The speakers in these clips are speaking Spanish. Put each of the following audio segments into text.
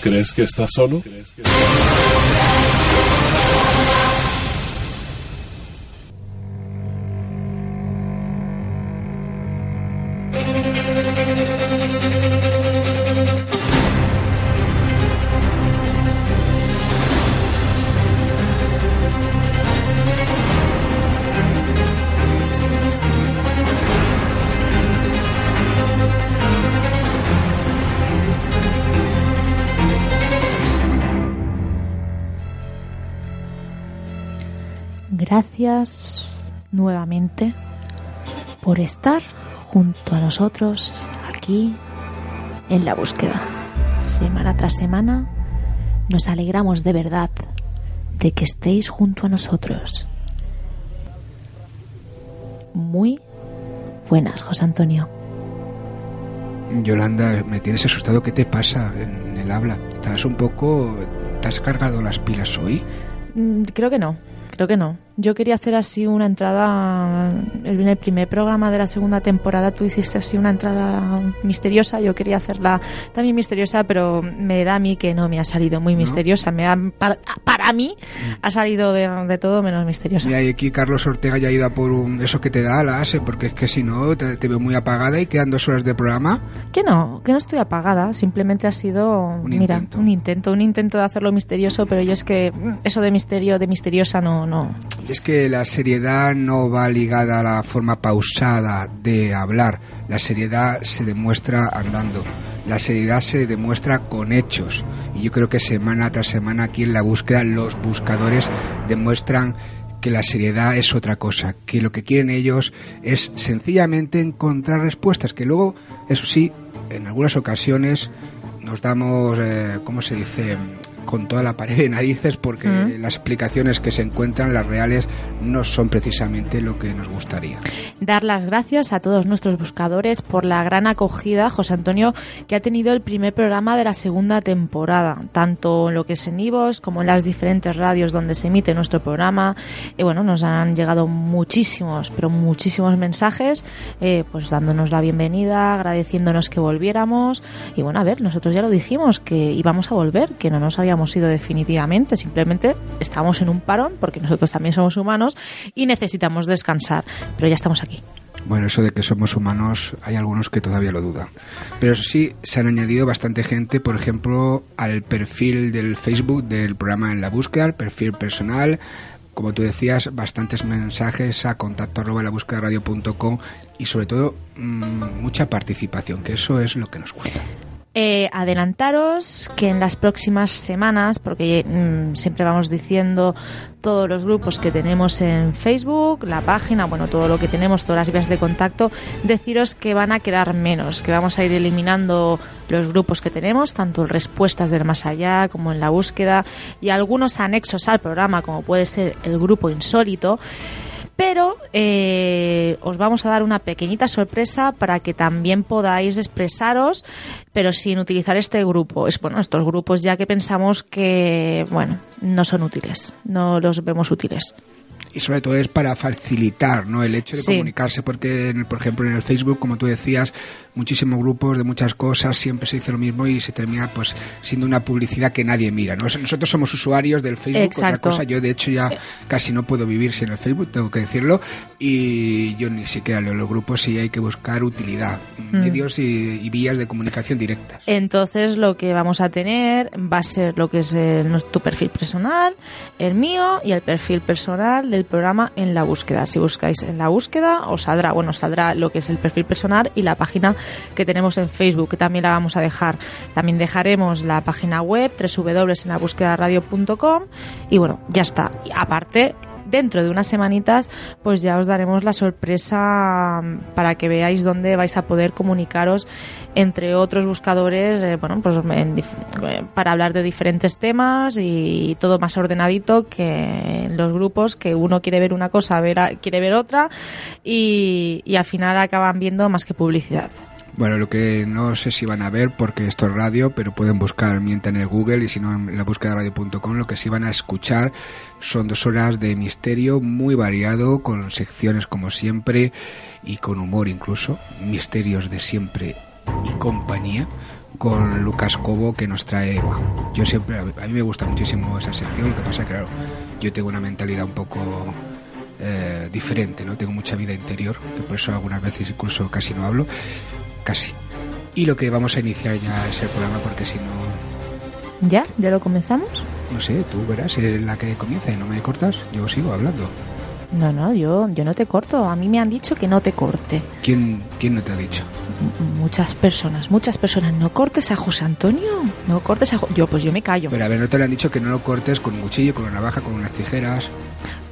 ¿Aún crees que estás solo? Gracias nuevamente por estar junto a nosotros aquí en la búsqueda. Semana tras semana nos alegramos de verdad de que estéis junto a nosotros. Muy buenas, José Antonio. Yolanda, me tienes asustado. ¿Qué te pasa en el habla? ¿Estás un poco... ¿Te has cargado las pilas hoy? Mm, Creo que no, creo que no. Yo quería hacer así una entrada. En el primer programa de la segunda temporada tú hiciste así una entrada misteriosa. Yo quería hacerla también misteriosa, pero me da a mí que no me ha salido muy misteriosa. Me ha- para, para mí ha salido de, de todo menos misteriosa. Mira, y aquí Carlos Ortega ya ha ido a por un- eso que te da la ASE, porque es que si no te, te veo muy apagada y quedan dos horas de programa. Que no, que no estoy apagada. Simplemente ha sido, Un mira, intento. un intento, un intento de hacerlo misterioso, pero yo es que mm, eso de misterio, de misteriosa no, no. Es que la seriedad no va ligada a la forma pausada de hablar. La seriedad se demuestra andando. La seriedad se demuestra con hechos. Y yo creo que semana tras semana aquí en la búsqueda los buscadores demuestran que la seriedad es otra cosa, que lo que quieren ellos es sencillamente encontrar respuestas, que luego, eso sí, en algunas ocasiones nos damos, eh, ¿cómo se dice?, con toda la pared de narices porque las explicaciones que se encuentran, las reales, no son precisamente lo que nos gustaría. Dar las gracias a todos nuestros buscadores por la gran acogida, José Antonio, que ha tenido el primer programa de la segunda temporada, tanto en lo que es en Ivos como en las diferentes radios donde se emite nuestro programa. Y bueno, nos han llegado muchísimos, pero muchísimos mensajes, eh, pues dándonos la bienvenida, agradeciéndonos que volviéramos. Y bueno, a ver, nosotros ya lo dijimos, que íbamos a volver, que no nos habíamos ido definitivamente, simplemente estamos en un parón, porque nosotros también somos humanos y necesitamos descansar. Pero ya estamos aquí. Bueno, eso de que somos humanos, hay algunos que todavía lo dudan. Pero eso sí, se han añadido bastante gente, por ejemplo, al perfil del Facebook del programa En la Búsqueda, al perfil personal. Como tú decías, bastantes mensajes a contacto arroba la búsqueda radio.com y sobre todo mm, mucha participación, que eso es lo que nos gusta. Eh, adelantaros que en las próximas semanas, porque mm, siempre vamos diciendo todos los grupos que tenemos en Facebook, la página, bueno, todo lo que tenemos, todas las vías de contacto, deciros que van a quedar menos, que vamos a ir eliminando los grupos que tenemos, tanto el Respuestas del Más Allá como en la búsqueda, y algunos anexos al programa, como puede ser el grupo Insólito. Pero eh, os vamos a dar una pequeñita sorpresa para que también podáis expresaros, pero sin utilizar este grupo. Es bueno, estos grupos ya que pensamos que bueno no son útiles, no los vemos útiles. y sobre todo es para facilitar no el hecho de Sí. comunicarse porque en el- por ejemplo en el Facebook como tú decías muchísimos grupos de muchas cosas siempre se dice lo mismo y se termina pues siendo una publicidad que nadie mira ¿no? nosotros somos usuarios del Facebook Exacto. otra cosa yo de hecho ya casi no puedo vivir sin el Facebook tengo que decirlo y yo ni siquiera leo los grupos y hay que buscar utilidad Mm. medios y, y vías de comunicación directas Entonces lo que vamos a tener va a ser lo que es el- tu perfil personal, el mío y el perfil personal del programa en la búsqueda. Si buscáis en la búsqueda os saldrá, bueno, os saldrá lo que es el perfil personal y la página que tenemos en Facebook, que también la vamos a dejar. También dejaremos la página web www.enlabúsquedaradio.com y bueno, ya está. Y aparte dentro de unas semanitas pues ya os daremos la sorpresa mm, para que veáis dónde vais a poder comunicaros entre otros buscadores eh, bueno pues en eh, para hablar de diferentes temas y todo más ordenadito que los grupos que uno quiere ver una cosa ver quiere ver otra y al final acaban viendo más que publicidad Bueno, lo que no sé si van a ver porque esto es radio, pero pueden buscar mientras en el Google y si no en la búsqueda radio.com, lo que sí van a escuchar son dos horas de misterio muy variado, con secciones como siempre y con humor incluso, misterios de siempre y compañía con Lucas Cobo que nos trae yo siempre a mí me gusta muchísimo esa sección lo que pasa que claro yo tengo una mentalidad un poco eh, diferente no tengo mucha vida interior que por eso algunas veces incluso casi no hablo casi. Y lo que vamos a iniciar ya es el programa porque si no, ya ya lo comenzamos no sé, tú verás es la que comienza y no me cortas, yo sigo hablando. No no yo yo no te corto a mí me han dicho que no te corte ¿Quién, quién no te ha dicho? M- muchas personas muchas personas no cortes a José Antonio no cortes a Jo- yo pues yo me callo Pero a ver, no te le han dicho que no lo cortes con un cuchillo, con una navaja, con unas tijeras,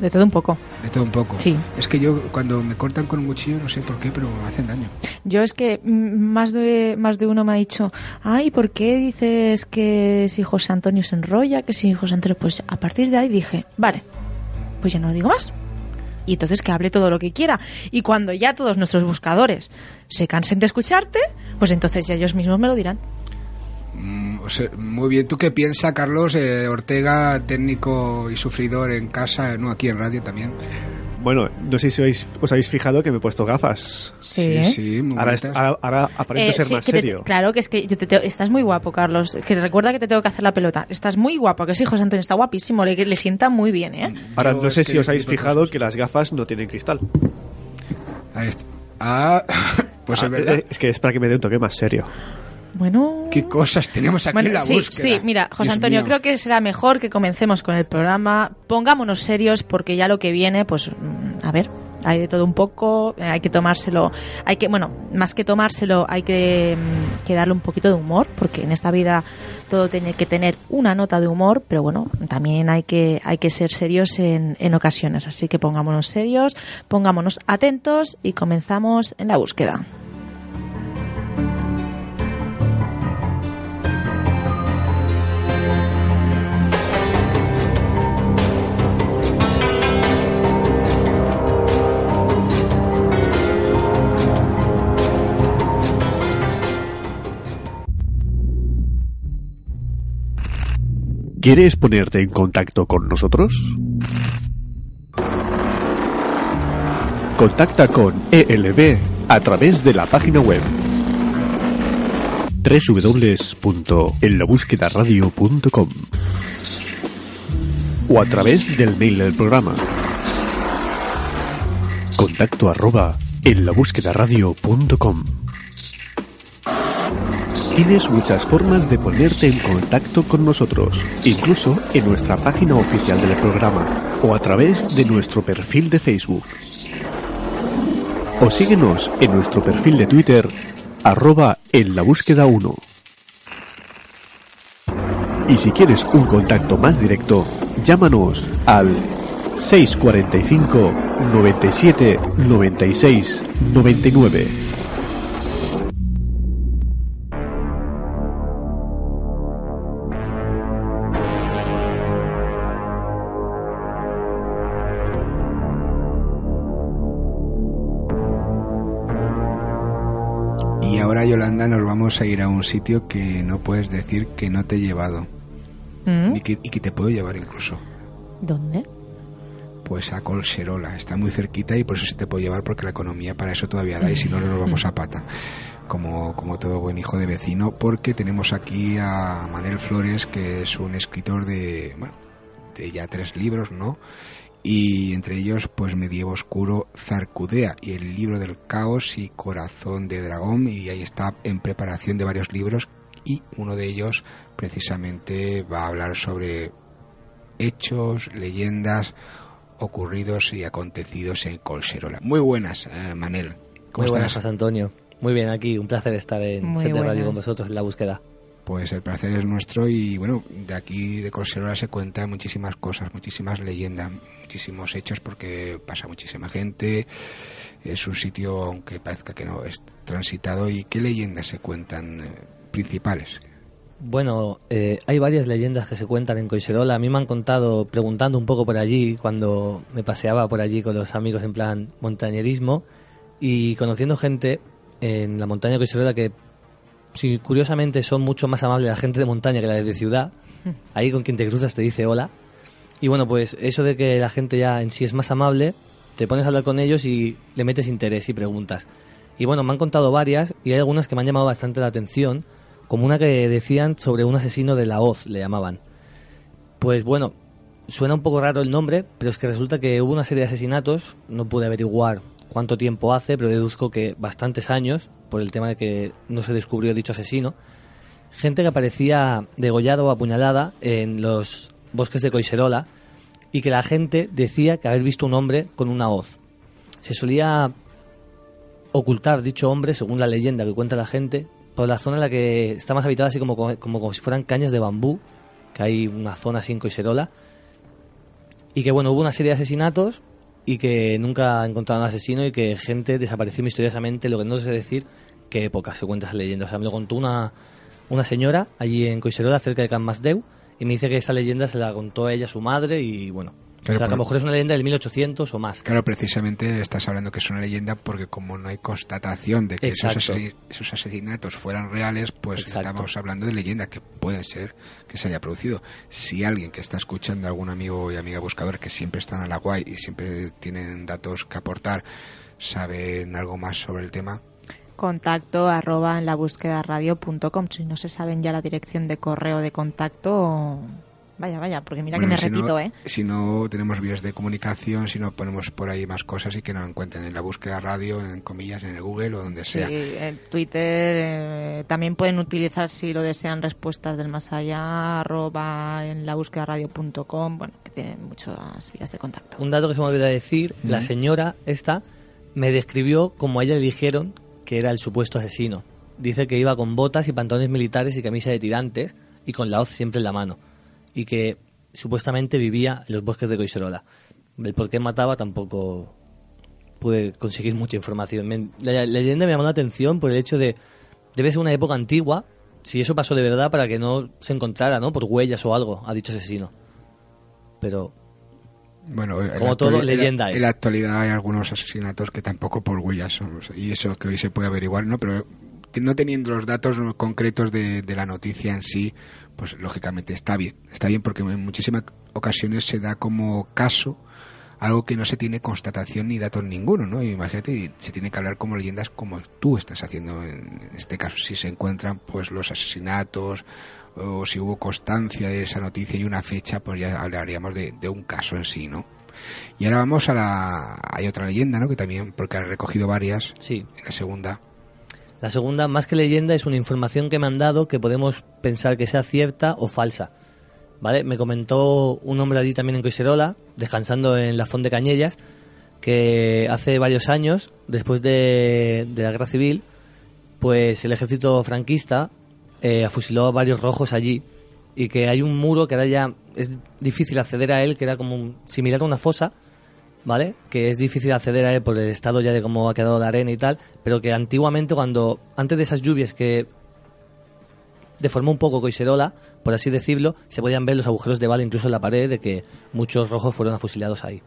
de todo un poco de todo un poco. Sí. Es que yo cuando me cortan con un cuchillo no sé por qué, pero me hacen daño. Yo es que más de más de uno me ha dicho, ay, ¿por qué dices que si José Antonio se enrolla, que si José Antonio, pues a partir de ahí dije, vale, pues ya no lo digo más. Y entonces que hable todo lo que quiera. Y cuando ya todos nuestros buscadores se cansen de escucharte, pues entonces ya ellos mismos me lo dirán. Mm, muy bien, ¿tú qué piensas, Carlos eh, Ortega, técnico y sufridor en casa, no aquí en radio también? Bueno, no sé si os, os habéis fijado que me he puesto gafas. Sí. sí, sí, muy Ahora, ahora, ahora aparento Eh, ser sí, más te- serio. claro que es que yo te- te- estás muy guapo, Carlos. Que recuerda que te tengo que hacer la pelota. Estás muy guapo, que sí, José Antonio está guapísimo, le, le sienta muy bien, ¿eh? Ahora Yo no sé si os habéis fijado cosas. que las gafas no tienen cristal. Ahí está. Ah, pues Ah, es verdad. eh, Es que es para que me dé un toque más serio. Bueno. ¿Qué cosas tenemos aquí Bueno, en la sí, búsqueda? sí, mira, José Dios Antonio, mío. creo que será mejor que comencemos con el programa. Pongámonos serios porque ya lo que viene, pues, mm, a ver, hay de todo un poco, eh, hay que tomárselo, hay que, bueno, más que tomárselo, hay que, mm, que darle un poquito de humor, porque en esta vida todo tiene que tener una nota de humor, pero bueno, también hay que, hay que ser serios en, en ocasiones. Así que pongámonos serios, pongámonos atentos y comenzamos en la búsqueda. ¿Quieres ponerte en contacto con nosotros? Contacta con ELB a través de la página web www.enlabúsquedaradio.com o a través del mail del programa contacto arroba enlabúsquedaradio.com Tienes muchas formas de ponerte en contacto con nosotros, incluso en nuestra página oficial del programa o a través de nuestro perfil de Facebook. O síguenos en nuestro perfil de Twitter, arroba en la búsqueda 1. Y si quieres un contacto más directo, llámanos al 645 97 96 99. A ir a un sitio que no puedes decir que no te he llevado. ¿Mm? Y, que, y que te puedo llevar incluso. ¿Dónde? pues a Colserola. Está muy cerquita y por eso se te puede llevar porque la economía para eso todavía da y si no, no nos vamos a pata. Como, como todo buen hijo de vecino, porque tenemos aquí a Manel Flores, que es un escritor de, bueno, de ya tres libros, ¿no? Y entre ellos pues Medievo Oscuro Zarcudea y el libro del caos y Corazón de Dragón y ahí está en preparación de varios libros y uno de ellos precisamente va a hablar sobre hechos, leyendas ocurridos y acontecidos en Colserola. Muy buenas, eh, Manel. ¿Cómo Muy buenas, José Antonio. Muy bien, aquí un placer estar en Set de Radio con vosotros en la búsqueda. Pues el placer es nuestro y bueno, de aquí de Colserola se cuentan muchísimas cosas, muchísimas leyendas, muchísimos hechos porque pasa muchísima gente. Es un sitio, aunque parezca que no, es transitado. ¿Y qué leyendas se cuentan eh, principales? Bueno, eh, hay varias leyendas que se cuentan en Coiserola. A mí me han contado, preguntando un poco por allí, cuando me paseaba por allí con los amigos en plan montañerismo y conociendo gente en la montaña de Coiserola que si curiosamente son mucho más amables la gente de montaña que la de ciudad, ahí con quien te cruzas te dice hola. Y bueno, pues eso de que la gente ya en sí es más amable, te pones a hablar con ellos y le metes interés y preguntas. Y bueno, me han contado varias y hay algunas que me han llamado bastante la atención, como una que decían sobre un asesino de la hoz, le llamaban. Pues bueno, suena un poco raro el nombre, pero es que resulta que hubo una serie de asesinatos, no pude averiguar cuánto tiempo hace, pero deduzco que bastantes años, por el tema de que no se descubrió dicho asesino. Gente que aparecía degollada o apuñalada en los bosques de Coiserola y que la gente decía que haber visto un hombre con una hoz. Se solía ocultar dicho hombre, según la leyenda que cuenta la gente, por la zona en la que está más habitada, así como, como, como si fueran cañas de bambú, que hay una zona así en Coiserola. Y que bueno, hubo una serie de asesinatos y que nunca encontraron al asesino y que gente desapareció misteriosamente, lo que no sé decir qué época se cuenta esa leyenda. O sea, me lo contó una, una señora allí en Coiserola, cerca de Can Masdeu, y me dice que esa leyenda se la contó a ella su madre y bueno, o sea, que a lo mejor es una leyenda del 1800 o más. Claro, precisamente estás hablando que es una leyenda porque como no hay constatación de que esos, asesinatos fueran reales, pues estamos hablando de leyenda que puede ser que se haya producido. Si alguien que está escuchando, algún amigo y amiga buscador que siempre están a la guay y siempre tienen datos que aportar, saben algo más sobre el tema, contacto arroba en la búsqueda radio.com. Si no se saben ya la dirección de correo de contacto, Vaya, vaya, porque mira que me repito, ¿eh? Si no tenemos vías de comunicación, si no ponemos por ahí más cosas y que nos encuentren en la búsqueda radio, en comillas, en el Google o donde sea. Sí, en Twitter eh, también pueden utilizar, si lo desean, respuestas del más allá, arroba en la búsqueda radio.com, bueno, que tienen muchas vías de contacto. Un dato que se me olvidó decir, la señora esta me describió como a ella le dijeron que era el supuesto asesino. Dice que iba con botas y pantalones militares y camisa de tirantes y con la hoz siempre en la mano y que supuestamente vivía en los bosques de Coiserola. El por qué mataba tampoco pude conseguir mucha información. La, leyenda me llamó la atención por el hecho de debe ser una época antigua, si eso pasó de verdad para que no se encontrara, ¿no? Por huellas o algo, ha dicho asesino. Pero bueno, como todo leyenda. En la actualidad hay algunos asesinatos que tampoco por huellas son, y eso que hoy se puede averiguar, ¿no? Pero no teniendo los datos concretos de, de la noticia en sí, pues lógicamente está bien. Está bien porque en muchísimas ocasiones se da como caso algo que no se tiene constatación ni datos ninguno, ¿no? imagínate, se tiene que hablar como leyendas como tú estás haciendo en este caso. Si se encuentran pues los asesinatos o si hubo constancia de esa noticia y una fecha, pues ya hablaríamos de, de un caso en sí, ¿no? Y ahora vamos a la... Hay otra leyenda, ¿no? Que también, porque ha recogido varias. Sí. La segunda. La segunda, más que leyenda, es una información que me han dado que podemos pensar que sea cierta o falsa. ¿Vale? Me comentó un hombre allí también en Coiserola, descansando en la Font de Cañellas, que hace varios años, después de, la guerra civil, pues el ejército franquista eh, a varios rojos allí y que hay un muro que ahora ya es difícil acceder a él, que era como similar a una fosa, ¿vale? Que es difícil acceder a él por el estado ya de cómo ha quedado la arena y tal, pero que antiguamente cuando, antes de esas lluvias que deformó un poco Coiserola, por así decirlo, se podían ver los agujeros de bala incluso en la pared de que muchos rojos fueron afusilados ahí.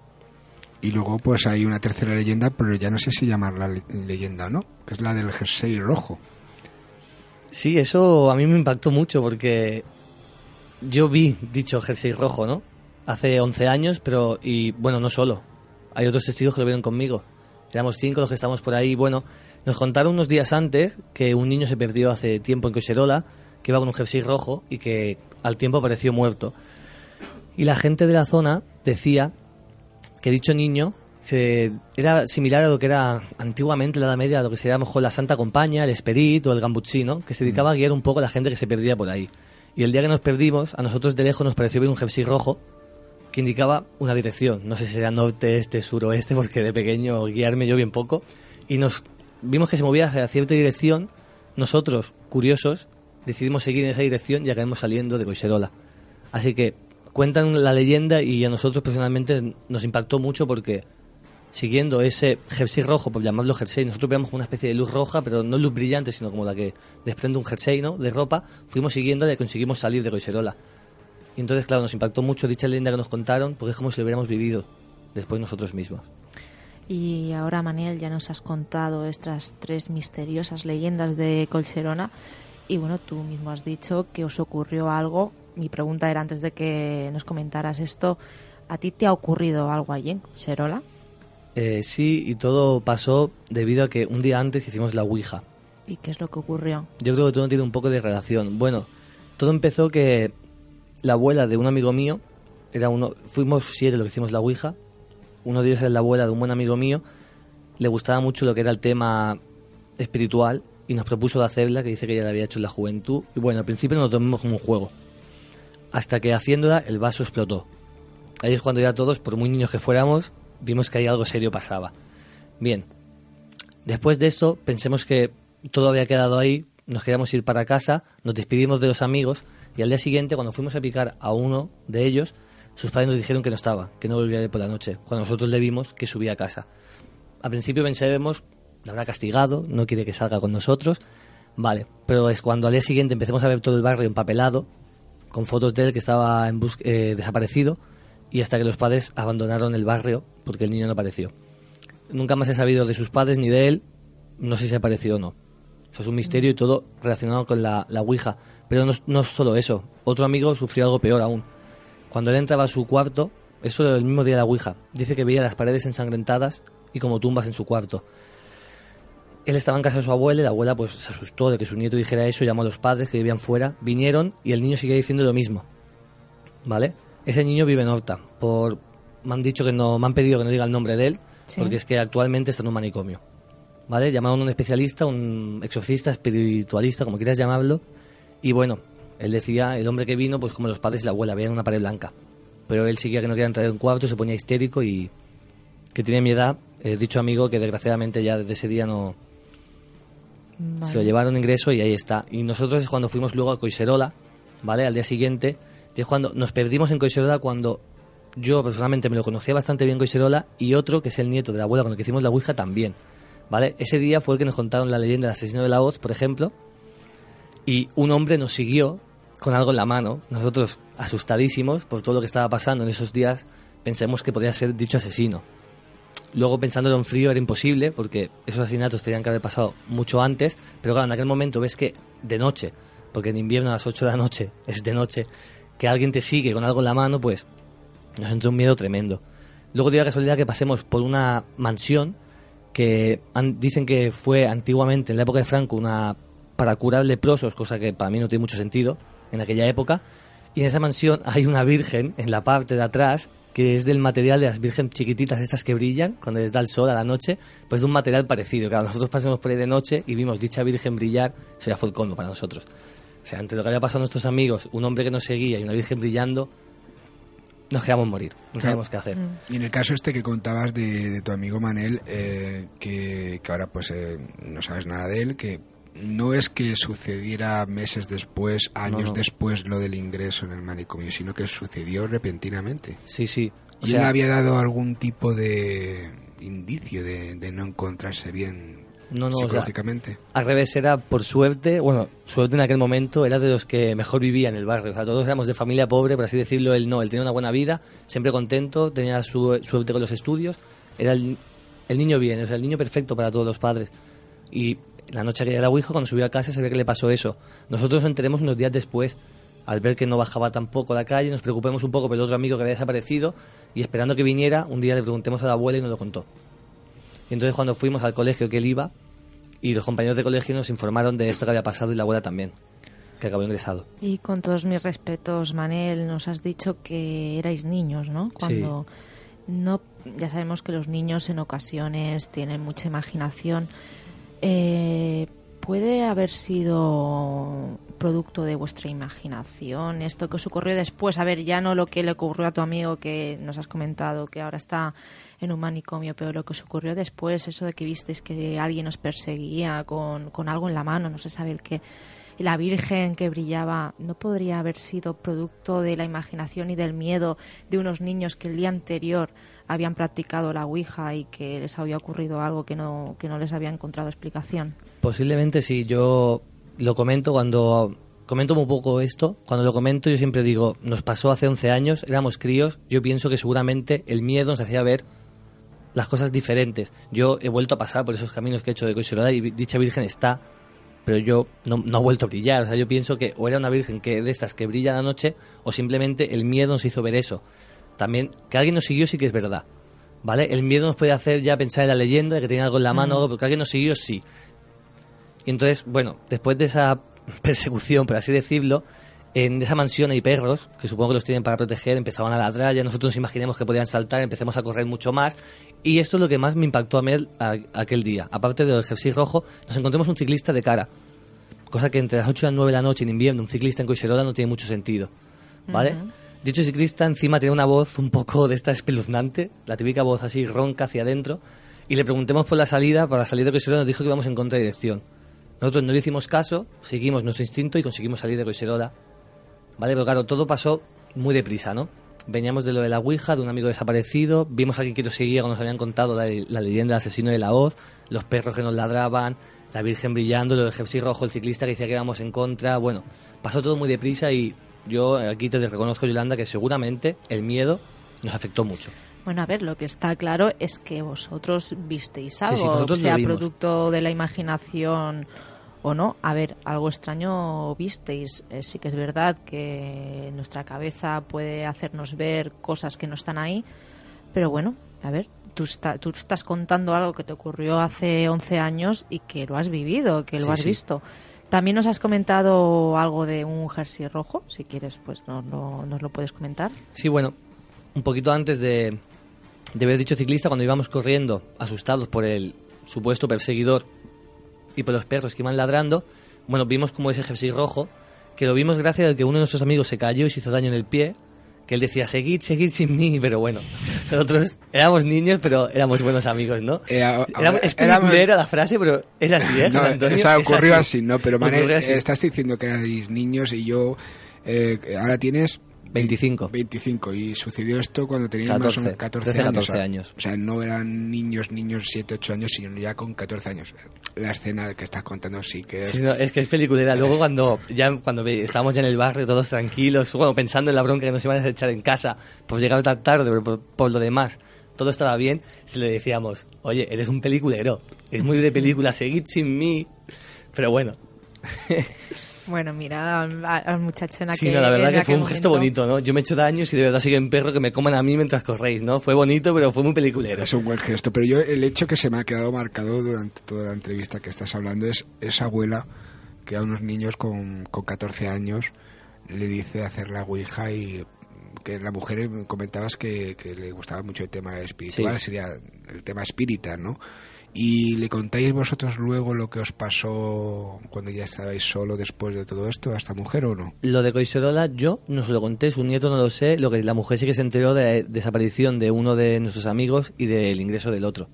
Y luego pues hay una tercera leyenda, pero ya no sé si llamarla leyenda o no, que es la del jersey rojo. Sí, eso a mí me impactó mucho porque yo vi dicho jersey rojo, ¿no? hace 11 años, pero, y bueno, no solo. Hay otros testigos que lo vieron conmigo. Éramos cinco los que estábamos por ahí. Bueno, nos contaron unos días antes que un niño se perdió hace tiempo en Coiserola, que iba con un jersey rojo y que al tiempo apareció muerto. Y la gente de la zona decía que dicho niño se, era similar a lo que era antiguamente la Edad Media, a lo que se llama mejor la Santa Compañía, el Esperit o el Gambuccino, que se dedicaba a guiar un poco a la gente que se perdía por ahí. Y el día que nos perdimos, a nosotros de lejos nos pareció ver un jersey rojo que indicaba una dirección. No sé si era norte, este, sur o este, porque de pequeño guiarme yo bien poco. Y nos vimos que se movía hacia cierta dirección. Nosotros, curiosos, decidimos seguir en esa dirección y acabamos saliendo de Coiserola. Así que cuentan la leyenda y a nosotros personalmente nos impactó mucho porque siguiendo ese jersey rojo, por llamarlo jersey, nosotros veíamos una especie de luz roja, pero no luz brillante, sino como la que desprende un jersey ¿no? de ropa, fuimos siguiendo y conseguimos salir de Coiserola. Y entonces, claro, nos impactó mucho dicha leyenda que nos contaron, porque es como si lo hubiéramos vivido después nosotros mismos. Y ahora, Manel, ya nos has contado estas tres misteriosas leyendas de Colcherona. Y bueno, tú mismo has dicho que os ocurrió algo. Mi pregunta era antes de que nos comentaras esto. ¿A ti te ha ocurrido algo allí en Colcherola? Eh, sí, y todo pasó debido a que un día antes hicimos la Ouija. ¿Y qué es lo que ocurrió? Yo creo que todo tiene un poco de relación. Bueno, todo empezó que la abuela de un amigo mío, era uno, fuimos siete los que hicimos la Ouija, uno de ellos era la abuela de un buen amigo mío, le gustaba mucho lo que era el tema espiritual y nos propuso de hacerla, que dice que ya la había hecho en la juventud. Y bueno, al principio nos tomamos como un juego. Hasta que haciéndola el vaso explotó. Ahí es cuando ya todos, por muy niños que fuéramos, vimos que ahí algo serio pasaba. Bien, después de eso pensemos que todo había quedado ahí, nos queríamos ir para casa, nos despedimos de los amigos y al día siguiente cuando fuimos a picar a uno de ellos, sus padres nos dijeron que no estaba, que no volvía por la noche, cuando nosotros le vimos que subía a casa. Al principio pensábamos, la habrá castigado, no quiere que salga con nosotros, vale, pero es cuando al día siguiente empecemos a ver todo el barrio empapelado, con fotos de él que estaba en eh, desaparecido, y hasta que los padres abandonaron el barrio porque el niño no apareció. Nunca más he sabido de sus padres ni de él, no sé si apareció o no. Eso es un misterio y todo relacionado con la, la Ouija. Pero no, no solo eso, otro amigo sufrió algo peor aún. Cuando él entraba a su cuarto, eso era el mismo día de la Ouija, dice que veía las paredes ensangrentadas y como tumbas en su cuarto. Él estaba en casa de su abuela y la abuela pues se asustó de que su nieto dijera eso, llamó a los padres que vivían fuera, vinieron y el niño seguía diciendo lo mismo. ¿Vale? Ese niño vive en Horta. Por, me han dicho que no, me han pedido que no diga el nombre de él, porque es que actualmente está en un manicomio. ¿Vale? Llamaron a un especialista, un exorcista, espiritualista, como quieras llamarlo. Y bueno, él decía, el hombre que vino, pues como los padres y la abuela, veían una pared blanca. Pero él seguía que no quería entrar en un cuarto, se ponía histérico y que tiene mi edad. He dicho amigo que desgraciadamente ya desde ese día no... Se lo llevaron ingreso y ahí está. Y nosotros es cuando fuimos luego a Coiserola, ¿vale? Al día siguiente y es cuando nos perdimos en Coiserola cuando yo personalmente me lo conocía bastante bien Coiserola y otro que es el nieto de la abuela con el que hicimos la Ouija también. ¿Vale? Ese día fue el que nos contaron la leyenda del asesino de la voz, por ejemplo, y un hombre nos siguió con algo en la mano. Nosotros, asustadísimos por todo lo que estaba pasando en esos días, pensamos que podía ser dicho asesino. Luego, pensándolo en frío, era imposible, porque esos asesinatos tenían que haber pasado mucho antes, pero claro, en aquel momento ves que de noche, porque en invierno a las 8 de la noche es de noche, que alguien te sigue con algo en la mano, pues nos entró un miedo tremendo. Luego dio la casualidad que pasemos por una mansión que dicen que fue antiguamente, en la época de Franco, una para curar leprosos, cosa que para mí no tiene mucho sentido en aquella época. Y en esa mansión hay una virgen en la parte de atrás que es del material de las virgen chiquititas estas que brillan cuando les da el sol a la noche, pues de un material parecido. Claro, nosotros pasamos por ahí de noche y vimos dicha virgen brillar, eso ya fue el colmo para nosotros. O sea, ante lo que había pasado a nuestros amigos, un hombre que nos seguía y una virgen brillando, nos queríamos morir, no sabemos qué hacer. Y en el caso este que contabas de, tu amigo Manel, eh, que, ahora pues eh, no sabes nada de él, que no es que sucediera meses después, años después lo del ingreso en el manicomio, sino que sucedió repentinamente. Sí, sí. ¿Y él había dado algún tipo de indicio de, de no encontrarse bien no, no, psicológicamente. al revés, era por suerte, bueno, suerte en aquel momento, era de los que mejor vivía en el barrio. O sea, todos éramos de familia pobre, por así decirlo. Él no, él tenía una buena vida, siempre contento, tenía su suerte con los estudios. Era el, niño bien, o sea, el niño perfecto para todos los padres. Y la noche que era la Ouija, cuando subió a casa, se ve que le pasó eso. Nosotros nos enteremos unos días después. al ver que no bajaba tampoco a la calle, nos preocupemos un poco por el otro amigo que había desaparecido y esperando que viniera, un día le preguntemos a la abuela y nos lo contó. Y entonces cuando fuimos al colegio que él iba, y los compañeros de colegio nos informaron de esto que había pasado y la abuela también, que acabó ingresado. Y con todos mis respetos, Manel, nos has dicho que erais niños, ¿no? Cuando no, ya sabemos que los niños en ocasiones tienen mucha imaginación. Eh, ¿Puede haber sido producto de vuestra imaginación esto que os ocurrió después? A ver, ya no lo que le ocurrió a tu amigo que nos has comentado, que ahora está en un manicomio, pero lo que os ocurrió después, eso de que visteis que alguien os perseguía con, con algo en la mano, no se sabe el qué, y la Virgen que brillaba, ¿no podría haber sido producto de la imaginación y del miedo de unos niños que el día anterior habían practicado la Ouija y que les había ocurrido algo que no, que no les había encontrado explicación? Posiblemente sí, yo lo comento cuando comento un poco esto, cuando lo comento yo siempre digo, nos pasó hace 11 años, éramos críos, yo pienso que seguramente el miedo nos hacía ver las cosas diferentes. Yo he vuelto a pasar por esos caminos que he hecho de Coisorada y dicha Virgen está, pero yo no, no ha vuelto a brillar. O sea, yo pienso que o era una Virgen que de estas que brilla la noche o simplemente el miedo nos hizo ver eso. También que alguien nos siguió sí que es verdad. ¿Vale? El miedo nos puede hacer ya pensar en la leyenda de que tenía algo en la mano, algo, pero que alguien nos siguió sí. Y entonces, bueno, después de esa persecución, por así decirlo, en esa mansión hay perros, que supongo que los tienen para proteger, empezaban a ladrar, ya nosotros nos imaginemos que podían saltar, empecemos a correr mucho más. Y esto es lo que más me impactó a mí aquel día. Aparte del jersey rojo, nos encontramos un ciclista de cara. Cosa que entre las 8 y las 9 de la noche en invierno, un ciclista en Coiserola no tiene mucho sentido. ¿Vale? Dicho ciclista encima tiene una voz un poco de esta espeluznante, la típica voz así ronca hacia adentro. Y le preguntemos por la salida, para salir de Coiserola nos dijo que íbamos en contradirección. Nosotros no le hicimos caso, seguimos nuestro instinto y conseguimos salir de Coiserola. ¿Vale? Pero claro, todo pasó muy deprisa, ¿no? Veníamos de lo de la Ouija, de un amigo desaparecido, vimos a nos seguía cuando nos habían contado la, la leyenda del asesino de la hoz, los perros que nos ladraban, la Virgen brillando, lo del jersey rojo, el ciclista que decía que íbamos en contra. Bueno, pasó todo muy deprisa y yo aquí te reconozco, Yolanda, que seguramente el miedo nos afectó mucho. Bueno, a ver, lo que está claro es que vosotros visteis algo, Sí, sí, sea producto de la imaginación o no. A ver, algo extraño visteis. Eh, sí que es verdad que nuestra cabeza puede hacernos ver cosas que no están ahí, pero bueno, a ver, tú, está- tú estás contando algo que te ocurrió hace 11 años y que lo has vivido, que lo Sí, has sí. visto. También nos has comentado algo de un jersey rojo, si quieres, pues nos lo, nos lo puedes comentar. Sí, bueno, un poquito antes de, de ver dicho ciclista, cuando íbamos corriendo, asustados por el supuesto perseguidor y por los perros que iban ladrando, bueno, vimos como ese jersey rojo, que lo vimos gracias a que uno de nuestros amigos se cayó y se hizo daño en el pie, que él decía, seguid, seguid sin mí, pero bueno, nosotros éramos niños, pero éramos buenos amigos, ¿no? Eh, a- Era- a- es éramos- la frase, pero es así, ¿eh? No, Antonio? esa Es ocurrió así, ¿no? Pero Ocurrió así. eh, estás diciendo que erais niños y yo eh, ahora tienes 25. 25 y sucedió esto cuando tenías 14, más o menos 14 13, años. 14 o sea, años. O sea, no eran niños, niños 7, 8 años, sino ya con 14 años. La escena que estás contando sí que es... Sí, no, es que es peliculera. Luego cuando ya cuando estábamos ya en el barrio todos tranquilos, bueno, pensando en la bronca que nos iban a echar en casa por llegar tan tarde, pero por, por lo demás todo estaba bien, si le decíamos, oye, eres un peliculero, es muy de película, seguid sin mí. Pero bueno, Bueno, mira al, al muchacho en aquel sí, no, la verdad en que fue un gesto bonito, ¿no? Yo me he hecho daños y de verdad siguen perro que me coman a mí mientras corréis, ¿no? Fue bonito, pero fue muy peliculero. Es un buen gesto, pero yo el hecho que se me ha quedado marcado durante toda la entrevista que estás hablando es esa abuela que a unos niños con, con 14 años le dice hacer la ouija y que la mujer eh, comentabas que, que le gustaba mucho el tema espiritual, Sí. sería el tema espírita, ¿no? Y le contáis vosotros luego lo que os pasó cuando ya estabais solo después de todo esto a esta mujer o no? Lo de Coiserola yo no se lo conté, su nieto no lo sé, lo que la mujer sí que se enteró de la desaparición de uno de nuestros amigos y del ingreso del otro.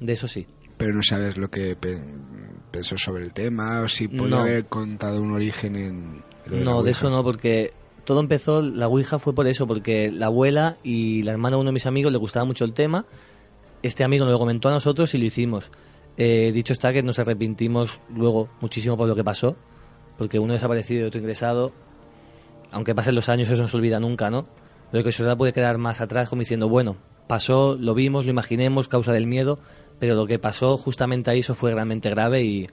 De eso sí. Pero no sabes lo que pe- pensó sobre el tema o si podía No. haber contado un origen en... lo de la No, de eso no, porque todo empezó, la Ouija fue por eso, porque la abuela y la hermana de uno de mis amigos le gustaba mucho el tema. Este amigo nos lo comentó a nosotros y lo hicimos. Eh, dicho está que nos arrepentimos luego muchísimo por lo que pasó, porque uno desaparecido y otro ingresado, aunque pasen los años, eso no se olvida nunca, ¿no? Lo que se puede quedar más atrás como diciendo, bueno, pasó, lo vimos, lo imaginemos, causa del miedo, pero lo que pasó justamente ahí eso fue realmente grave y,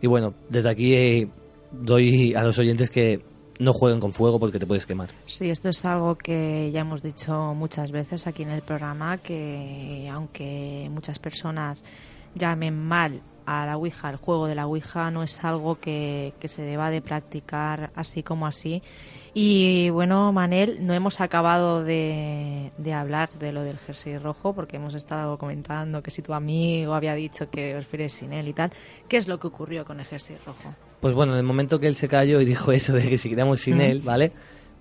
y bueno, desde aquí eh, doy a los oyentes que no jueguen con fuego porque te puedes quemar. Sí, esto es algo que ya hemos dicho muchas veces aquí en el programa, que aunque muchas personas llamen mal a la Ouija, el juego de la Ouija no es algo que, que se deba de practicar así como así. Y bueno, Manel, no hemos acabado de, hablar de lo del jersey rojo porque hemos estado comentando que si tu amigo había dicho que prefieres sin él y tal. ¿Qué es lo que ocurrió con el jersey rojo? Pues bueno, en el momento que él se cayó y dijo eso de que si queríamos sin Ujú. él, ¿vale?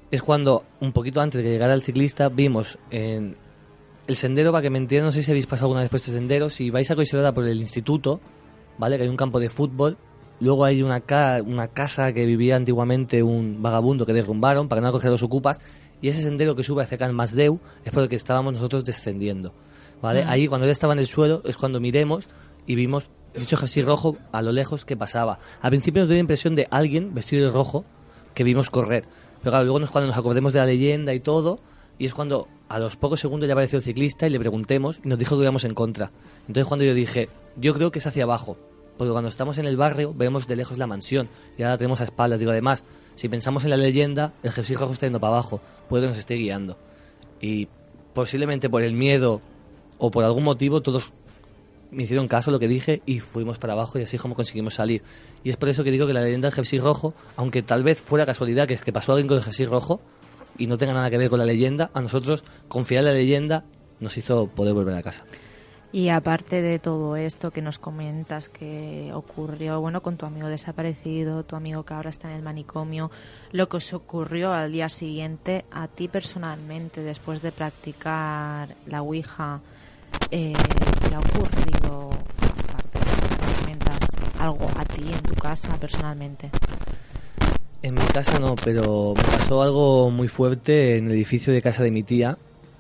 Es cuando, un poquito antes de que llegara el ciclista, vimos en el sendero, para que me entiendan, no sé si habéis pasado alguna vez por este sendero, si vais a Coiselora por el instituto, ¿vale? Que hay un campo de fútbol, luego hay una, ca- una casa que vivía antiguamente un vagabundo que derrumbaron para no acoger los ocupas, y ese sendero que sube hacia Can Masdeu es por el que estábamos nosotros descendiendo, ¿vale? Mm. Ahí, cuando él estaba en el suelo, es cuando miremos y vimos dicho jersey rojo a lo lejos que pasaba. Al principio nos dio la impresión de alguien vestido de rojo que vimos correr. Pero claro, luego es cuando nos acordemos de la leyenda y todo, y es cuando a los pocos segundos ya apareció el ciclista y le preguntemos y nos dijo que íbamos en contra. Entonces cuando yo dije, yo creo que es hacia abajo, porque cuando estamos en el barrio vemos de lejos la mansión y ahora la tenemos a espaldas. Digo, además, si pensamos en la leyenda, el jersey rojo está yendo para abajo, puede que nos esté guiando. Y posiblemente por el miedo o por algún motivo todos me hicieron caso a lo que dije y fuimos para abajo y así es como conseguimos salir. Y es por eso que digo que la leyenda del jersey rojo, aunque tal vez fuera casualidad que es que pasó alguien con el jersey rojo y no tenga nada que ver con la leyenda, a nosotros confiar en la leyenda nos hizo poder volver a casa. Y aparte de todo esto que nos comentas que ocurrió, bueno, con tu amigo desaparecido, tu amigo que ahora está en el manicomio, lo que os ocurrió al día siguiente, a ti personalmente, después de practicar la Ouija, eh, ¿te ha ocurrido, aparte algo a ti en tu casa personalmente? En mi casa no, pero me pasó algo muy fuerte en el edificio de casa de mi tía,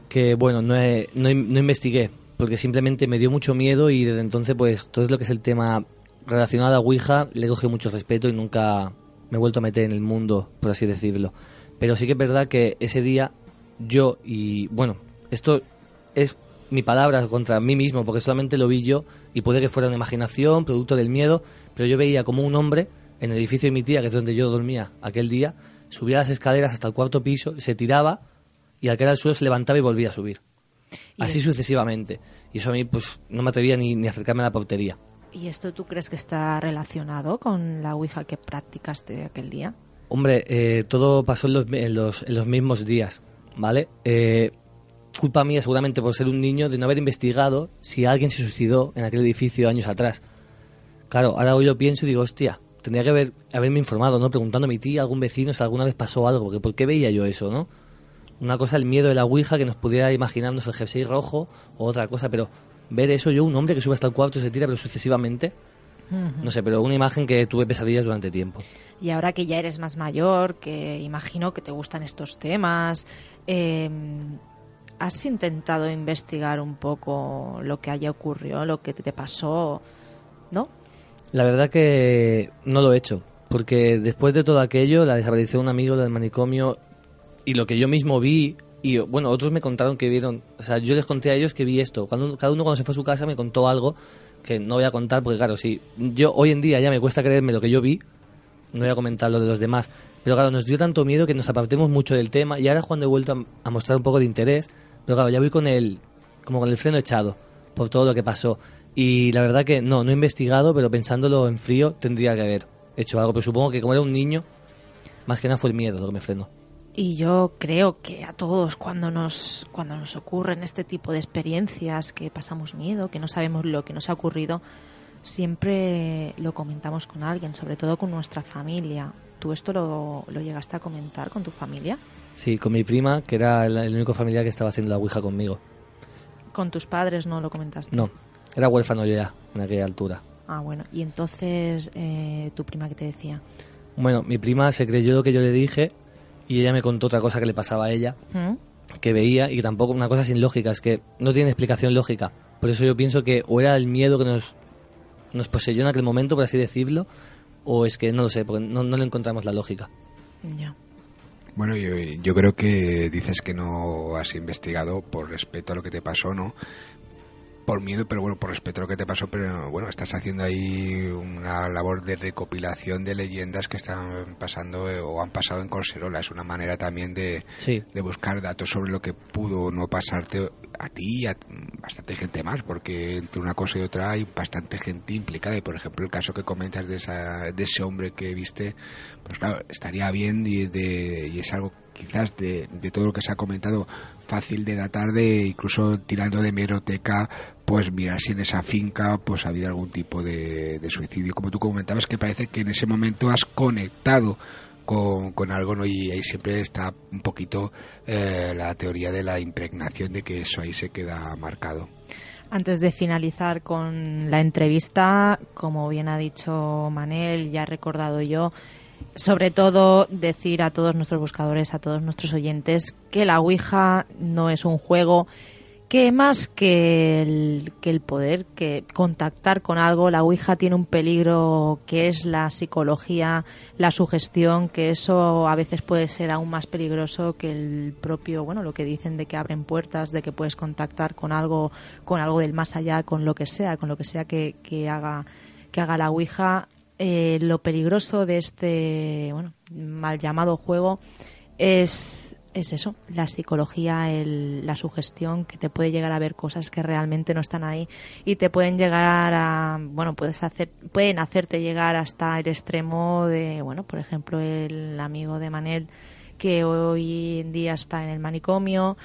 que bueno, no, he- no, no investigué, porque simplemente me dio mucho miedo y desde entonces pues todo lo que es el tema relacionado a Ouija le he mucho respeto y nunca me he vuelto a meter en el mundo, por así decirlo. Pero sí que es verdad que ese día yo y bueno, esto es mi palabra contra mí mismo, porque solamente lo vi yo y puede que fuera una imaginación, producto del miedo, pero yo veía como un hombre en el edificio de mi tía, que es donde yo dormía aquel día, subía las escaleras hasta el cuarto piso, se tiraba y al caer al suelo se levantaba y volvía a subir. Y Así es- sucesivamente. Y eso a mí pues no me atrevía ni, ni a acercarme a la portería. ¿Y esto tú crees que está relacionado con la Ouija que practicaste aquel día? Hombre, eh, todo pasó en los, en, los, en los mismos días, ¿vale? Eh, culpa mía seguramente por ser un niño de no haber investigado si alguien se suicidó en aquel edificio años atrás. Claro, ahora hoy lo pienso y digo, hostia, tendría que haber, haberme informado, ¿no? Preguntando a mi tía, a algún vecino si alguna vez pasó algo, porque ¿por qué veía yo eso, no? Una cosa el miedo de la Ouija, que nos pudiera imaginarnos el jersey rojo, o otra cosa, pero ver eso yo, un hombre que sube hasta el cuarto y se tira, pero sucesivamente, no sé, pero una imagen que tuve pesadillas durante tiempo. Y ahora que ya eres más mayor, que imagino que te gustan estos temas, eh, ¿has intentado investigar un poco lo que haya ocurrido, lo que te pasó? ¿No? La verdad que no lo he hecho, porque después de todo aquello, la desaparición de un amigo del manicomio y lo que yo mismo vi, y bueno, otros me contaron que vieron, o sea, yo les conté a ellos que vi esto. Cuando, cada uno cuando se fue a su casa me contó algo que no voy a contar, porque claro, si yo hoy en día ya me cuesta creerme lo que yo vi, no voy a comentar lo de los demás. Pero claro, nos dio tanto miedo que nos apartemos mucho del tema y ahora cuando he vuelto a, a mostrar un poco de interés, pero claro, ya voy con el, como con el freno echado por todo lo que pasó. Y la verdad que no, no he investigado, pero pensándolo en frío tendría que haber hecho algo. Pero supongo que como era un niño, más que nada fue el miedo lo que me frenó. Y yo creo que a todos cuando nos cuando nos ocurren este tipo de experiencias que pasamos miedo, que no sabemos lo que nos ha ocurrido, siempre lo comentamos con alguien, sobre todo con nuestra familia. ¿Tú esto lo, lo llegaste a comentar con tu familia? Sí, con mi prima, que era el, el único familiar que estaba haciendo la Ouija conmigo. ¿Con tus padres no lo comentaste? No, era huérfano yo ya, en aquella altura. Ah, bueno. ¿Y entonces eh, tu prima qué te decía? Bueno, mi prima se creyó lo que yo le dije y ella me contó otra cosa que le pasaba a ella, ¿Mm? que veía y que tampoco, una cosa sin lógica, es que no tiene explicación lógica. Por eso yo pienso que o era el miedo que nos, nos poseyó en aquel momento, por así decirlo, o es que no lo sé, porque no, no le encontramos la lógica. Ya. Bueno, yo, yo creo que dices que no has investigado por respeto a lo que te pasó, ¿no? por miedo, pero bueno, por respeto a lo que te pasó, pero bueno, estás haciendo ahí una labor de recopilación de leyendas que están pasando eh, o han pasado en Corserola. Es una manera también de, de buscar datos sobre lo que pudo o no pasarte a ti y a bastante gente más, porque entre una cosa y otra hay bastante gente implicada. Y por ejemplo, el caso que comentas de, esa, de ese hombre que viste, pues claro, estaría bien y, de, y es algo quizás de, de todo lo que se ha comentado fácil de datar de incluso tirando de meroteca pues mirar si en esa finca pues ha habido algún tipo de, suicidio como tú comentabas que parece que en ese momento has conectado con, algo ¿no? y ahí siempre está un poquito eh, la teoría de la impregnación de que eso ahí se queda marcado antes de finalizar con la entrevista, como bien ha dicho Manel, ya he recordado yo, sobre todo decir a todos nuestros buscadores, a todos nuestros oyentes, que la Ouija no es un juego que más que el, que el poder, que contactar con algo, la Ouija tiene un peligro que es la psicología, la sugestión, que eso a veces puede ser aún más peligroso que el propio, bueno, lo que dicen de que abren puertas, de que puedes contactar con algo, con algo del más allá, con lo que sea, con lo que sea que, que haga que haga la Ouija. Eh, lo peligroso de este bueno, mal llamado juego es, es eso, la psicología, el, la sugestión, que te puede llegar a ver cosas que realmente no están ahí y te pueden llegar a, bueno, puedes hacer, pueden hacerte llegar hasta el extremo de, bueno, por ejemplo, el amigo de Manel que hoy en día está en el manicomio,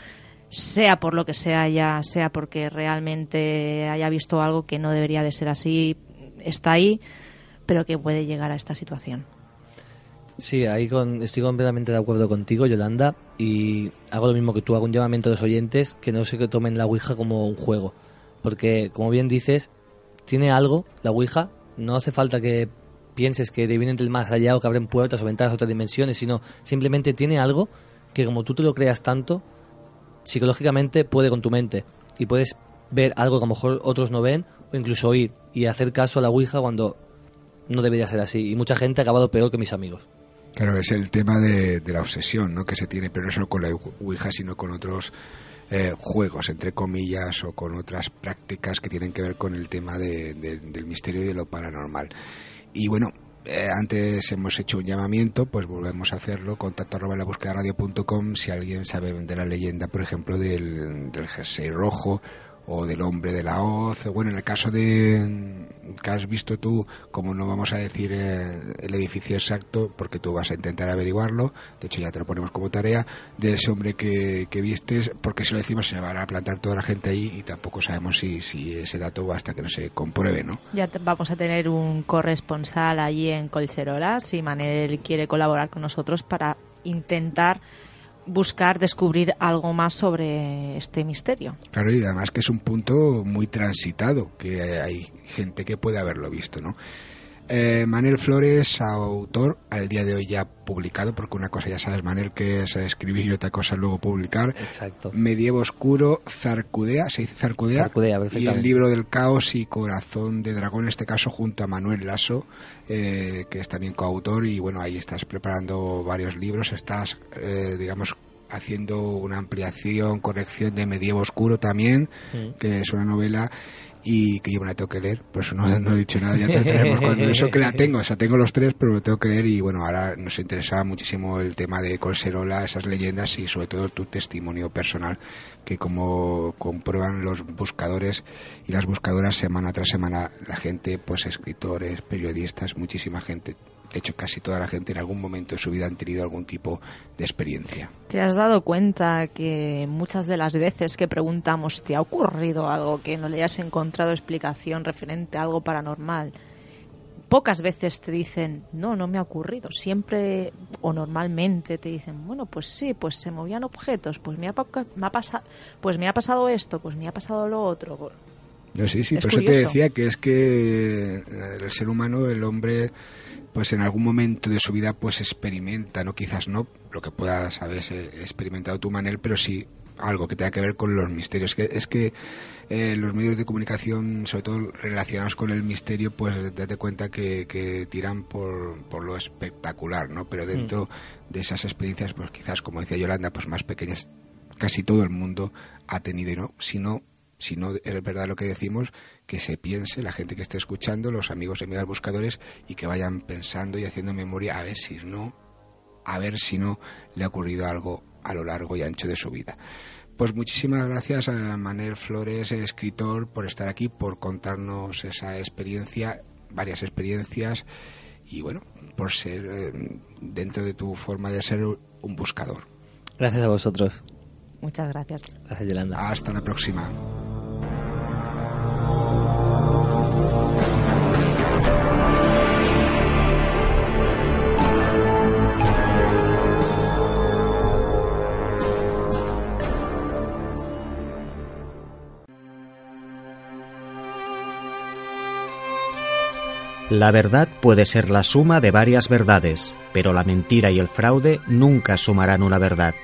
sea por lo que sea ya, sea porque realmente haya visto algo que no debería de ser así, está ahí pero que puede llegar a esta situación. Sí, ahí con, estoy completamente de acuerdo contigo, Yolanda, y hago lo mismo que tú, hago un llamamiento a los oyentes que no que tomen la Ouija como un juego, porque como bien dices, tiene algo, la Ouija, no hace falta que pienses que te vienen del más allá o que abren puertas o ventanas a otras dimensiones, sino simplemente tiene algo que como tú te lo creas tanto, psicológicamente puede con tu mente y puedes ver algo que a lo mejor otros no ven o incluso oír y hacer caso a la Ouija cuando no debería ser así. Y mucha gente ha acabado peor que mis amigos. Claro, es el tema de, la obsesión ¿no? que se tiene, pero no solo con la Ouija, sino con otros eh, juegos, entre comillas, o con otras prácticas que tienen que ver con el tema del misterio y de lo paranormal. Y bueno, eh, antes hemos hecho un llamamiento, pues volvemos a hacerlo, contacto arroba la búsqueda radio.com si alguien sabe de la leyenda, por ejemplo, del jersey rojo o del hombre de la hoz. Bueno, en el caso de que has visto tú, como no vamos a decir eh, el edificio exacto, porque tú vas a intentar averiguarlo, de hecho ya te lo ponemos como tarea, de ese hombre que, que vistes, porque si lo decimos se va a plantar toda la gente ahí y tampoco sabemos si, si ese dato va hasta que no se compruebe, ¿no? Ya vamos a tener un corresponsal allí en Colcherola, si Manel quiere colaborar con nosotros para intentar buscar descubrir algo más sobre este misterio. Claro, y además que es un punto muy transitado, que hay gente que puede haberlo visto, ¿no? Eh, Manel Flores, autor, al día de hoy ya publicado, porque una cosa ya sabes, Manel, que es escribir y otra cosa luego publicar. Exacto. Medievo Oscuro, Zarcudea, se dice Zarcudea. Zarcudea y el libro del caos y Corazón de Dragón, en este caso junto a Manuel Lasso, eh, que es también coautor. Y bueno, ahí estás preparando varios libros, estás, eh, digamos, haciendo una ampliación, corrección de Medievo Oscuro también, mm. que es una novela y que yo me la tengo que leer, por eso no, he dicho nada, ya te traemos cuando eso que la tengo, o sea, tengo los tres, pero lo tengo que leer y bueno, ahora nos interesaba muchísimo el tema de Colserola, esas leyendas y sobre todo tu testimonio personal, que como comprueban los buscadores y las buscadoras semana tras semana, la gente, pues escritores, periodistas, muchísima gente de hecho, casi toda la gente en algún momento de su vida han tenido algún tipo de experiencia. ¿Te has dado cuenta que muchas de las veces que preguntamos, ¿te ha ocurrido algo que no le hayas encontrado explicación referente a algo paranormal? Pocas veces te dicen, no, no me ha ocurrido. Siempre o normalmente te dicen, bueno, pues sí, pues se movían objetos, pues me ha, me ha pasado, pues me ha pasado esto, pues me ha pasado lo otro. No, sí, sí, por eso te decía que es que el ser humano, el hombre, pues en algún momento de su vida pues experimenta, no quizás no lo que puedas haber experimentado tu Manel, pero sí algo que tenga que ver con los misterios. Que es que eh, los medios de comunicación, sobre todo relacionados con el misterio, pues date cuenta que, tiran por, por, lo espectacular, ¿no? Pero dentro mm. de esas experiencias, pues quizás, como decía Yolanda, pues más pequeñas, casi todo el mundo ha tenido, ¿no? Si no si no es verdad lo que decimos, que se piense la gente que esté escuchando, los amigos y amigas buscadores, y que vayan pensando y haciendo memoria a ver si no, a ver si no le ha ocurrido algo a lo largo y ancho de su vida. Pues muchísimas gracias a Manel Flores, escritor, por estar aquí, por contarnos esa experiencia, varias experiencias, y bueno, por ser eh, dentro de tu forma de ser un buscador. Gracias a vosotros. Muchas gracias. Gracias, Yolanda. Hasta la próxima. La verdad puede ser la suma de varias verdades, pero la mentira y el fraude nunca sumarán una verdad.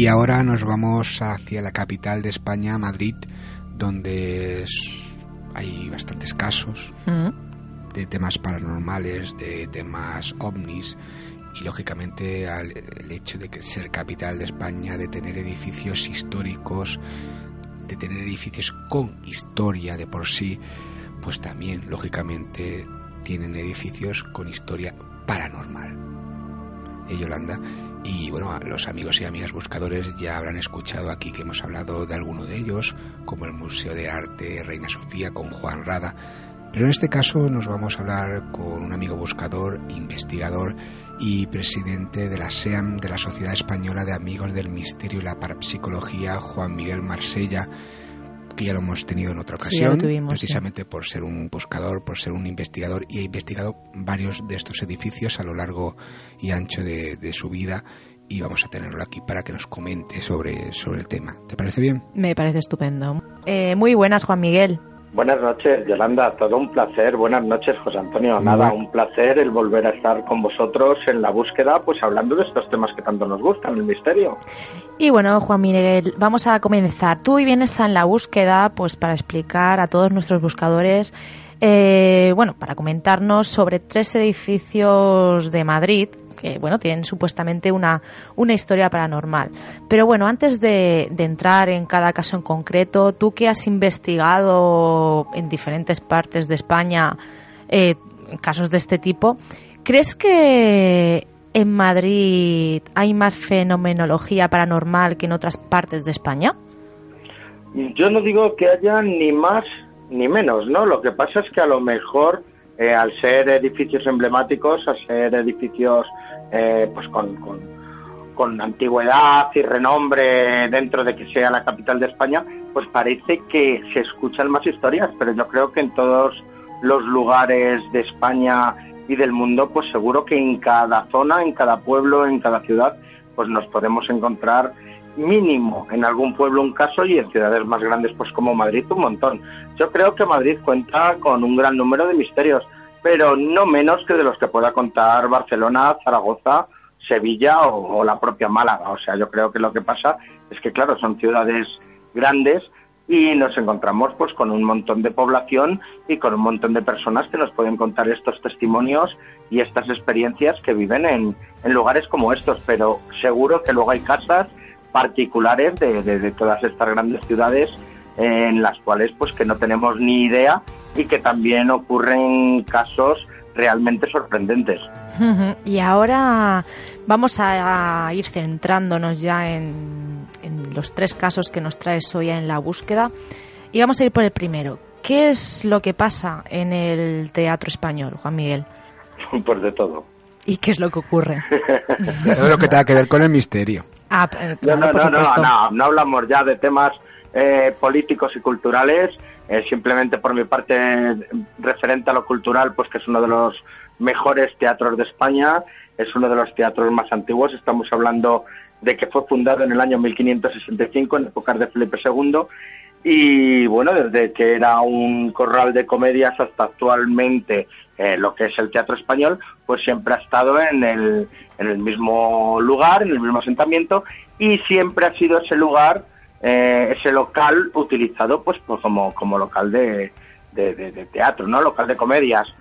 Y ahora nos vamos hacia la capital de España, Madrid, donde hay bastantes casos Mm. de temas paranormales, de temas ovnis y lógicamente al, el hecho de que ser capital de España, de tener edificios históricos, de tener edificios con historia de por sí, pues también lógicamente tienen edificios con historia paranormal. Eh, Yolanda, y bueno, los amigos y amigas buscadores ya habrán escuchado aquí que hemos hablado de alguno de ellos, como el Museo de Arte Reina Sofía con Juan Rada. Pero en este caso nos vamos a hablar con un amigo buscador, investigador y presidente de la SEAM, de la Sociedad Española de Amigos del Misterio y la Parapsicología, Juan Miguel Marsella, que ya lo hemos tenido en otra Sí, ocasión, sí. precisamente por ser un buscador, por ser un investigador y ha investigado varios de estos edificios a lo largo y ancho de, de su vida y vamos a tenerlo aquí para que nos comente sobre, sobre el tema. ¿Te parece bien? Me parece estupendo. Eh, muy buenas, Juan Miguel. Buenas noches, Yolanda. Todo un placer. Buenas noches, José Antonio. Nada, un placer el volver a estar con vosotros en la búsqueda, pues hablando de estos temas que tanto nos gustan, el misterio. Y bueno, Juan Miguel, vamos a comenzar. Tú hoy vienes en la búsqueda, pues para explicar a todos nuestros buscadores, eh, bueno, para comentarnos sobre tres edificios de Madrid que, bueno, tienen supuestamente una, una historia paranormal. Pero bueno, antes de, entrar en cada caso en concreto, tú que has investigado en diferentes partes de España eh, casos de este tipo, ¿crees que en Madrid hay más fenomenología paranormal que en otras partes de España? Yo no digo que haya ni más ni menos, ¿no? Lo que pasa es que a lo mejor, eh, al ser edificios emblemáticos, al ser edificios eh, pues con, con, con antigüedad y renombre dentro de que sea la capital de España, pues parece que se escuchan más historias, pero yo creo que en todos los lugares de España y del mundo, pues seguro que en cada zona, en cada pueblo, en cada ciudad, pues nos podemos encontrar mínimo en algún pueblo un caso y en ciudades más grandes pues como Madrid un montón. Yo creo que Madrid cuenta con un gran número de misterios, pero no menos que de los que pueda contar Barcelona, Zaragoza, Sevilla o, la propia Málaga. O sea, yo creo que lo que pasa es que claro, son ciudades grandes y nos encontramos pues con un montón de población y con un montón de personas que nos pueden contar estos testimonios y estas experiencias que viven en, en lugares como estos, pero seguro que luego hay casas particulares de, de, de todas estas grandes ciudades eh, en las cuales pues que no tenemos ni idea y que también ocurren casos realmente sorprendentes. Y ahora vamos a, a ir centrándonos ya en, en los tres casos que nos traes hoy en la búsqueda y vamos a ir por el primero. ¿Qué es lo que pasa en el teatro español, Juan Miguel? pues de todo. ¿Y qué es lo que ocurre? Todo lo que tenga que ver con el misterio. Ah, eh, No, claro, no, por no, no, supuesto. no, no hablamos ya de temas eh, políticos y culturales, eh, simplemente por mi parte referente a lo cultural, pues que es uno de los mejores teatros de España, es uno de los teatros más antiguos, estamos hablando de que fue fundado en el año 1565, en épocas de Felipe II, y bueno, desde que era un corral de comedias hasta actualmente eh, lo que es el teatro español, pues siempre ha estado en el, en el mismo lugar, en el mismo asentamiento y siempre ha sido ese lugar, eh, ese local utilizado pues, pues como, como local de, de, teatro, ¿no? Local de comedias.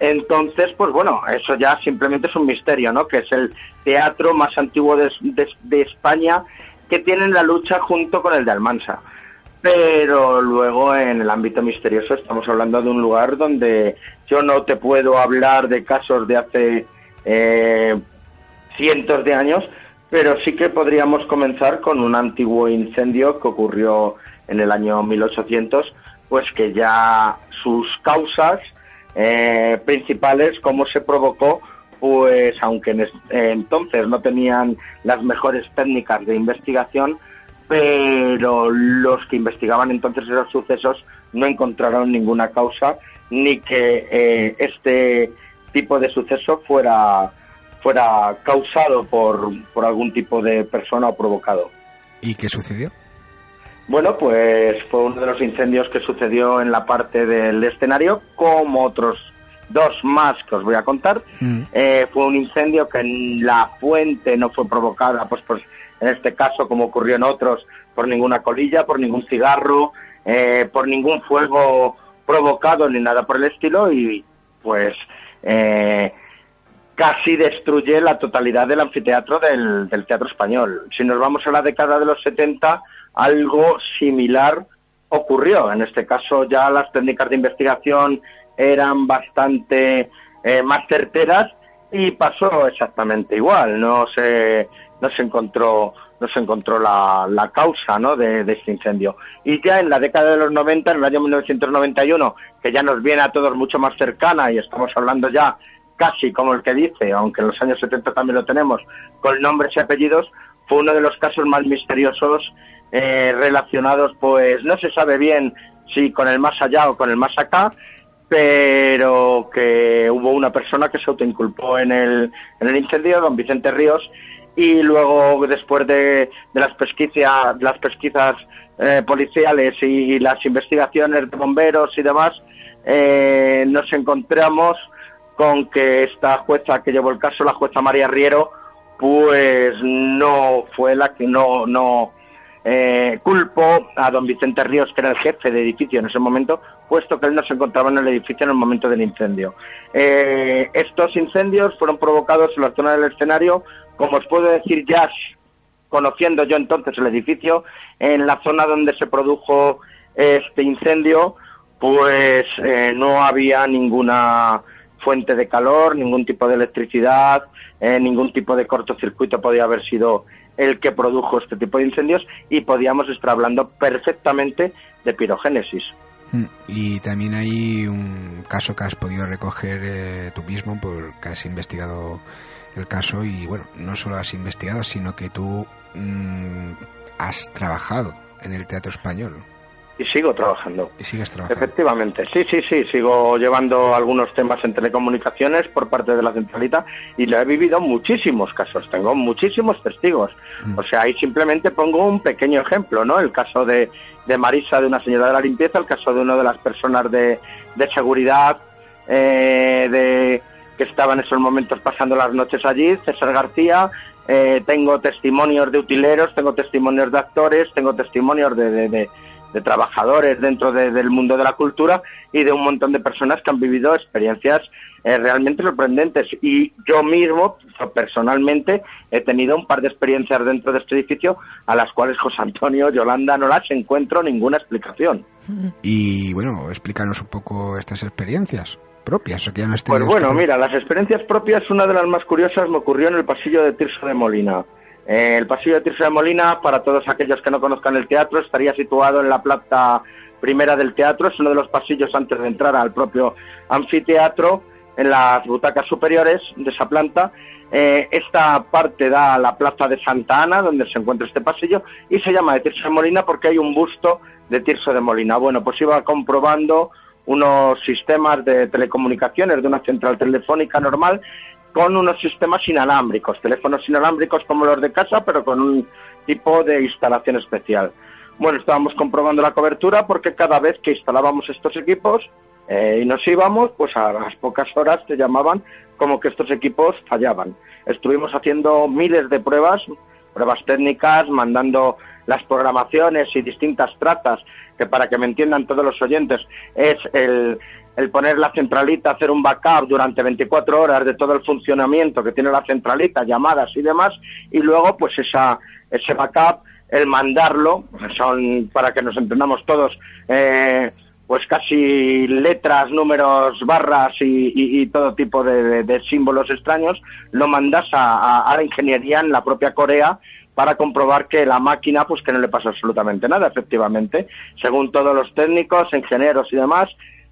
Entonces, pues bueno, eso ya simplemente es un misterio, ¿no? Que es el teatro más antiguo de, de España que tiene la lucha junto con el de Almansa pero luego en el ámbito misterioso estamos hablando de un lugar donde yo no te puedo hablar de casos de hace eh, cientos de años, pero sí que podríamos comenzar con un antiguo incendio que ocurrió en el año 1800, pues que ya sus causas eh, principales, cómo se provocó, pues aunque entonces no tenían las mejores técnicas de investigación, pero los que investigaban entonces esos sucesos no encontraron ninguna causa ni que eh, este tipo de suceso fuera fuera causado por, por algún tipo de persona o provocado. ¿Y qué sucedió? Bueno, pues fue uno de los incendios que sucedió en la parte del escenario, como otros dos más que os voy a contar. Mm. Eh, fue un incendio que en la fuente no fue provocada, pues, pues en este caso, como ocurrió en otros, por ninguna colilla, por ningún cigarro, eh, por ningún fuego provocado ni nada por el estilo y pues eh, casi destruye la totalidad del anfiteatro del, teatro español. Si nos vamos a la década de los 70, algo similar ocurrió. En este caso ya las técnicas de investigación eran bastante eh, más certeras y pasó exactamente igual. No se, no se encontró no se encontró la, la causa ¿no? de, este incendio. Y ya en la década de los 90, en el año 1991, que ya nos viene a todos mucho más cercana y estamos hablando ya casi como el que dice, aunque en los años 70 también lo tenemos, con nombres y apellidos, fue uno de los casos más misteriosos eh, relacionados, pues no se sabe bien si con el más allá o con el más acá, pero que hubo una persona que se autoinculpó en el, en el incendio, don Vicente Ríos, y luego después de, las pesquisas, las pesquisas eh, policiales y, las investigaciones de bomberos y demás, eh, nos encontramos con que esta jueza que llevó el caso, la jueza María Riero, pues no fue la que no, no eh, culpó a don Vicente Ríos, que era el jefe de edificio en ese momento, puesto que él no se encontraba en el edificio en el momento del incendio. estos incendios fueron provocados en la zona del escenario como os puedo decir ya, conociendo yo entonces el edificio, en la zona donde se produjo este incendio, pues eh, no había ninguna fuente de calor, ningún tipo de electricidad, eh, ningún tipo de cortocircuito podía haber sido el que produjo este tipo de incendios y podíamos estar hablando perfectamente de pirogénesis. Mm, y también hay un caso que has podido recoger eh, tú mismo porque has investigado el caso y bueno, no solo has investigado, sino que tú mm, has trabajado en el teatro español. Y sigo trabajando. Y sigues trabajando. Efectivamente, sí, sí, sí, sigo llevando algunos temas en telecomunicaciones por parte de la centralita y lo he vivido muchísimos casos, tengo muchísimos testigos. Mm. O sea, ahí simplemente pongo un pequeño ejemplo, ¿no? El caso de, de Marisa, de una señora de la limpieza, el caso de una de las personas de, de seguridad, eh, de que estaba en esos momentos pasando las noches allí, César García, eh, tengo testimonios de utileros, tengo testimonios de actores, tengo testimonios de, de, trabajadores dentro del mundo de la cultura y de un montón de personas que han vivido experiencias eh, realmente sorprendentes. Y yo mismo, personalmente, he tenido un par de experiencias dentro de este edificio a las cuales José Antonio, Yolanda, no las encuentro ninguna explicación. Y bueno, explícanos un poco estas experiencias propias que ya no Pues bueno, mira, las experiencias propias, una de las más curiosas me ocurrió en el pasillo de Tirso de Molina. El pasillo de Tirso de Molina, para todos aquellos que no conozcan el teatro, estaría situado en la planta primera del teatro, es uno de los pasillos antes de entrar al propio anfiteatro, en las butacas superiores de esa planta. Eh, esta parte da a la plaza de Santa Ana, donde se encuentra este pasillo, y se llama de Tirso de Molina porque hay un busto de Tirso de Molina. Bueno, pues iba comprobando unos sistemas de telecomunicaciones de una central telefónica normal con unos sistemas inalámbricos, teléfonos inalámbricos como los de casa, pero con un tipo de instalación especial. bueno, estábamos comprobando la cobertura porque cada vez que instalábamos estos equipos eh, y nos íbamos, pues a las pocas horas te llamaban como que estos equipos fallaban. Estuvimos haciendo miles de pruebas, pruebas técnicas, mandando las programaciones y distintas trazas, que para que me entiendan todos los oyentes, es el, el poner la centralita, hacer un backup durante 24 horas de todo el funcionamiento que tiene la centralita, llamadas y demás, y luego pues esa, ese backup, el mandarlo, son para que nos entendamos todos, eh, pues casi letras, números, barras y, todo tipo de, símbolos extraños, lo mandas a, a, la ingeniería en la propia Corea para comprobar que la máquina, pues que no le pasa absolutamente nada, efectivamente. Según todos los técnicos, ingenieros y demás,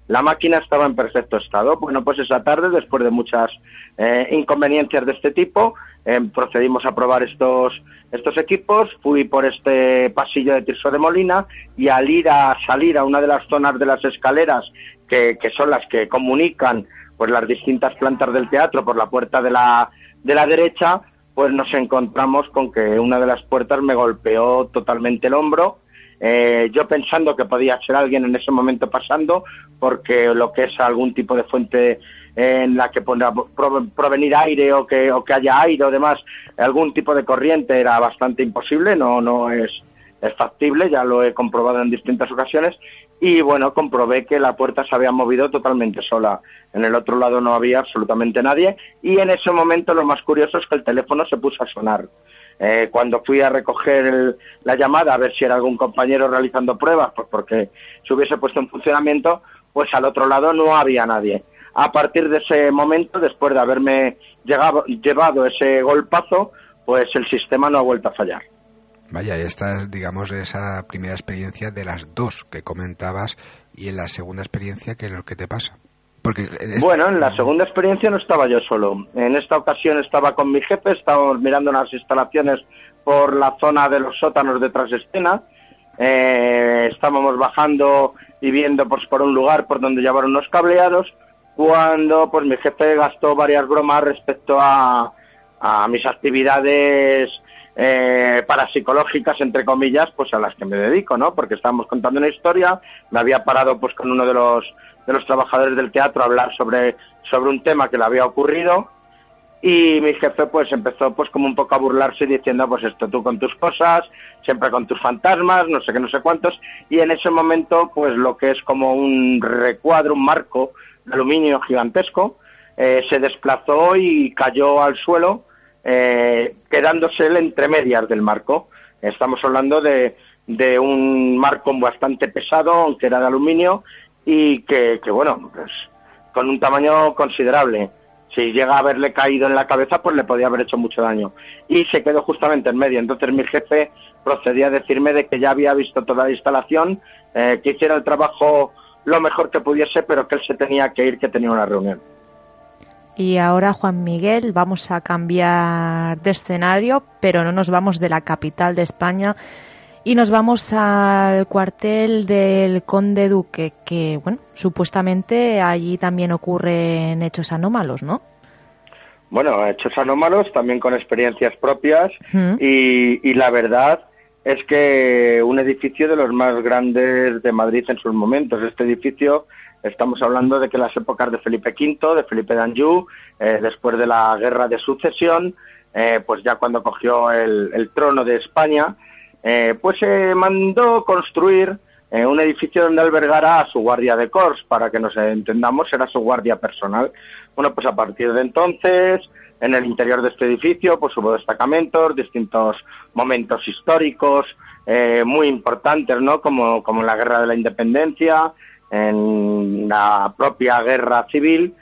la máquina estaba en perfecto estado. Bueno, pues esa tarde, después de muchas eh, inconveniencias de este tipo, eh, procedimos a probar estos, estos equipos. Fui por este pasillo de Tirso de Molina y al ir a salir a una de las zonas de las escaleras, que, que son las que comunican pues las distintas plantas del teatro por la puerta de la, de la derecha, pues nos encontramos con que una de las puertas me golpeó totalmente el hombro. Eh, yo pensando que podía ser alguien en ese momento pasando, porque lo que es algún tipo de fuente en la que pueda provenir aire o que, o que haya aire o demás, algún tipo de corriente era bastante imposible, no, no es, es factible, ya lo he comprobado en distintas ocasiones, y bueno, comprobé que la puerta se había movido totalmente sola. En el otro lado no había absolutamente nadie y en ese momento lo más curioso es que el teléfono se puso a sonar. Eh, cuando fui a recoger la llamada a ver si era algún compañero realizando pruebas, pues porque se hubiese puesto en funcionamiento, pues al otro lado no había nadie. A partir de ese momento, después de haberme llegado, llevado ese golpazo, pues el sistema no ha vuelto a fallar. Vaya, esta es, digamos, esa primera experiencia de las dos que comentabas y en la segunda experiencia, ¿qué es lo que te pasa? Bueno, en la segunda experiencia no estaba yo solo. En esta ocasión estaba con mi jefe, estábamos mirando unas instalaciones por la zona de los sótanos de escena. Eh, estábamos bajando y viendo pues, por un lugar por donde llevaron unos cableados, cuando pues mi jefe gastó varias bromas respecto a, a mis actividades eh, parapsicológicas, entre comillas, pues a las que me dedico, ¿no? Porque estábamos contando una historia, me había parado pues con uno de los, de los trabajadores del teatro a hablar sobre, sobre un tema que le había ocurrido y mi jefe pues empezó pues como un poco a burlarse diciendo pues esto tú con tus cosas, siempre con tus fantasmas, no sé qué, no sé cuántos y en ese momento pues lo que es como un recuadro, un marco de aluminio gigantesco eh, se desplazó y cayó al suelo eh, quedándose él entre medias del marco. Estamos hablando de, de un marco bastante pesado, aunque era de aluminio, y que, que, bueno, pues con un tamaño considerable. Si llega a haberle caído en la cabeza, pues le podía haber hecho mucho daño. Y se quedó justamente en medio. Entonces mi jefe procedía a decirme de que ya había visto toda la instalación, eh, que hiciera el trabajo lo mejor que pudiese, pero que él se tenía que ir, que tenía una reunión. Y ahora, Juan Miguel, vamos a cambiar de escenario, pero no nos vamos de la capital de España y nos vamos al cuartel del Conde Duque, que, bueno, supuestamente allí también ocurren hechos anómalos, ¿no? Bueno, hechos anómalos, también con experiencias propias y, y la verdad es que un edificio de los más grandes de Madrid en sus momentos. Este edificio Estamos hablando de que las épocas de Felipe V, de Felipe d'Anjou, eh, después de la guerra de sucesión, eh, pues ya cuando cogió el, trono de España, eh, pues se mandó construir un edificio donde albergara a su guardia de corps, para que nos entendamos, era su guardia personal. Bueno, pues a partir de entonces, en el interior de este edificio, pues hubo destacamentos, distintos momentos históricos muy importantes, ¿no? Como, como la guerra de la independencia, en la propia guerra civil.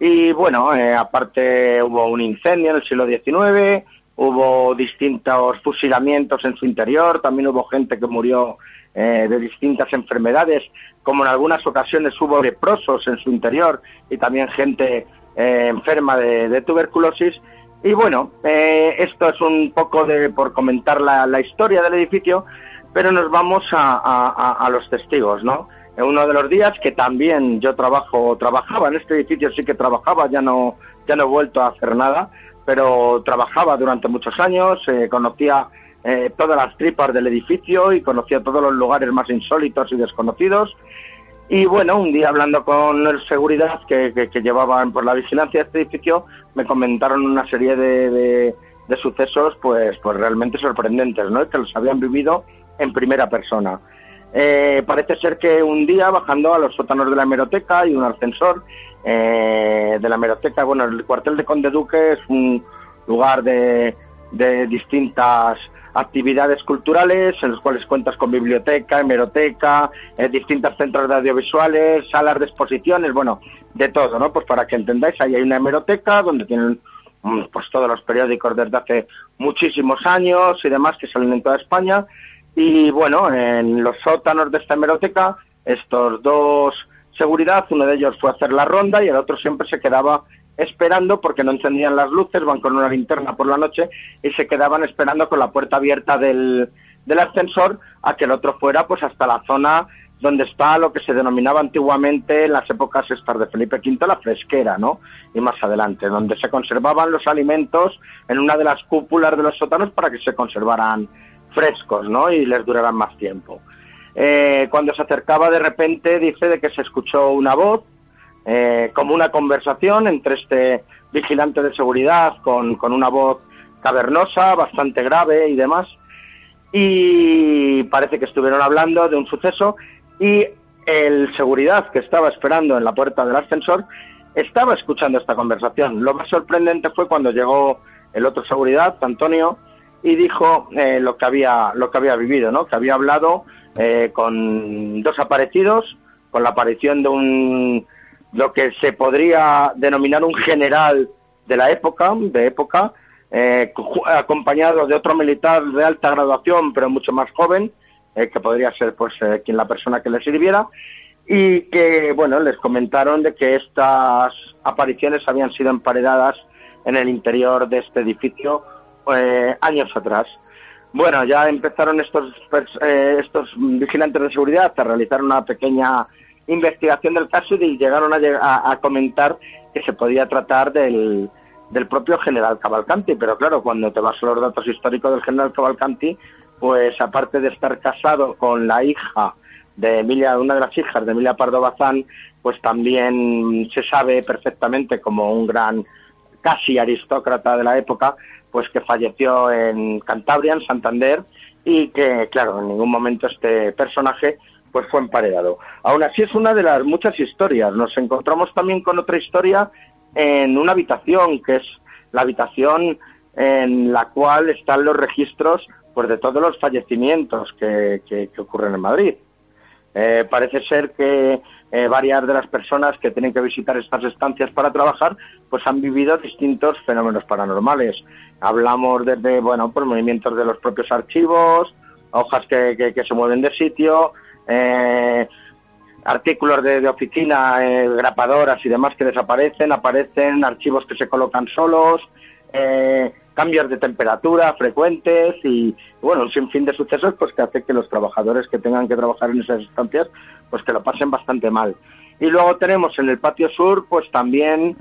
Y bueno, eh, aparte hubo un incendio en el siglo XIX, hubo distintos fusilamientos en su interior, también hubo gente que murió eh, de distintas enfermedades, como en algunas ocasiones hubo leprosos en su interior y también gente eh, enferma de, tuberculosis. Y bueno, esto es un poco de, por comentar la, historia del edificio, pero nos vamos a, a los testigos, ¿no? en uno de los días que también yo trabajo, trabajaba en este edificio, sí que trabajaba, ya no, ya no he vuelto a hacer nada, pero trabajaba durante muchos años, eh, conocía eh, todas las tripas del edificio y conocía todos los lugares más insólitos y desconocidos. Y bueno, un día hablando con el seguridad que, que, llevaban por la vigilancia de este edificio, me comentaron una serie de, de, sucesos pues, pues realmente sorprendentes, ¿no? que los habían vivido en primera persona. Eh, parece ser que un día, bajando a los sótanos de la hemeroteca y un ascensor eh, de la hemeroteca, bueno, el cuartel de Conde Duque es un lugar de, de distintas actividades culturales en los cuales cuentas con biblioteca, hemeroteca, eh, distintos centros de audiovisuales, salas de exposiciones, bueno, de todo, ¿no? Pues para que entendáis, ahí hay una hemeroteca donde tienen mm, pues todos los periódicos desde hace muchísimos años y demás que salen en toda España. Y bueno, en los sótanos de esta hemeroteca, estos dos seguridad, uno de ellos fue hacer la ronda y el otro siempre se quedaba esperando porque no encendían las luces, van con una linterna por la noche y se quedaban esperando con la puerta abierta del, del ascensor a que el otro fuera pues hasta la zona donde está lo que se denominaba antiguamente en las épocas estas de Felipe V la fresquera, ¿no? Y más adelante, donde se conservaban los alimentos en una de las cúpulas de los sótanos para que se conservaran frescos, ¿no? Y les duraran más tiempo. Eh, cuando se acercaba de repente dice de que se escuchó una voz eh, como una conversación entre este vigilante de seguridad con, con una voz cavernosa, bastante grave y demás. Y parece que estuvieron hablando de un suceso y el seguridad que estaba esperando en la puerta del ascensor estaba escuchando esta conversación. Lo más sorprendente fue cuando llegó el otro seguridad, Antonio, y dijo eh, lo que había lo que había vivido, ¿no? Que había hablado eh, con dos aparecidos, con la aparición de un lo que se podría denominar un general de la época, de época, eh, acompañado de otro militar de alta graduación, pero mucho más joven, eh, que podría ser pues eh, quien la persona que le sirviera, y que bueno les comentaron de que estas apariciones habían sido emparedadas en el interior de este edificio años atrás. Bueno, ya empezaron estos estos vigilantes de seguridad a realizar una pequeña investigación del caso y llegaron a, comentar que se podía tratar del, del propio general Cavalcanti, pero claro, cuando te vas a los datos históricos del general Cavalcanti, pues aparte de estar casado con la hija de Emilia, una de las hijas de Emilia Pardo Bazán, pues también se sabe perfectamente como un gran casi aristócrata de la época, pues que falleció en Cantabria, en Santander, y que, claro, en ningún momento este personaje pues fue emparedado. Aún así es una de las muchas historias. Nos encontramos también con otra historia en una habitación, que es la habitación en la cual están los registros pues, de todos los fallecimientos que, que, ocurren en Madrid. Eh, parece ser que eh, varias de las personas que tienen que visitar estas estancias para trabajar pues han vivido distintos fenómenos paranormales. Hablamos desde, bueno, por movimientos de los propios archivos, hojas que, que se mueven de sitio, eh, artículos de, oficina, eh, grapadoras y demás que desaparecen, aparecen archivos que se colocan solos, eh, cambios de temperatura frecuentes y bueno, un sinfín de sucesos pues que hace que los trabajadores que tengan que trabajar en esas estancias pues que lo pasen bastante mal. Y luego tenemos en el patio sur pues también,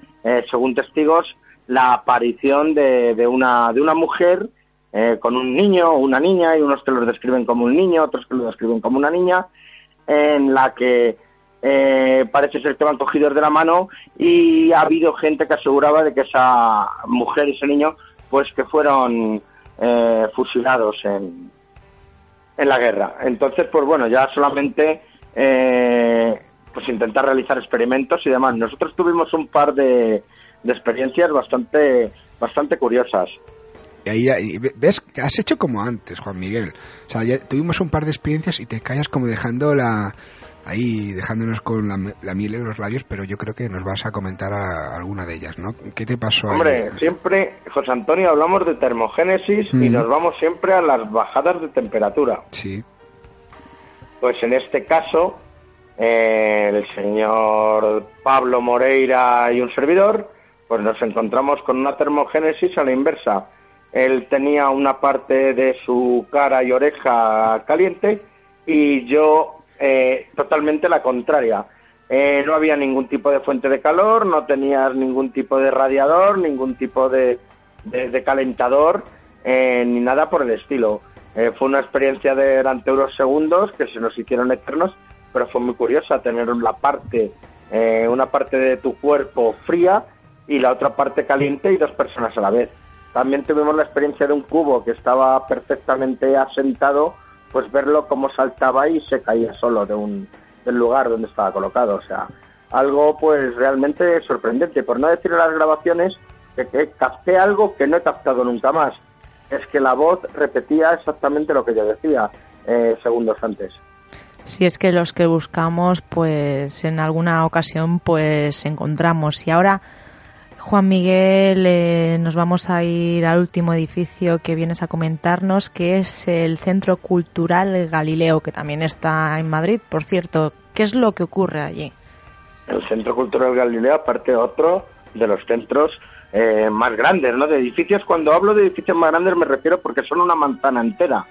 según testigos, la aparición de, de, una, de una mujer eh, con un niño o una niña, y unos que lo describen como un niño, otros que lo describen como una niña, en la que eh, parece ser que van cogidos de la mano y ha habido gente que aseguraba de que esa mujer y ese niño pues que fueron eh, fusilados en, en la guerra. Entonces, pues bueno, ya solamente pues intentar realizar experimentos y demás. Nosotros tuvimos un par de, de experiencias bastante, bastante curiosas. Y ahí, ves, has hecho como antes, Juan Miguel. O sea, ya tuvimos un par de experiencias y te callas como dejando la ahí dejándonos con la, miel en los labios, pero yo creo que nos vas a comentar alguna de ellas, ¿no? ¿Qué te pasó? Hombre, siempre, José Antonio, hablamos de termogénesis y nos vamos siempre a las bajadas de temperatura. Sí. Pues en este caso, eh, el señor Pablo Moreira y un servidor, pues nos encontramos con una termogénesis a la inversa él tenía una parte de su cara y oreja caliente y yo eh, totalmente la contraria. Eh, no había ningún tipo de fuente de calor, no tenías ningún tipo de radiador, ningún tipo de, de, calentador, eh, ni nada por el estilo. Eh, fue una experiencia de durante unos segundos que se nos hicieron eternos, pero fue muy curiosa tener la parte, eh, una parte de tu cuerpo fría y la otra parte caliente y dos personas a la vez. También tuvimos la experiencia de un cubo que estaba perfectamente asentado, pues verlo cómo saltaba y se caía solo de un, del lugar donde estaba colocado. O sea, algo pues realmente sorprendente. Por no decir en las grabaciones que, que capté algo que no he captado nunca más. Es que la voz repetía exactamente lo que yo decía eh, segundos antes. Si es que los que buscamos, pues en alguna ocasión, pues encontramos. Y ahora, Juan Miguel, eh, nos vamos a ir al último edificio que vienes a comentarnos, que es el Centro Cultural Galileo, que también está en Madrid. Por cierto, ¿qué es lo que ocurre allí? El Centro Cultural Galileo, aparte otro de los centros eh, más grandes, ¿no? De edificios, cuando hablo de edificios más grandes me refiero porque son una manzana entera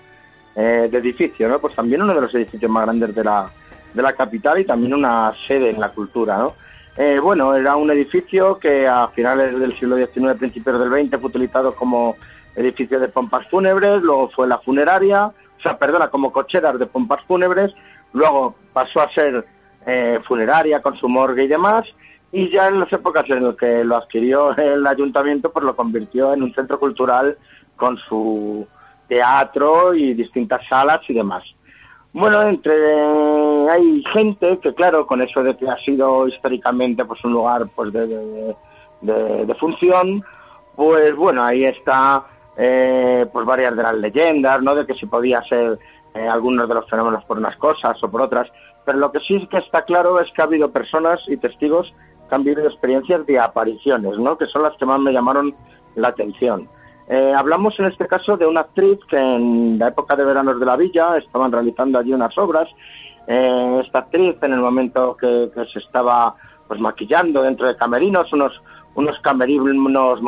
eh, de edificios, ¿no? Pues también uno de los edificios más grandes de la, de la capital y también una sede en la cultura, ¿no? Eh, bueno, era un edificio que a finales del siglo XIX, principios del XX, fue utilizado como edificio de pompas fúnebres, luego fue la funeraria, o sea, perdona, como cocheras de pompas fúnebres, luego pasó a ser eh, funeraria con su morgue y demás, y ya en las épocas en las que lo adquirió el ayuntamiento, pues lo convirtió en un centro cultural con su teatro y distintas salas y demás. Bueno, entre hay gente que claro, con eso de que ha sido históricamente pues un lugar pues de, de, función, pues bueno, ahí está eh, pues varias de las leyendas, ¿no? De que si podía ser eh, algunos de los fenómenos por unas cosas o por otras, pero lo que sí es que está claro es que ha habido personas y testigos han vivido experiencias de apariciones, ¿no? que son las que más me llamaron la atención. Eh, hablamos en este caso de una actriz que en la época de veranos de la villa estaban realizando allí unas obras. Eh, esta actriz, en el momento que, se estaba pues maquillando dentro de camerinos, unos unos camerinos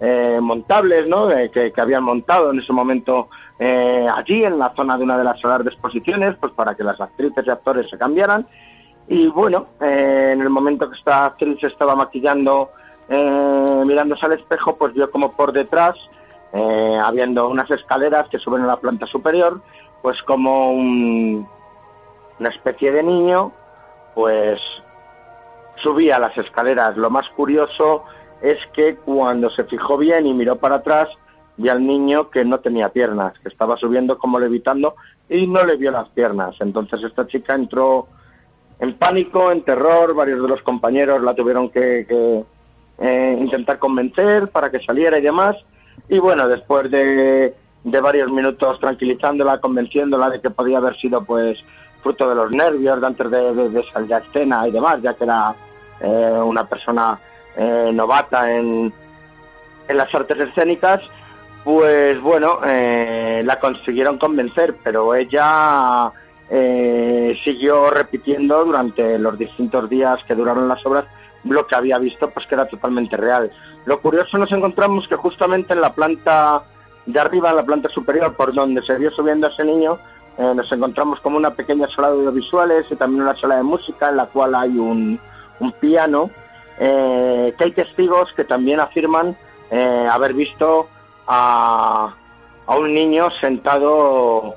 eh, montables, ¿no? que, que, habían montado en ese momento allí en la zona de una de las salas de exposiciones, pues para que las actrices y actores se cambiaran y bueno, eh, en el momento que esta actriz estaba maquillando, eh, mirándose al espejo, pues vio como por detrás, eh, habiendo unas escaleras que suben a la planta superior, pues como un, una especie de niño, pues subía las escaleras. Lo más curioso es que cuando se fijó bien y miró para atrás, vio al niño que no tenía piernas, que estaba subiendo como levitando y no le vio las piernas. Entonces esta chica entró en pánico, en terror, varios de los compañeros la tuvieron que, eh, intentar convencer para que saliera y demás. Y bueno, después de, varios minutos tranquilizándola, convenciéndola de que podía haber sido pues fruto de los nervios de antes de, de, salir a escena y demás, ya que era eh, una persona eh, novata en, en las artes escénicas, pues bueno, la consiguieron convencer, pero ella eh, siguió repitiendo durante los distintos días que duraron las obras lo que había visto, pues que era totalmente real. Lo curioso nos encontramos que justamente en la planta de arriba, en la planta superior, por donde se vio subiendo ese niño, eh, nos encontramos como una pequeña sala de audiovisuales y también una sala de música en la cual hay un, piano, eh, que hay testigos que también afirman eh, haber visto a, a un niño sentado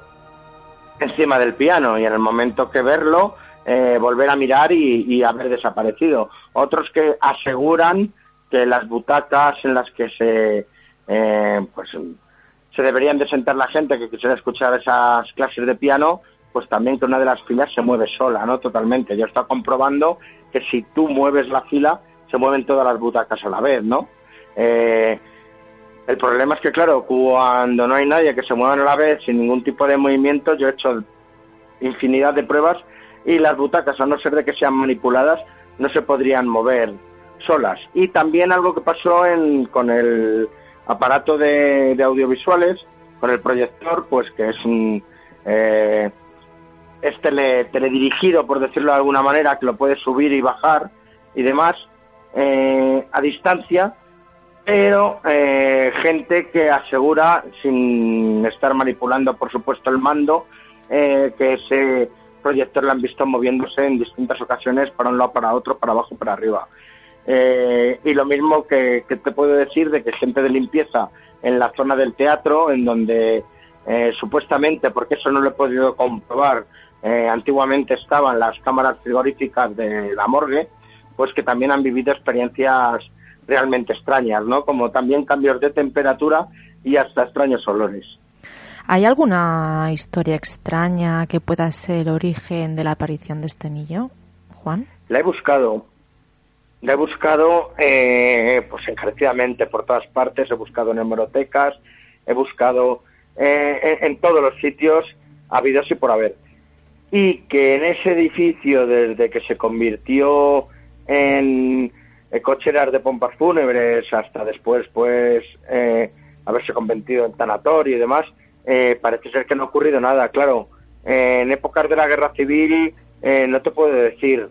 encima del piano y en el momento que verlo eh, volver a mirar y, haber desaparecido. Otros que aseguran que las butacas en las que se eh, pues se deberían de sentar la gente que quisiera escuchar esas clases de piano, pues también que una de las filas se mueve sola, ¿no? Totalmente. Yo estoy comprobando que si tú mueves la fila, se mueven todas las butacas a la vez, ¿no? Eh, el problema es que, claro, cuando no hay nadie que se mueva a la vez sin ningún tipo de movimiento, yo he hecho infinidad de pruebas y las butacas, a no ser de que sean manipuladas, no se podrían mover solas. Y también algo que pasó en, con el aparato de, audiovisuales, con el proyector, pues que es un... Eh, es teledirigido, por decirlo de alguna manera, que lo puedes subir y bajar y demás eh, a distancia, pero eh, gente que asegura, sin estar manipulando por supuesto el mando, eh, que ese proyector lo han visto moviéndose en distintas ocasiones para un lado, para otro, para abajo, para arriba. Eh, y lo mismo que, te puedo decir de que gente de limpieza en la zona del teatro, en donde eh, supuestamente, porque eso no lo he podido comprobar, eh, antiguamente estaban las cámaras frigoríficas de la morgue, pues que también han vivido experiencias realmente extrañas, ¿no? Como también cambios de temperatura y hasta extraños olores. ¿Hay alguna historia extraña que pueda ser el origen de la aparición de este niño, Juan? La he buscado. La he buscado eh, pues encarecidamente por todas partes. He buscado en hemerotecas, he buscado eh, en, en, todos los sitios habidos y por haber. Y que en ese edificio, desde que se convirtió en cocheras de pompas fúnebres hasta después, pues, eh, haberse convertido en tanatorio y demás, eh, parece ser que no ha ocurrido nada. Claro, eh, en épocas de la guerra civil eh, no te puedo decir,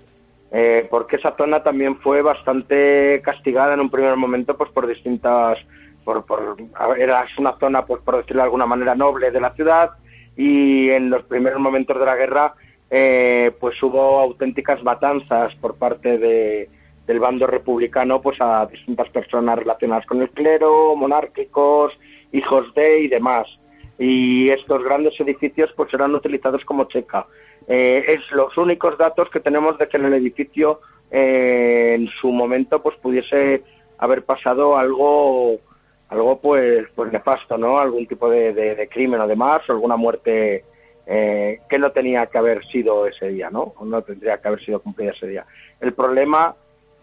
eh, porque esa zona también fue bastante castigada en un primer momento pues por distintas... Por, por, era una zona, pues por decirlo de alguna manera, noble de la ciudad y en los primeros momentos de la guerra eh, pues hubo auténticas matanzas por parte de, del bando republicano pues a distintas personas relacionadas con el clero, monárquicos, hijos de y demás. Y estos grandes edificios pues serán utilizados como checa. Eh, es los únicos datos que tenemos de que en el edificio eh, en su momento pues pudiese haber pasado algo algo pues pues nefasto, ¿no? Algún tipo de, de, de crimen o demás, o alguna muerte eh, que no tenía que haber sido ese día, ¿no? O no tendría que haber sido cumplida ese día. El problema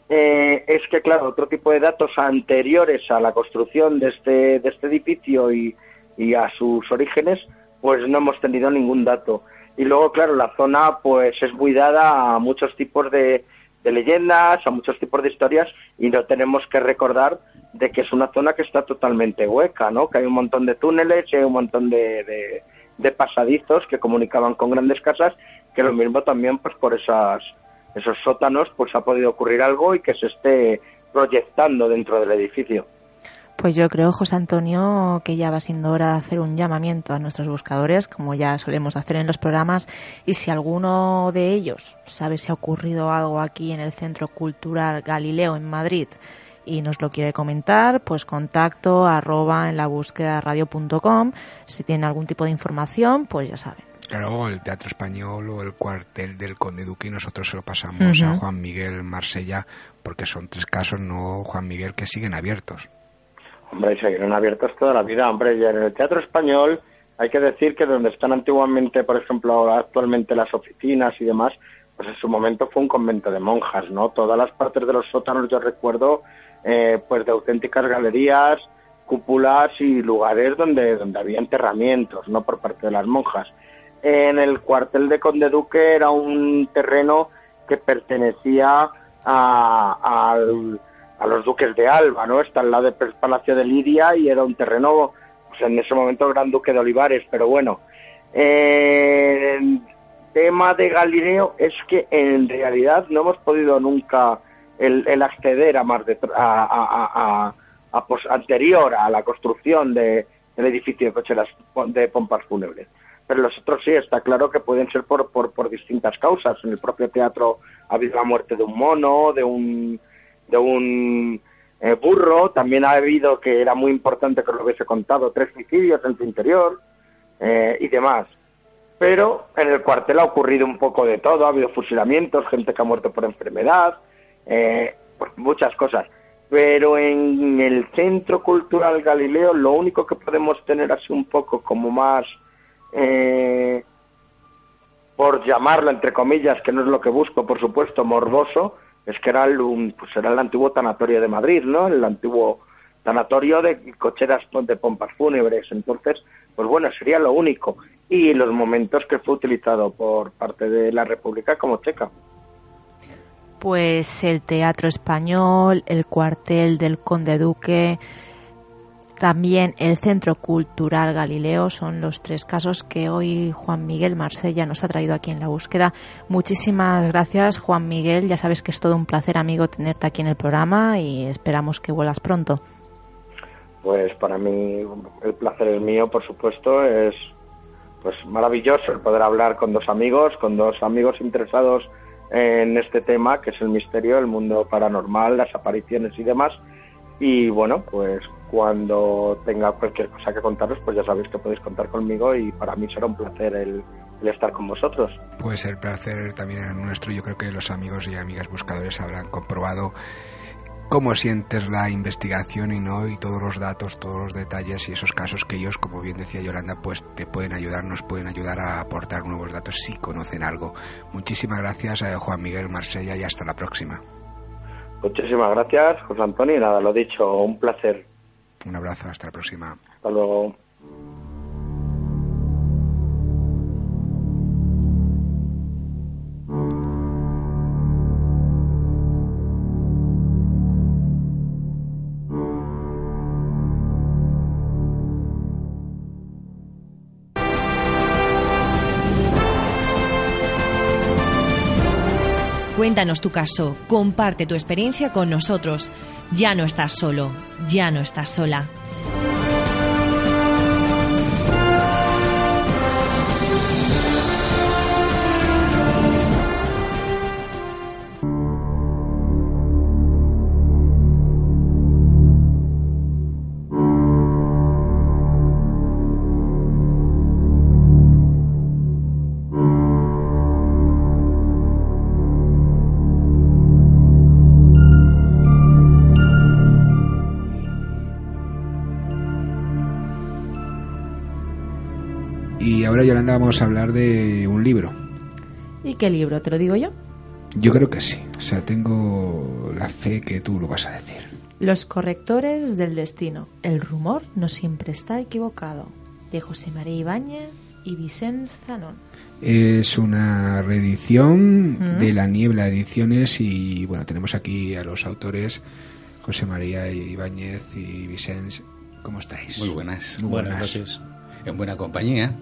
eh, es que, claro, otro tipo de datos anteriores a la construcción de este, de este edificio y, y a sus orígenes, pues no hemos tenido ningún dato. Y luego, claro, la zona pues es muy dada a muchos tipos de, de leyendas, a muchos tipos de historias y no tenemos que recordar de que es una zona que está totalmente hueca, ¿no? Que hay un montón de túneles y hay un montón de, de, de pasadizos que comunicaban con grandes casas, que lo mismo también pues por esas esos sótanos pues ha podido ocurrir algo y que se esté proyectando dentro del edificio. Pues yo creo, José Antonio, que ya va siendo hora de hacer un llamamiento a nuestros buscadores, como ya solemos hacer en los programas, y si alguno de ellos sabe si ha ocurrido algo aquí en el Centro Cultural Galileo en Madrid y nos lo quiere comentar, pues contacto arroba en la búsqueda radio.com. Si tienen algún tipo de información, pues ya saben. Claro, el Teatro Español o el cuartel del Conde Duque y nosotros se lo pasamos uh -huh. a Juan Miguel Marsella porque son tres casos, no Juan Miguel, que siguen abiertos. Hombre, seguirán abiertos toda la vida, hombre. Y en el Teatro Español hay que decir que donde están antiguamente, por ejemplo, actualmente las oficinas y demás, pues en su momento fue un convento de monjas, ¿no? Todas las partes de los sótanos yo recuerdo eh, pues de auténticas galerías, cúpulas y lugares donde, donde había enterramientos, ¿no? Por parte de las monjas. En el cuartel de Conde Duque era un terreno que pertenecía a, a, a los duques de Alba, ¿no? Está al lado del Palacio de Lidia y era un terreno, pues en ese momento Gran Duque de Olivares, pero bueno. Eh, el tema de Galileo es que en realidad no hemos podido nunca el, acceder a más de, a, a pues, anterior a la construcción de, del edificio de cocheras de pompas fúnebres. Pero los otros sí, está claro que pueden ser por, por, por distintas causas. En el propio teatro ha habido la muerte de un mono, de un, de un eh, burro. También ha habido, que era muy importante que lo hubiese contado, tres suicidios en su interior eh, y demás. Pero en el cuartel ha ocurrido un poco de todo. Ha habido fusilamientos, gente que ha muerto por enfermedad, eh, pues muchas cosas. Pero en el Centro Cultural Galileo lo único que podemos tener así un poco como más, eh, por llamarlo entre comillas, que no es lo que busco, por supuesto, morboso, es que era el, un, pues era el antiguo tanatorio de Madrid, ¿no? El antiguo tanatorio de cocheras de pompas fúnebres. Entonces, pues bueno, sería lo único. Y los momentos que fue utilizado por parte de la República como checa pues el Teatro Español, el cuartel del Conde Duque, también el Centro Cultural Galileo son los tres casos que hoy Juan Miguel Marsella nos ha traído aquí en la búsqueda. Muchísimas gracias Juan Miguel, ya sabes que es todo un placer amigo tenerte aquí en el programa y esperamos que vuelvas pronto. Pues para mí el placer es mío, por supuesto, es pues maravilloso el poder hablar con dos amigos, con dos amigos interesados en este tema que es el misterio, el mundo paranormal, las apariciones y demás. Y bueno, pues cuando tenga cualquier cosa que contaros, pues ya sabéis que podéis contar conmigo y para mí será un placer el, el estar con vosotros. Pues el placer también es nuestro. Yo creo que los amigos y amigas buscadores habrán comprobado cómo sientes la investigación y no y todos los datos, todos los detalles y esos casos que ellos, como bien decía Yolanda, pues te pueden ayudar, nos pueden ayudar a aportar nuevos datos si conocen algo. Muchísimas gracias a Juan Miguel Marsella y hasta la próxima. Muchísimas gracias, José Antonio, y nada, lo dicho, un placer. Un abrazo, hasta la próxima. Hasta luego. Cuéntanos tu caso, comparte tu experiencia con nosotros. Ya no estás solo, ya no estás sola. Yolanda, vamos a hablar de un libro. ¿Y qué libro? ¿Te lo digo yo? Yo creo que sí. O sea, tengo la fe que tú lo vas a decir. Los correctores del destino. El rumor no siempre está equivocado. De José María Ibáñez y Vicens Zanón. Es una reedición Mm. de La Niebla Ediciones y bueno, tenemos aquí a los autores José María Ibáñez y Vicens. ¿Cómo estáis? Muy buenas. Muy Buenas buenas. noches. En buena compañía.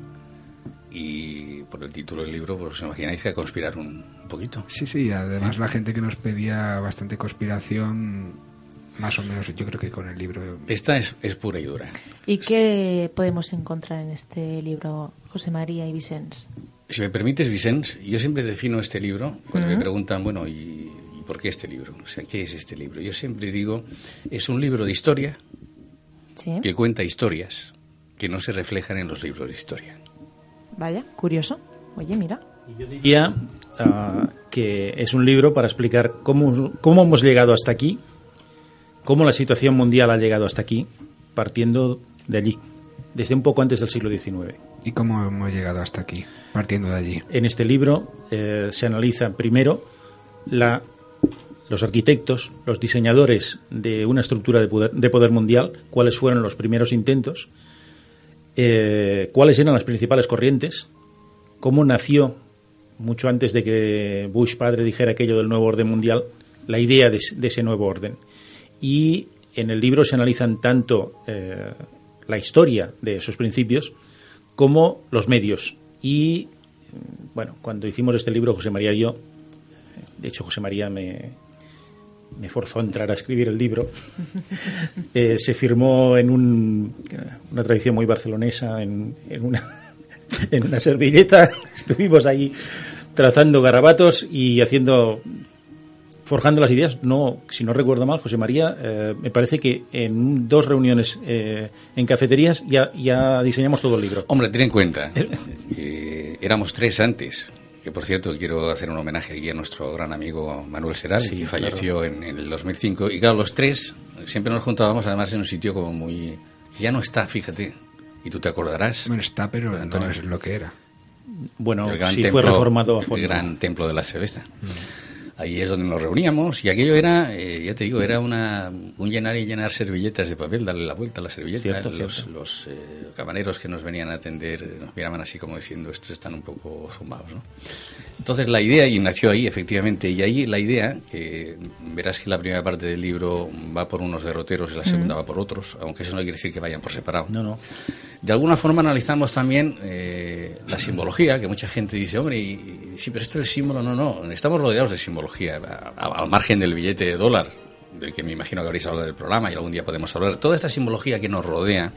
Y por el título del libro, pues os imagináis que a conspirar un, un poquito. Sí, sí, además la gente que nos pedía bastante conspiración, más o menos yo creo que con el libro... Esta es, es pura y dura. ¿Y qué podemos encontrar en este libro, José María y Vicens? Si me permites, Vicens, yo siempre defino este libro cuando me preguntan, bueno, ¿y, y por qué este libro? O sea, ¿qué es este libro? Yo siempre digo, es un libro de historia Sí. que cuenta historias que no se reflejan en los libros de historia. Vaya, curioso. Oye, mira. Yo diría ah, que es un libro para explicar cómo, cómo hemos llegado hasta aquí, cómo la situación mundial ha llegado hasta aquí, partiendo de allí, desde un poco antes del siglo XIX. ¿Y cómo hemos llegado hasta aquí? Partiendo de allí. En este libro eh, se analiza primero la, los arquitectos, los diseñadores de una estructura de poder, de poder mundial, cuáles fueron los primeros intentos, eh, cuáles eran las principales corrientes, cómo nació, mucho antes de que Bush padre dijera aquello del nuevo orden mundial, la idea de, ese nuevo orden. Y en el libro se analizan tanto eh, la historia de esos principios como los medios. Y bueno, cuando hicimos este libro, José María y yo, de hecho José María me, me forzó a entrar a escribir el libro, eh, se firmó en un, una tradición muy barcelonesa, en, en, una, en una servilleta, estuvimos ahí trazando garabatos y haciendo forjando las ideas. No, si no recuerdo mal, José María, eh, me parece que en dos reuniones eh, en cafeterías ya, ya diseñamos todo el libro. Hombre, ten en cuenta que éramos tres antes. Que por cierto, quiero hacer un homenaje aquí a nuestro gran amigo Manuel Seral, Sí, que falleció en, en el 2005. Y claro, los tres siempre nos juntábamos, además, en un sitio como muy. Ya no está, fíjate. Y tú te acordarás. Bueno, está, pero Antonio. no es lo que era. Bueno, el sí templo, fue reformado a el fondo. gran templo de la cerveza. Ahí es donde nos reuníamos y aquello era, eh, ya te digo, era una, un llenar y llenar servilletas de papel, darle la vuelta a la servilleta. Cierto, los cierto. los eh, camareros que nos venían a atender eh, nos miraban así como diciendo, estos están un poco zumbados, ¿no? Entonces la idea, y nació ahí efectivamente, y ahí la idea, que verás que la primera parte del libro va por unos derroteros y la segunda va por otros, aunque eso no quiere decir que vayan por separado. No, no. De alguna forma analizamos también eh, la simbología, que mucha gente dice, hombre, y, sí, pero esto es símbolo, no, no, estamos rodeados de simbología, al margen del billete de dólar, del que me imagino que habréis hablado del programa y algún día podemos hablar, toda esta simbología que nos rodea,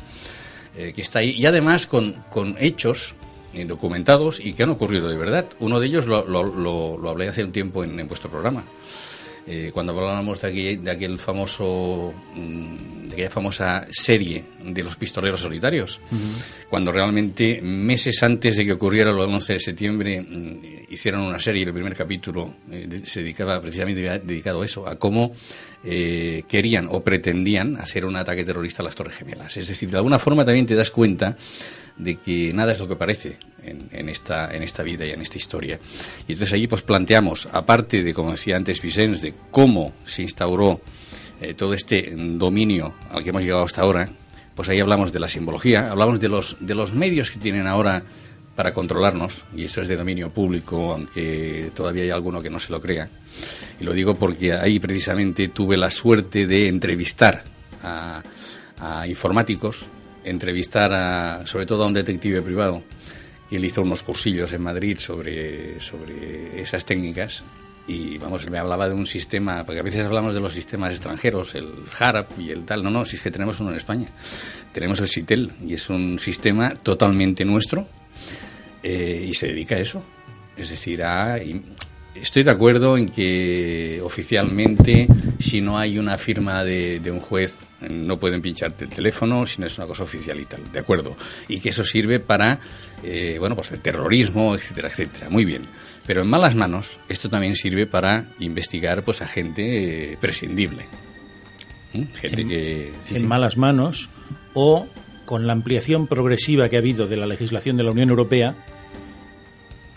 eh, que está ahí, y además con, con hechos eh, documentados y que han ocurrido de verdad. Uno de ellos lo, lo- lo- lo hablé hace un tiempo en, en vuestro programa. Eh, cuando hablábamos de, aquel, de aquel famoso, mm, de aquella famosa serie de los pistoleros solitarios, cuando realmente meses antes de que ocurriera el 11 de septiembre mm, hicieron una serie, el primer capítulo eh, se dedicaba precisamente dedicado a eso, a cómo eh, querían o pretendían hacer un ataque terrorista a las Torres Gemelas. Es decir, de alguna forma también te das cuenta de que nada es lo que parece en, esta, en esta vida y en esta historia. Y entonces allí pues planteamos, aparte de, como decía antes Vicens, de cómo se instauró eh, todo este dominio al que hemos llegado hasta ahora, pues ahí hablamos de la simbología, hablamos de los, de los medios que tienen ahora para controlarnos, y eso es de dominio público, aunque todavía hay alguno que no se lo crea. Y lo digo porque ahí precisamente tuve la suerte de entrevistar a, a informáticos, entrevistar a, sobre todo a un detective privado, y él hizo unos cursillos en Madrid sobre, sobre esas técnicas y vamos, él me hablaba de un sistema, porque a veces hablamos de los sistemas extranjeros, el HARP y el tal, no, no, si es que tenemos uno en España, tenemos el SITEL y es un sistema totalmente nuestro eh, y se dedica a eso, es decir, a... estoy de acuerdo en que oficialmente si no hay una firma de, de un juez no pueden pincharte el teléfono si no es una cosa oficial y tal, ¿de acuerdo? Y que eso sirve para, eh, bueno, pues el terrorismo, etcétera, etcétera. Muy bien. Pero en malas manos, esto también sirve para investigar pues a gente eh, prescindible. ¿Mm? Gente en, que... en malas manos o con la ampliación progresiva que ha habido de la legislación de la Unión Europea,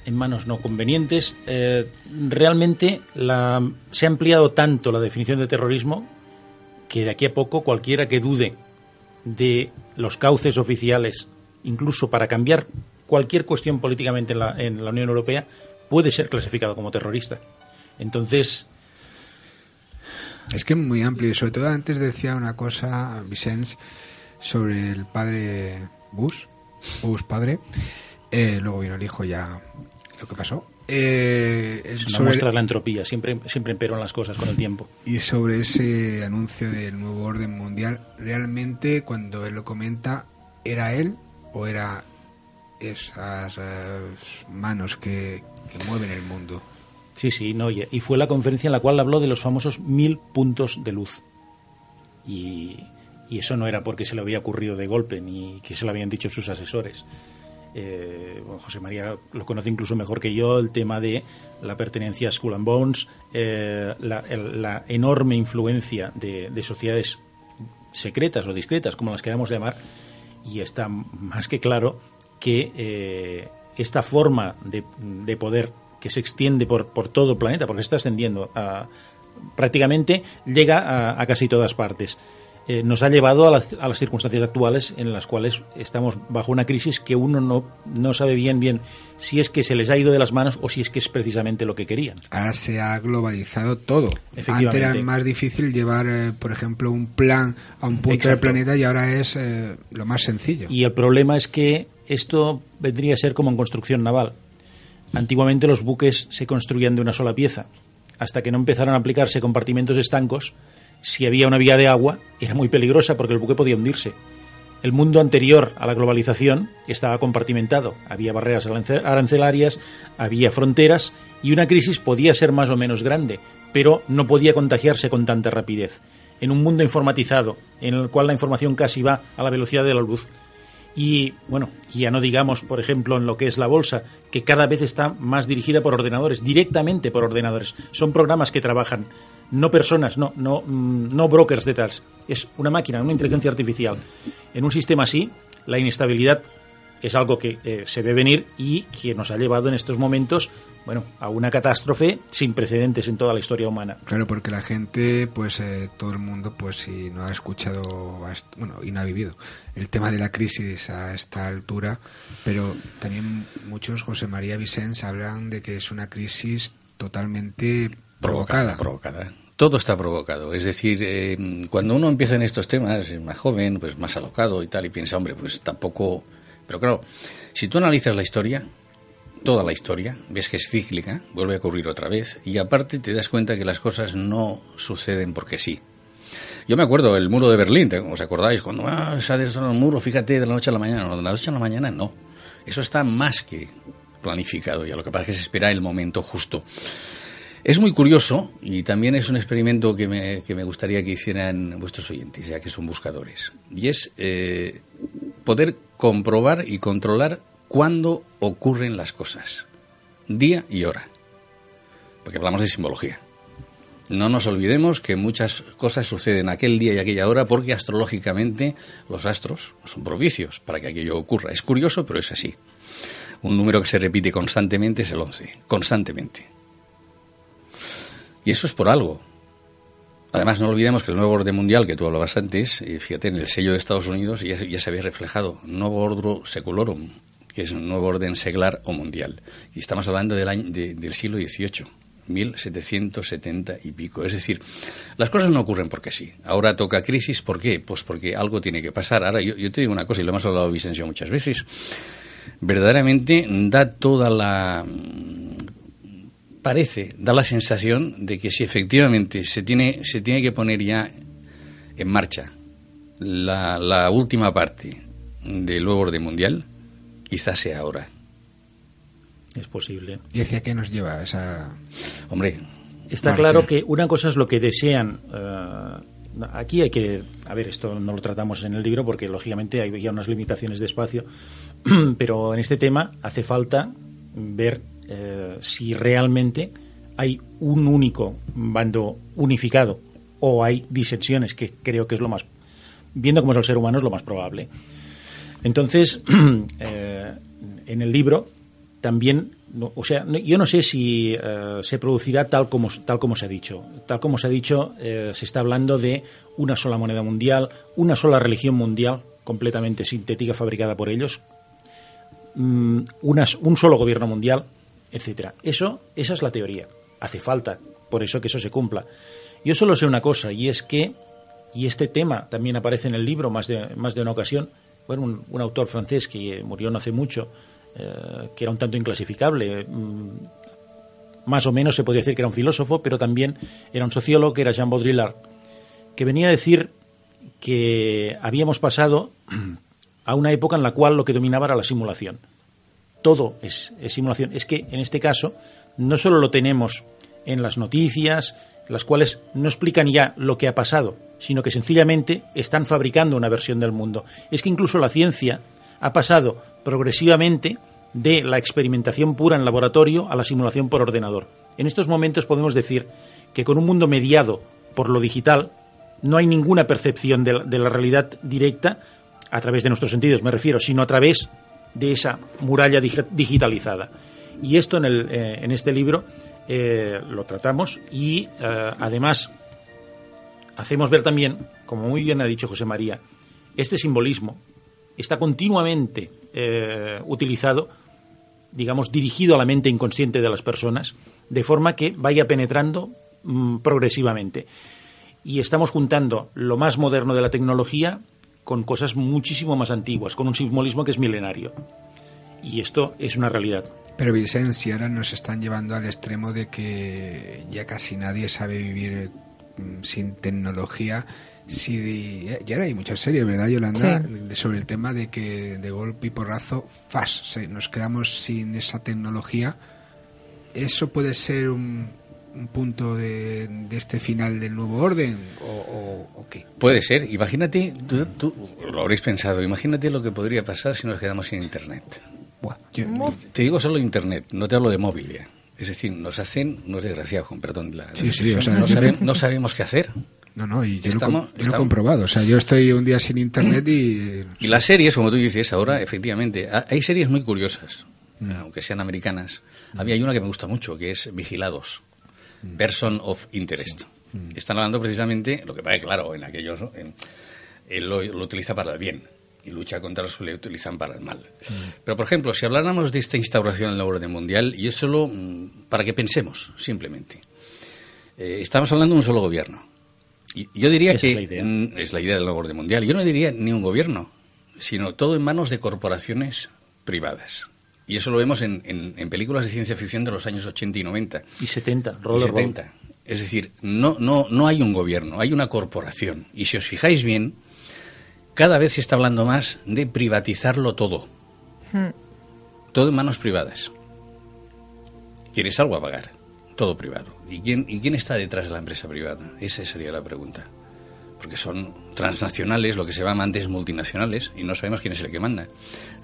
en manos no convenientes, eh, realmente la, se ha ampliado tanto la definición de terrorismo que de aquí a poco cualquiera que dude de los cauces oficiales, incluso para cambiar cualquier cuestión políticamente en la, en la Unión Europea, puede ser clasificado como terrorista. Entonces, es que es muy amplio y sobre todo antes decía una cosa Vicens sobre el padre Bush, Bush padre, eh, luego vino el hijo ya lo que pasó eh, muestra la entropía, siempre, siempre empeoran las cosas con el tiempo. Y sobre ese anuncio del nuevo orden mundial, realmente cuando él lo comenta, ¿era él o era esas eh, manos que, mueven el mundo? Sí, sí, no, y fue la conferencia en la cual habló de los famosos mil puntos de luz. Y, y eso no era porque se le había ocurrido de golpe, ni que se lo habían dicho sus asesores eh, José María lo conoce incluso mejor que yo, el tema de la pertenencia a Skull and Bones, eh, la, enorme influencia de, sociedades secretas o discretas, como las queramos llamar, y está más que claro que eh, esta forma de, poder que se extiende por, por todo el planeta, porque se está extendiendo prácticamente, llega a casi todas partes. Eh, nos ha llevado a las, a las, circunstancias actuales en las cuales estamos bajo una crisis que uno no, no sabe bien bien si es que se les ha ido de las manos o si es que es precisamente lo que querían. Ahora se ha globalizado todo. Antes era más difícil llevar, eh, por ejemplo, un plan a un punto del planeta y ahora es eh, lo más sencillo. Y el problema es que esto vendría a ser como en construcción naval. Antiguamente los buques se construían de una sola pieza. Hasta que no empezaron a aplicarse compartimentos estancos, si había una vía de agua, era muy peligrosa porque el buque podía hundirse. El mundo anterior a la globalización estaba compartimentado. Había barreras arancelarias, había fronteras y una crisis podía ser más o menos grande, pero no podía contagiarse con tanta rapidez. En un mundo informatizado, en el cual la información casi va a la velocidad de la luz, y bueno, ya no digamos, por ejemplo, en lo que es la bolsa, que cada vez está más dirigida por ordenadores, directamente por ordenadores. Son programas que trabajan, no personas, no, no, mm, no brokers de tal. Es una máquina, una inteligencia artificial. En un sistema así, la inestabilidad es algo que eh, se ve venir y que nos ha llevado en estos momentos bueno, a una catástrofe sin precedentes en toda la historia humana. Claro, porque la gente, pues eh, todo el mundo, pues si no ha escuchado, bueno, y no ha vivido el tema de la crisis a esta altura, pero también muchos, José María Vicens, hablan de que es una crisis totalmente provocada. Provocada. Todo está provocado. Es decir, eh, cuando uno empieza en estos temas, más joven, pues más alocado y tal, y piensa, hombre, pues tampoco pero claro, si tú analizas la historia, toda la historia, ves que es cíclica, vuelve a ocurrir otra vez, y aparte te das cuenta que las cosas no suceden porque sí. Yo me acuerdo el muro de Berlín, ¿os acordáis? Cuando ah, sale el muro, fíjate, de la noche a la mañana. No, de la noche a la mañana no. Eso está más que planificado, ya lo que pasa es que se espera el momento justo. Es muy curioso y también es un experimento que me, que me gustaría que hicieran vuestros oyentes, ya que son buscadores. Y es eh, poder comprobar y controlar cuándo ocurren las cosas, día y hora. Porque hablamos de simbología. No nos olvidemos que muchas cosas suceden aquel día y aquella hora porque astrológicamente los astros son propicios para que aquello ocurra. Es curioso, pero es así. Un número que se repite constantemente es el 11, constantemente. Y eso es por algo. Además, no olvidemos que el nuevo orden mundial que tú hablabas antes, eh, fíjate, en el sello de Estados Unidos ya, se había reflejado, nuevo orden seculorum, que es un nuevo orden seglar o mundial. Y estamos hablando del, año, del siglo XVIII. 1770 y pico. Es decir, las cosas no ocurren porque sí. Ahora toca crisis, ¿por qué? Pues porque algo tiene que pasar. Ahora, yo, yo te digo una cosa, y lo hemos hablado Vicencio muchas veces, verdaderamente da toda la parece, da la sensación de que si efectivamente se tiene, se tiene que poner ya en marcha la, la última parte del nuevo orden mundial, quizás sea ahora. Es posible. ¿Y hacia qué nos lleva esa...? Hombre... Está claro que una cosa es lo que desean... Uh, aquí hay que... A ver, esto no lo tratamos en el libro porque lógicamente hay ya unas limitaciones de espacio, pero en este tema hace falta ver eh, si realmente hay un único bando unificado o hay disensiones, que creo que es lo más, viendo cómo es el ser humano, es lo más probable. Entonces, eh, en el libro también, o sea, yo no sé si eh, se producirá tal como, tal como se ha dicho. Tal como se ha dicho, se está hablando de una sola moneda mundial, una sola religión mundial, completamente sintética, fabricada por ellos, mm, unas, un solo gobierno mundial, etcétera. Eso, esa es la teoría. Hace falta, por eso que eso se cumpla. Yo solo sé una cosa, y es que, y este tema también aparece en el libro más de, más de una ocasión, bueno, un, autor francés que murió no hace mucho, eh, que era un tanto inclasificable. Mm, más o menos se podría decir que era un filósofo, pero también era un sociólogo, que era Jean Baudrillard, que venía a decir que habíamos pasado a una época en la cual lo que dominaba era la simulación. Todo es, simulación. Es que en este caso no solo lo tenemos en las noticias, las cuales no explican ya lo que ha pasado, sino que sencillamente están fabricando una versión del mundo. Es que incluso la ciencia ha pasado progresivamente de la experimentación pura en laboratorio a la simulación por ordenador. En estos momentos podemos decir que con un mundo mediado por lo digital no hay ninguna percepción de la realidad directa a través de nuestros sentidos, me refiero, sino a través de esa muralla digitalizada. Y esto en, el, eh, en este libro eh, lo tratamos y eh, además hacemos ver también, como muy bien ha dicho José María, este simbolismo está continuamente utilizado, digamos, dirigido a la mente inconsciente de las personas, de forma que vaya penetrando mmm, progresivamente. Y estamos juntando lo más moderno de la tecnología con cosas muchísimo más antiguas, con un simbolismo que es milenario. Y esto es una realidad. Pero Vicencia ahora nos están llevando al extremo de que ya casi nadie sabe vivir mm, sin tecnología Sí, ya ahora hay muchas series, ¿verdad, Yolanda? Sí. Sobre el tema de que de golpe y porrazo, fast, nos quedamos sin esa tecnología. ¿Eso puede ser un, un punto de, de, este final del nuevo orden o, o, o, qué? Puede ser. Imagínate, tú, tú, lo habréis pensado, imagínate lo que podría pasar si nos quedamos sin Internet. Buah, yo, te digo solo Internet, no te hablo de móvil ya. Es decir, nos hacen, no es desgraciado, con perdón, la, sí, sí, o sea, no, sabe, no sabemos qué hacer. No, no, y yo, estamos, lo, yo lo he comprobado. O sea, yo estoy un día sin internet y. Y las series, como tú dices ahora, efectivamente, hay series muy curiosas, mm. aunque sean americanas. Mm. Había una que me gusta mucho, que es Vigilados. Person of Interest. Sí. Están hablando precisamente, lo que pasa claro, en aquellos. En, él lo, lo, utiliza para el bien y lucha contra los que le utilizan para el mal. Pero, por ejemplo, si habláramos de esta instauración del orden mundial, y es solo para que pensemos, simplemente. Eh, estamos hablando de un solo gobierno yo diría Esa que es la, idea. Mm, es la idea del nuevo orden mundial. Yo no diría ni un gobierno, sino todo en manos de corporaciones privadas. Y eso lo vemos en, en, en películas de ciencia ficción de los años 80 y 90. Y 70, y 70. Es decir, no, no, no hay un gobierno, hay una corporación. Y si os fijáis bien, cada vez se está hablando más de privatizarlo todo. Hmm. Todo en manos privadas. ¿Quieres algo a pagar? todo privado. ¿Y quién, ¿Y quién está detrás de la empresa privada? Esa sería la pregunta. Porque son transnacionales, lo que se llama antes multinacionales, y no sabemos quién es el que manda.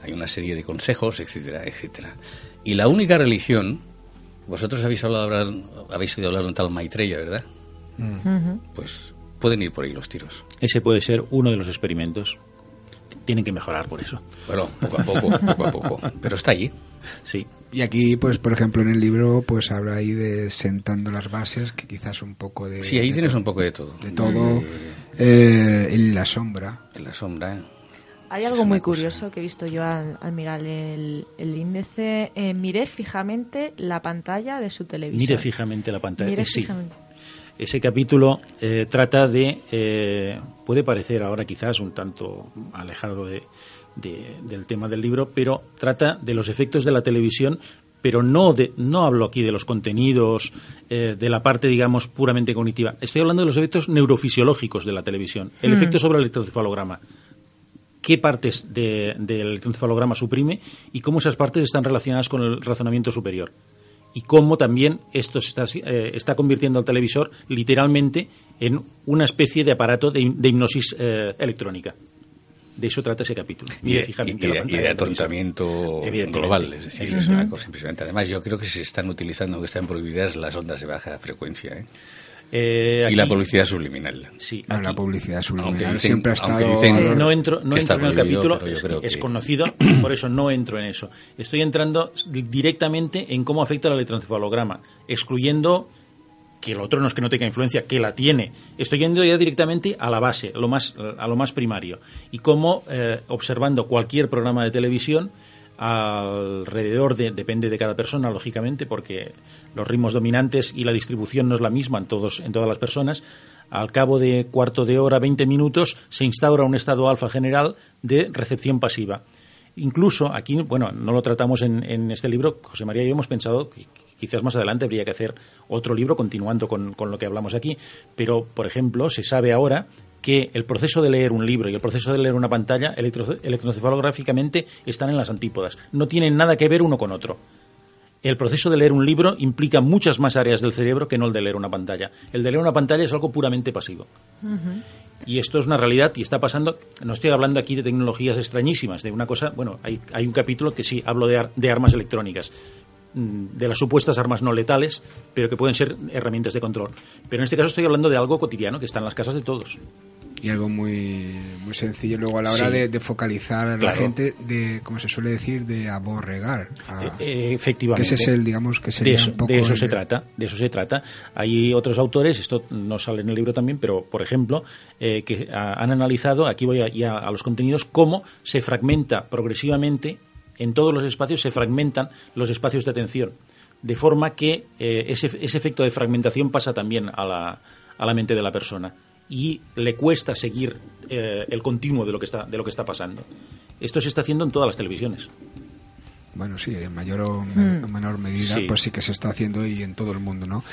Hay una serie de consejos, etcétera, etcétera. Y la única religión, vosotros habéis, hablado, habéis oído hablar de un tal Maitreya, ¿verdad? Pues pueden ir por ahí los tiros. Ese puede ser uno de los experimentos. Tienen que mejorar por eso. Bueno, poco a poco, poco a poco. Pero está allí. Sí. Y aquí, pues, por ejemplo, en el libro, pues habla ahí de sentando las bases, que quizás un poco de... Sí, ahí de tienes un poco de todo. De todo. eh, en la sombra. En la sombra, ¿eh? Hay algo muy curioso que he visto yo al, al mirar el, el índice. Eh, miré fijamente la pantalla de su televisor. Mire fijamente la pantalla. Eh, sí. fijamente. Ese capítulo eh, trata de, eh, puede parecer ahora quizás un tanto alejado de- de- del tema del libro, pero trata de los efectos de la televisión, pero no, de, no hablo aquí de los contenidos, eh, de la parte, digamos, puramente cognitiva. Estoy hablando de los efectos neurofisiológicos de la televisión, el Mm. efecto sobre el electroencefalograma qué partes de- del electroencefalograma suprime y cómo esas partes están relacionadas con el razonamiento superior. Y cómo también esto se está, eh, está convirtiendo al televisor literalmente en una especie de aparato de, de hipnosis eh, electrónica. De eso trata ese capítulo. Y de, fijamente y la de- y de atontamiento global, es decir, es Ujú. una cosa impresionante. Además, yo creo que se están utilizando, que están prohibidas las ondas de baja frecuencia. ¿eh? Eh, y la publicidad subliminal. Sí, No, la publicidad subliminal dicen- siempre ha estado... dicen- no entro, no entro en el capítulo, es, creo es que- conocido, por eso no entro en eso. Estoy entrando di- directamente en cómo afecta el electroencefalograma, excluyendo que el otro no es que no tenga influencia, que la tiene. Estoy yendo ya directamente a la base, a lo más, a lo más primario. Y cómo, eh, observando cualquier programa de televisión, alrededor de, depende de cada persona, lógicamente, porque los ritmos dominantes y la distribución no es la misma en, todos, en todas las personas, al cabo de cuarto de hora, 20 minutos, se instaura un estado alfa general de recepción pasiva. Incluso aquí, bueno, no lo tratamos en, este libro, José María y yo hemos pensado que quizás más adelante habría que hacer otro libro continuando con, con lo que hablamos aquí, pero, por ejemplo, se sabe ahora que el proceso de leer un libro y el proceso de leer una pantalla electro- electroencefalográficamente están en las antípodas, no tienen nada que ver uno con otro. El proceso de leer un libro implica muchas más áreas del cerebro que no el de leer una pantalla. El de leer una pantalla es algo puramente pasivo. Y esto es una realidad y está pasando. No estoy hablando aquí de tecnologías extrañísimas, de una cosa. Bueno, hay, hay un capítulo que sí hablo de, ar- de armas electrónicas, mm, de las supuestas armas no letales, pero que pueden ser herramientas de control. Pero en este caso estoy hablando de algo cotidiano que está en las casas de todos. Y algo muy muy sencillo luego a la hora Sí. de, de focalizar a la gente de como se suele decir de aborregar a- Eh, efectivamente. que ese es el digamos que de eso, un poco de eso el se de- trata de eso se trata hay otros autores esto no sale en el libro también pero por ejemplo eh, que han analizado aquí voy a, ya a los contenidos cómo se fragmenta progresivamente en todos los espacios se fragmentan los espacios de atención de forma que eh, ese, ese efecto de fragmentación pasa también a la, a la mente de la persona y le cuesta seguir eh, el continuo de lo que está de lo que está pasando esto se está haciendo en todas las televisiones bueno sí en mayor o me- Mm. menor medida Sí. pues sí que se está haciendo y en todo el mundo no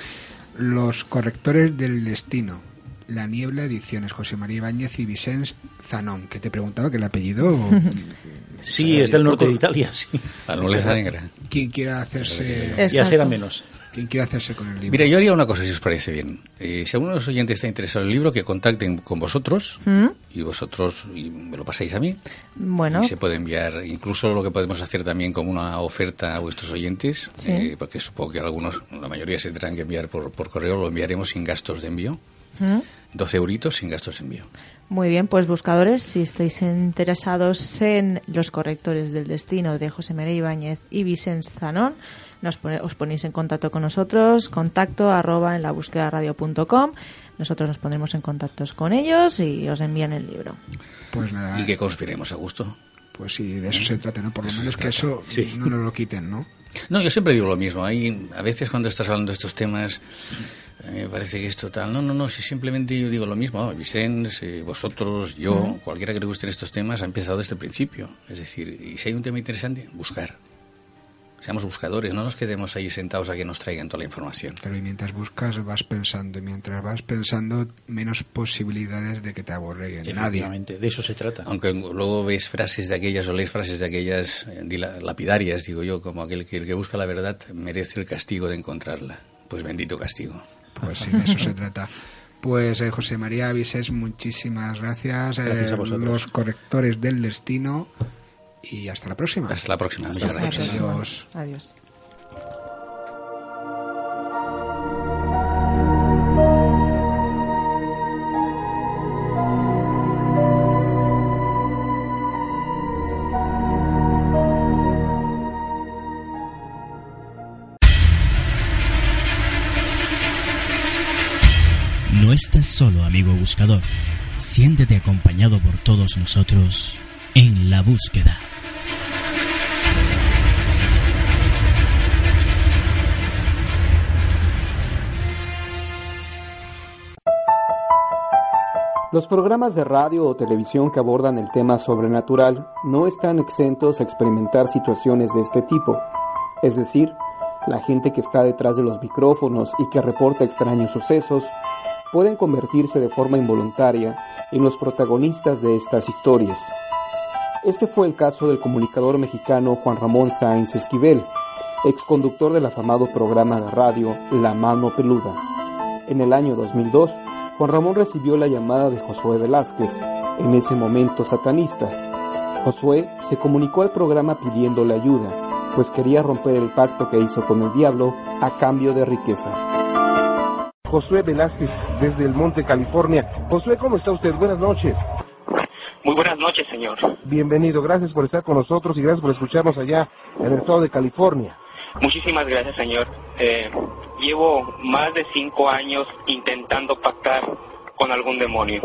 los correctores del destino la niebla ediciones José María Ibáñez y Vicens Zanón que te preguntaba que el apellido Sí, es del norte de Italia, sí. La nobleza negra. quien quiera hacerse Ya será menos. Quien quiera hacerse con el libro Mira, yo haría una cosa si os parece bien. Eh, si alguno de los oyentes está interesado en el libro, que contacten con vosotros ¿Mm? y vosotros y me lo pasáis a mí. Bueno, Y se puede enviar, incluso lo que podemos hacer también como una oferta a vuestros oyentes, Sí. eh, porque supongo que algunos, la mayoría se tendrán que enviar por, por correo, lo enviaremos sin gastos de envío. ¿Mm? 12 euritos sin gastos de envío. Muy bien, pues buscadores, si estáis interesados en los correctores del destino de José María Ibáñez y Vicens Zanón, nos pone- os ponéis en contacto con nosotros, contacto arroba en la búsqueda radio.com. Nosotros nos pondremos en contacto con ellos y os envían el libro. pues nada Y que conspiremos a gusto. pues sí de eso se trata no por lo menos que eso Sí. no nos lo quiten no No, yo siempre digo lo mismo. Hay, a veces cuando estás hablando de estos temas, me parece que esto tal. No, no, no, si simplemente yo digo lo mismo. Oh, Vicens, eh, vosotros, yo, cualquiera que le gusten estos temas, ha empezado desde el principio. Es decir, y si hay un tema interesante, buscar. Seamos buscadores, no nos quedemos ahí sentados a que nos traigan toda la información. Pero y mientras buscas vas pensando y mientras vas pensando menos posibilidades de que te aborreguen. Nadie. De eso se trata. Aunque luego ves frases de aquellas o lees frases de aquellas eh, lapidarias, digo yo, como aquel que el que busca la verdad merece el castigo de encontrarla. Pues bendito castigo. Pues sí, de eso se trata. Pues eh, José María Avises, muchísimas gracias. Gracias a eh, vosotros. Los correctores del destino. Y hasta la próxima. Hasta la próxima. Muchas Hasta gracias. Adiós. No estás solo, amigo buscador. Siéntete acompañado por todos nosotros en la búsqueda. Los programas de radio o televisión que abordan el tema sobrenatural no están exentos a experimentar situaciones de este tipo. Es decir, la gente que está detrás de los micrófonos y que reporta extraños sucesos pueden convertirse de forma involuntaria en los protagonistas de estas historias. Este fue el caso del comunicador mexicano Juan Ramón Sáenz Esquivel, exconductor del afamado programa de radio La Mano Peluda. En el año 2002, Juan Ramón recibió la llamada de Josué Velázquez, en ese momento satanista. Josué se comunicó al programa pidiéndole ayuda, pues quería romper el pacto que hizo con el diablo a cambio de riqueza. Josué Velázquez, desde el Monte, California. Josué, ¿cómo está usted? Buenas noches. Muy buenas noches, señor. Bienvenido, gracias por estar con nosotros y gracias por escucharnos allá en el estado de California. Muchísimas gracias, señor. Eh, llevo más de cinco años intentando pactar con algún demonio.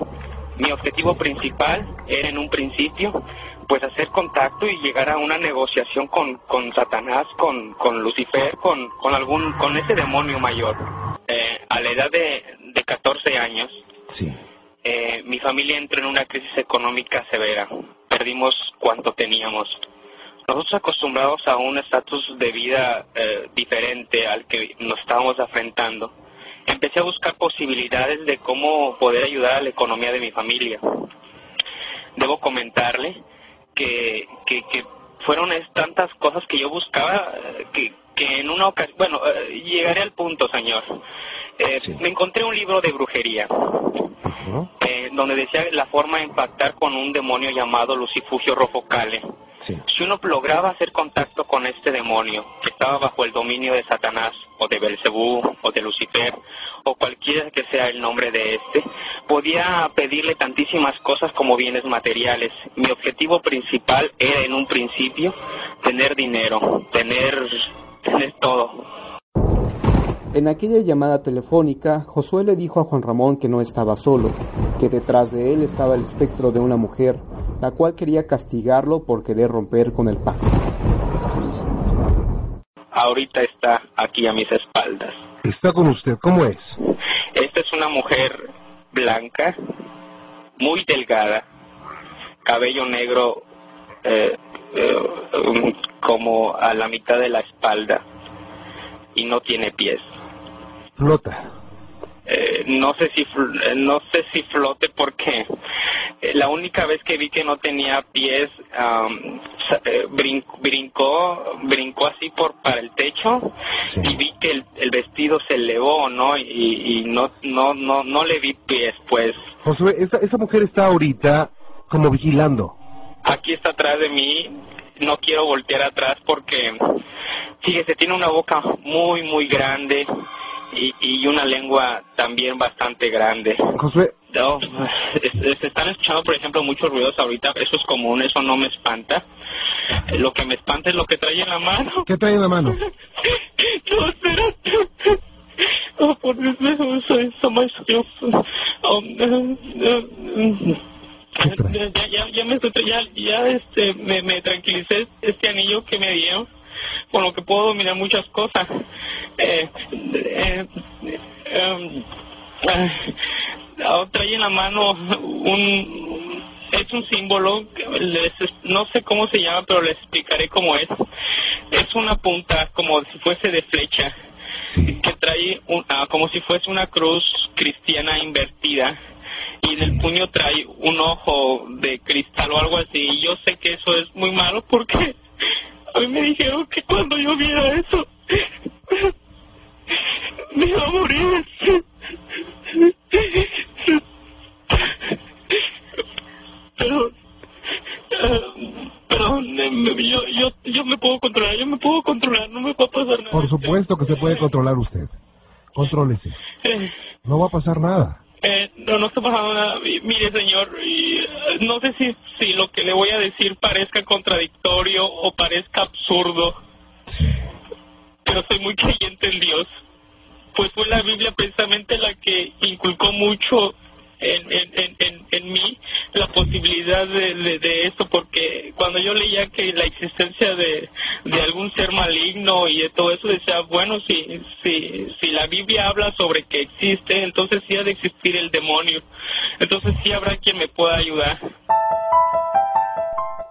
Mi objetivo principal era en un principio pues hacer contacto y llegar a una negociación con, con Satanás, con, con Lucifer, con, con algún con ese demonio mayor. Eh, a la edad de, de 14 años, eh, mi familia entró en una crisis económica severa. Perdimos cuanto teníamos. Nosotros acostumbrados a un estatus de vida eh, diferente al que nos estábamos enfrentando, empecé a buscar posibilidades de cómo poder ayudar a la economía de mi familia. Debo comentarle que, que, que fueron tantas cosas que yo buscaba eh, que, que en una ocasión, bueno, eh, llegaré al punto, señor. Eh, Me encontré un libro de brujería donde decía la forma de impactar con un demonio llamado Lucifugio Rofocale. Si uno lograba hacer contacto con este demonio que estaba bajo el dominio de Satanás o de Belcebú o de Lucifer o cualquiera que sea el nombre de este, podía pedirle tantísimas cosas como bienes materiales. Mi objetivo principal era en un principio tener dinero, tener, tener todo. En aquella llamada telefónica, Josué le dijo a Juan Ramón que no estaba solo, que detrás de él estaba el espectro de una mujer, la cual quería castigarlo por querer romper con el pacto. Ahorita está aquí a mis espaldas. Está con usted, ¿cómo es? Esta es una mujer blanca, muy delgada, cabello negro eh, eh, um, como a la mitad de la espalda y no tiene pies. Flota. Eh, no sé si eh, no sé si flote porque eh, la única vez que vi que no tenía pies eh, brin- brincó brincó así por para el techo y vi que el, el vestido se elevó no y, y no no no no le vi pies pues. Josué, esa, esa mujer está ahorita como vigilando. aquí está atrás de mí. No quiero voltear atrás porque fíjese tiene una boca muy muy grande y, y una lengua también bastante grande Josué, No, se están escuchando, por ejemplo, muchos ruidos ahorita. Eso es común, eso no me espanta. Lo que me espanta es lo que trae en la mano. ¿qué trae en la mano? No, espérate. Oh, por Dios, eso, eso, eso, maestro. Oh, ya, ya, ya me ya, ya este, me, me tranquilicé este anillo que me dieron, con lo que puedo dominar muchas cosas. Eh, eh, eh, ah, trae en la mano un es un símbolo no sé cómo se llama pero les explicaré cómo es es una punta como si fuese de flecha que trae un- ah, como si fuese una cruz cristiana invertida y en el puño trae un ojo de cristal o algo así y yo sé que eso es muy malo porque a mí me dijeron que cuando yo viera eso me iba a morir. Pero, eh, pero yo, yo, yo me puedo controlar, yo me puedo controlar, no me va a pasar nada. Por supuesto que se puede controlar usted. Contrólese. Eh, No va a pasar nada. Eh, no, no está pasando nada. Mire, señor, eh, no sé si, si lo que le voy a decir parezca contradictorio o parezca absurdo, pero soy muy creyente en Dios. Pues fue la Biblia precisamente la que inculcó mucho en, en, en, en, en mí la posibilidad de, de, esto, porque cuando yo leía que la existencia de, de algún ser maligno y de todo eso, decía, bueno, si, si, si la Biblia habla sobre que existe, entonces sí ha de existir el demonio. Entonces sí habrá quien me pueda ayudar.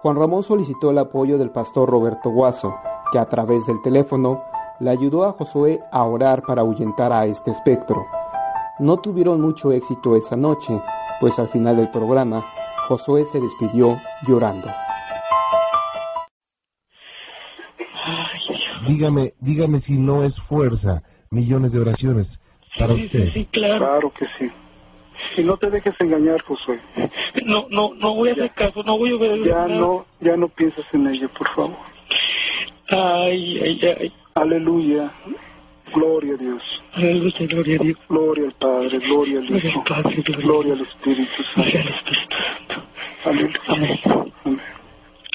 Juan Ramón solicitó el apoyo del pastor Roberto Guaso, que a través del teléfono le ayudó a Josué a orar para ahuyentar a este espectro. No tuvieron mucho éxito esa noche, pues al final del programa, Josué se despidió llorando. Dígame, dígame si no es fuerza. Millones de oraciones para usted. claro. que sí. Y no te dejes engañar, Josué. No, no, no voy a hacer caso, no voy a obedecer Ya nada. no, ya no pienses en ello, por favor. Ay, ay, ay. Aleluya. Gloria a Dios. Aleluya, gloria a Dios. Gloria al Padre, gloria al Gloria Hijo, al Padre, gloria gloria al Espíritu Santo. Aleluya. Amén.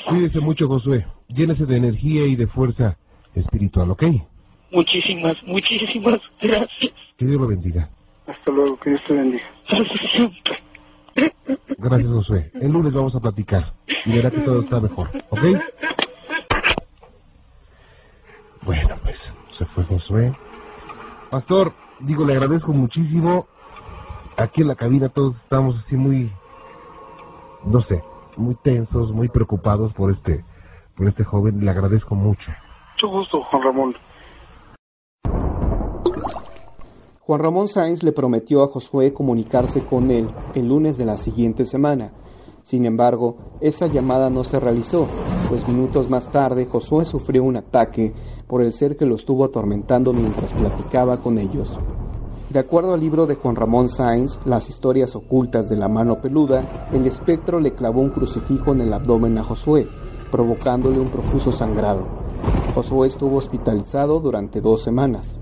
Cuídese mucho, Josué. Llénese de energía y de fuerza espiritual, ¿ok? Muchísimas, muchísimas gracias. Que Dios lo bendiga. Hasta luego, que Dios te bendiga. Hasta siempre. Gracias, Josué. El lunes vamos a platicar y verá que todo está mejor, ¿ok? Bueno, pues se fue Josué. Pastor, digo, le agradezco muchísimo. Aquí en la cabina todos estamos así muy, no sé, muy tensos, muy preocupados por este, por este joven. Le agradezco mucho. Mucho gusto, Juan Ramón. Juan Ramón Sáenz le prometió a Josué comunicarse con él el lunes de la siguiente semana. Sin embargo, esa llamada no se realizó, pues minutos más tarde Josué sufrió un ataque por el ser que lo estuvo atormentando mientras platicaba con ellos. De acuerdo al libro de Juan Ramón Sáenz, Las historias ocultas de la mano peluda, el espectro le clavó un crucifijo en el abdomen a Josué, provocándole un profuso sangrado. Josué estuvo hospitalizado durante dos semanas.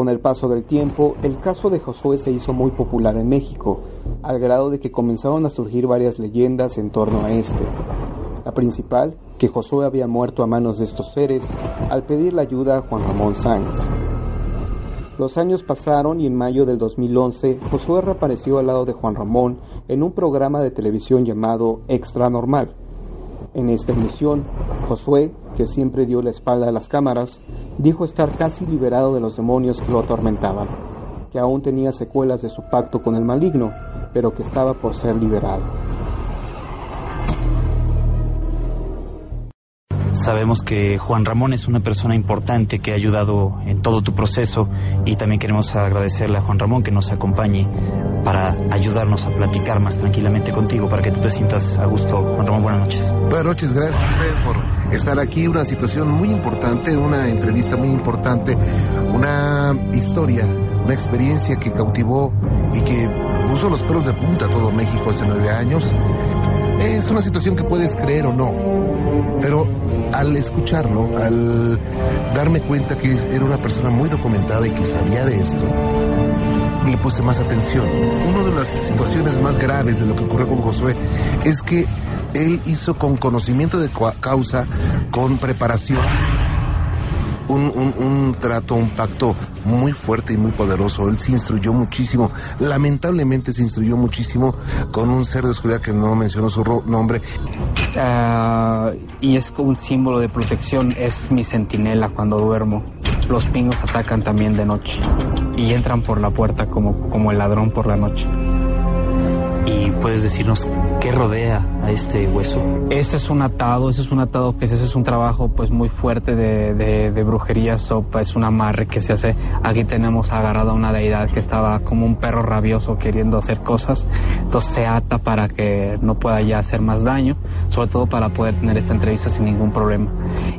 Con el paso del tiempo, el caso de Josué se hizo muy popular en México, al grado de que comenzaron a surgir varias leyendas en torno a este. La principal, que Josué había muerto a manos de estos seres al pedir la ayuda a Juan Ramón Sáenz. Los años pasaron y en mayo del 2011 Josué reapareció al lado de Juan Ramón en un programa de televisión llamado Extra Normal. En esta emisión, Josué, que siempre dio la espalda a las cámaras, dijo estar casi liberado de los demonios que lo atormentaban, que aún tenía secuelas de su pacto con el maligno, pero que estaba por ser liberado. Sabemos que Juan Ramón es una persona importante que ha ayudado en todo tu proceso y también queremos agradecerle a Juan Ramón que nos acompañe para ayudarnos a platicar más tranquilamente contigo para que tú te sientas a gusto. Juan Ramón, buenas noches. Buenas noches, gracias a ustedes por estar aquí. Una situación muy importante, una entrevista muy importante, una historia, una experiencia que cautivó y que puso los pelos de punta a todo México hace nueve años. Es una situación que puedes creer o no, pero al escucharlo, al darme cuenta que era una persona muy documentada y que sabía de esto, le puse más atención. Una de las situaciones más graves de lo que ocurrió con Josué es que él hizo con conocimiento de causa, con preparación, un, un- un trato, un pacto muy fuerte y muy poderoso. Él se instruyó muchísimo, lamentablemente se instruyó muchísimo con un ser de oscuridad que no mencionó su nombre. Ah, y es un símbolo de protección, es mi centinela cuando duermo. Los pingos atacan también de noche y entran por la puerta como, como el ladrón por la noche. ¿Y puedes decirnos qué rodea a este hueso? Este es un atado, ese es un atado que ese es un trabajo pues muy fuerte de, de, de brujería, sopa, es un amarre que se hace. Aquí tenemos agarrado a una deidad que estaba como un perro rabioso queriendo hacer cosas, entonces se ata para que no pueda ya hacer más daño, sobre todo para poder tener esta entrevista sin ningún problema.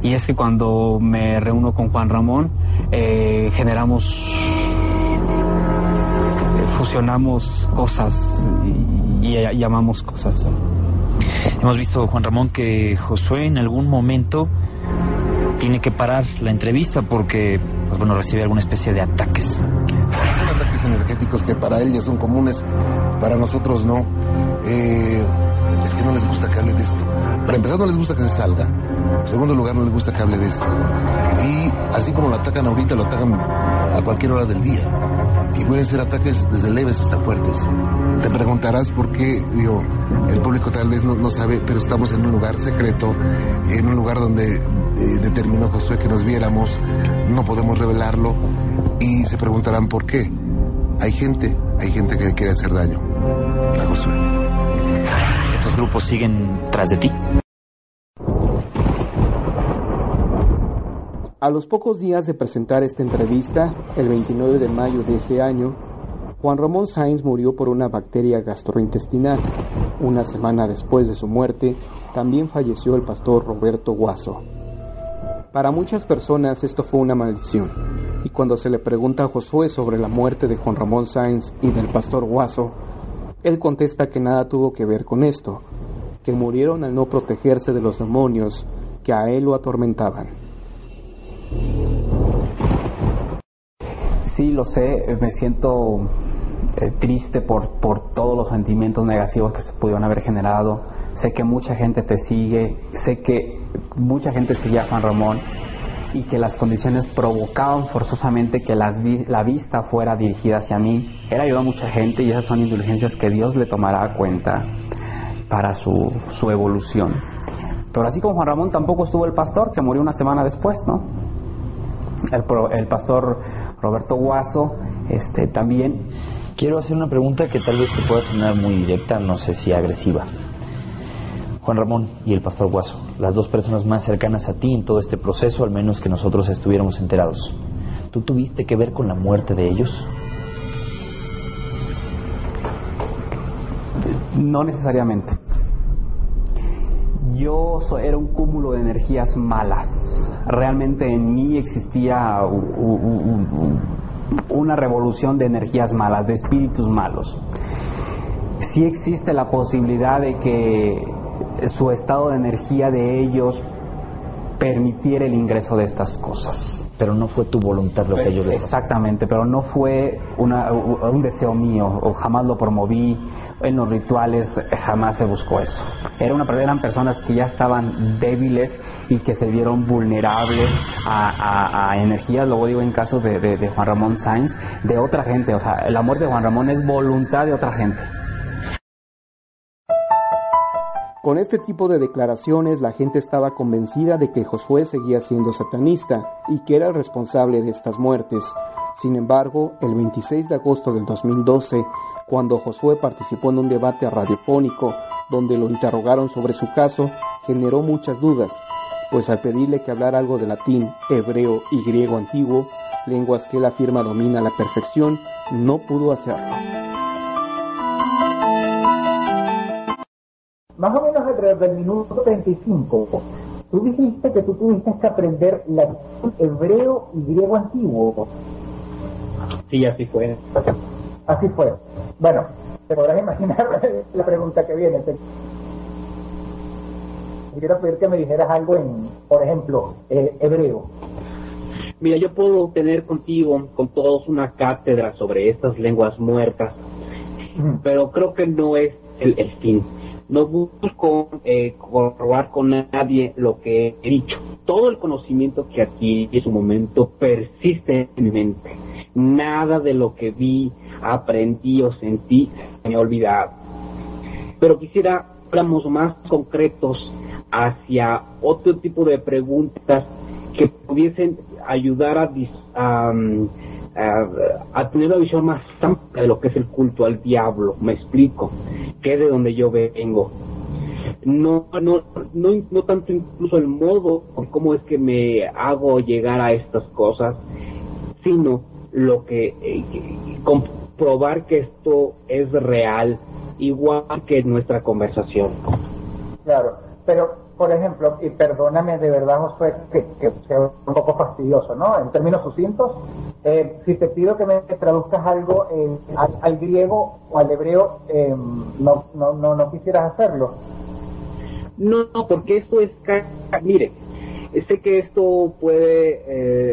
Y es que cuando me reúno con Juan Ramón, eh, generamos fusionamos cosas y, y llamamos cosas. Hemos visto, Juan Ramón, que Josué en algún momento tiene que parar la entrevista porque, pues bueno, recibe alguna especie de ataques. Son ataques energéticos que para él ya son comunes, para nosotros no. Eh, es que no les gusta que hable de esto. Para empezar, no les gusta que se salga. En segundo lugar, no les gusta que hable de esto. Y así como lo atacan ahorita, lo atacan a cualquier hora del día. Y pueden ser ataques desde leves hasta fuertes. Te preguntarás por qué, digo, el público tal vez no, no sabe, pero estamos en un lugar secreto, en un lugar donde eh, determinó Josué que nos viéramos, no podemos revelarlo y se preguntarán por qué. Hay gente, hay gente que quiere hacer daño a Josué. ¿Estos grupos siguen tras de ti? A los pocos días de presentar esta entrevista, el 29 de mayo de ese año, Juan Ramón Sainz murió por una bacteria gastrointestinal. Una semana después de su muerte, también falleció el pastor Roberto Guaso. Para muchas personas esto fue una maldición, y cuando se le pregunta a Josué sobre la muerte de Juan Ramón Sainz y del pastor Guaso, él contesta que nada tuvo que ver con esto, que murieron al no protegerse de los demonios que a él lo atormentaban. Sí, lo sé, me siento eh, triste por, por todos los sentimientos negativos que se pudieron haber generado. Sé que mucha gente te sigue, sé que mucha gente sigue a Juan Ramón y que las condiciones provocaban forzosamente que las la vista fuera dirigida hacia mí. Él ayudó a mucha gente y esas son indulgencias que Dios le tomará a cuenta para su, su evolución. Pero así como Juan Ramón tampoco estuvo el pastor que murió una semana después, ¿no? El, pro- el pastor Roberto Guaso este, también. Quiero hacer una pregunta que tal vez te pueda sonar muy directa, no sé si agresiva. Juan Ramón y el pastor Guaso, las dos personas más cercanas a ti en todo este proceso, al menos que nosotros estuviéramos enterados. ¿Tú tuviste que ver con la muerte de ellos? No necesariamente. Yo era un cúmulo de energías malas. Realmente en mí existía una revolución de energías malas, de espíritus malos. Sí existe la posibilidad de que su estado de energía de ellos permitiera el ingreso de estas cosas. Pero no fue tu voluntad lo que ellos les Exactamente, pero no fue una- un deseo mío, o jamás lo promoví, en los rituales eh, jamás se buscó eso. Era una, eran personas que ya estaban débiles y que se vieron vulnerables a, a- a energías, luego digo en caso de, Juan Ramón Sainz, de otra gente, o sea, la muerte de Juan Ramón es voluntad de otra gente. Con este tipo de declaraciones la gente estaba convencida de que Josué seguía siendo satanista y que era el responsable de estas muertes. Sin embargo, el 26 de agosto del 2012, cuando Josué participó en un debate radiofónico donde lo interrogaron sobre su caso, generó muchas dudas, pues al pedirle que hablara algo de latín, hebreo y griego antiguo, lenguas que él afirma domina a la perfección, no pudo hacerlo. Más o menos alrededor del minuto 35, tú dijiste que tú tuviste que aprender latín, hebreo y griego antiguo. Sí, así fue. Así fue. Bueno, te podrás imaginar la pregunta que viene. Quiero pedir que me dijeras algo en, por ejemplo, eh, hebreo. Mira, yo puedo tener contigo, con todos, una cátedra sobre estas lenguas muertas, pero creo que no es el, el fin. No busco eh, corroborar con nadie lo que he dicho. Todo el conocimiento que adquirí en su momento persiste en mi mente. Nada de lo que vi, aprendí o sentí se me ha olvidado. Pero quisiera fuéramos más concretos hacia otro tipo de preguntas que pudiesen ayudar a, mm, a- a tener una visión más amplia de lo que es el culto al diablo. Me explico, que es de donde yo vengo. No, no, no, no tanto incluso el modo o cómo es que me hago llegar a estas cosas, sino lo que eh, comprobar que esto es real, igual que nuestra conversación. Claro. Pero, por ejemplo, y perdóname de verdad, Josué, que, que sea un poco fastidioso, ¿no? En términos sucintos, eh, si te pido que me traduzcas algo al, al griego o al hebreo, eh, no, no, no, no quisieras hacerlo. No, no, porque eso es... Mire, sé que esto puede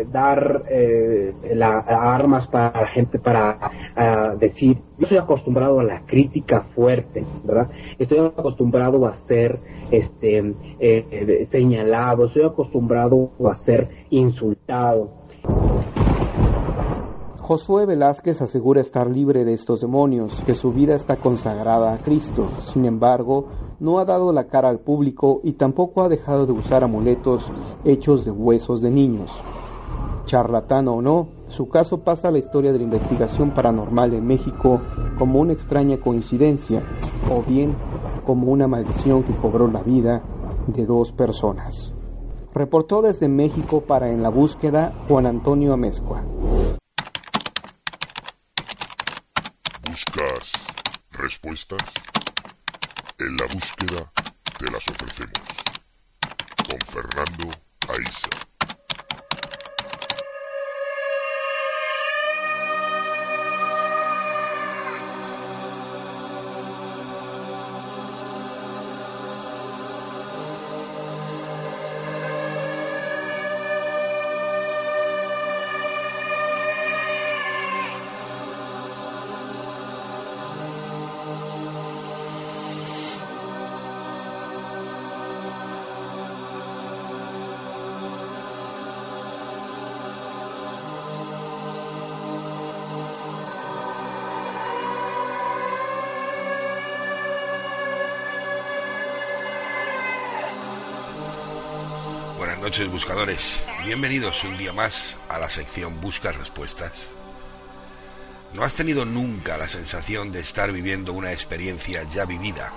eh, dar eh, la- armas para la gente para decir, yo estoy acostumbrado a la crítica fuerte, ¿verdad? Estoy acostumbrado a ser este eh, eh, señalado, estoy acostumbrado a ser insultado. Josué Velázquez asegura estar libre de estos demonios, que su vida está consagrada a Cristo. Sin embargo, no ha dado la cara al público y tampoco ha dejado de usar amuletos hechos de huesos de niños. Charlatán o no, su caso pasa a la historia de la investigación paranormal en México como una extraña coincidencia, o bien como una maldición que cobró la vida de dos personas. Reportó desde México para En la Búsqueda Juan Antonio Amezcua. ¿Buscas respuestas? En la búsqueda te las ofrecemos. Con Fernando Aiza. Noches buscadores, bienvenidos un día más a la sección Buscas Respuestas. ¿No has tenido nunca la sensación de estar viviendo una experiencia ya vivida?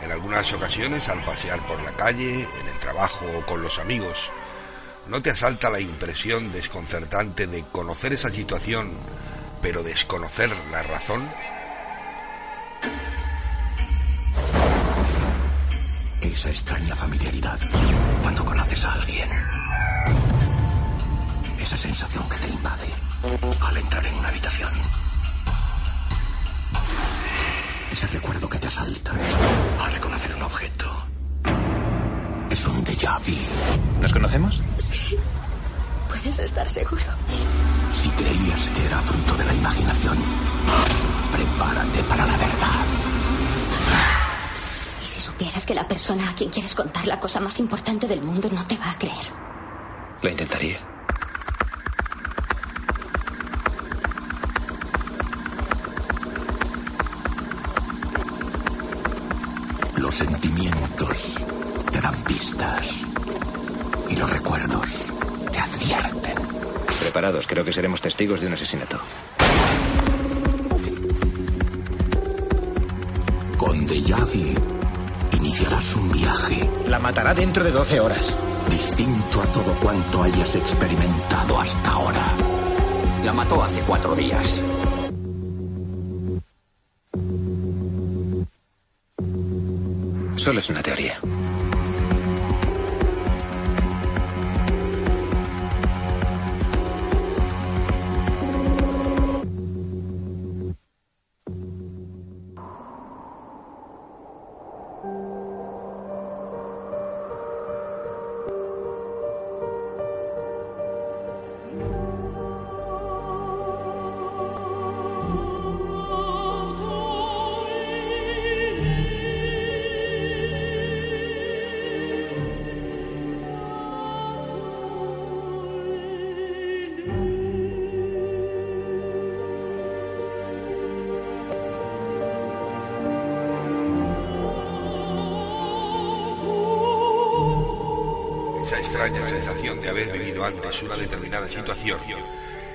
En algunas ocasiones al pasear por la calle, en el trabajo o con los amigos, ¿no te asalta la impresión desconcertante de conocer esa situación pero desconocer la razón? Esa extraña familiaridad cuando conoces a alguien. Esa sensación que te invade al entrar en una habitación. Ese recuerdo que te asalta al reconocer un objeto. Es un déjà vu. ¿Nos conocemos? Sí. Puedes estar seguro. Si creías que era fruto de la imaginación, prepárate para la verdad. Supieras que la persona a quien quieres contar la cosa más importante del mundo no te va a creer. Lo intentaría. Los sentimientos te dan pistas. Y los recuerdos te advierten. Preparados, creo que seremos testigos de un asesinato. Con Vu iniciarás un viaje La matará dentro de 12 horas. distinto a todo cuanto hayas experimentado hasta ahora. La mató hace cuatro días. Solo es una teoría. Antes una determinada situación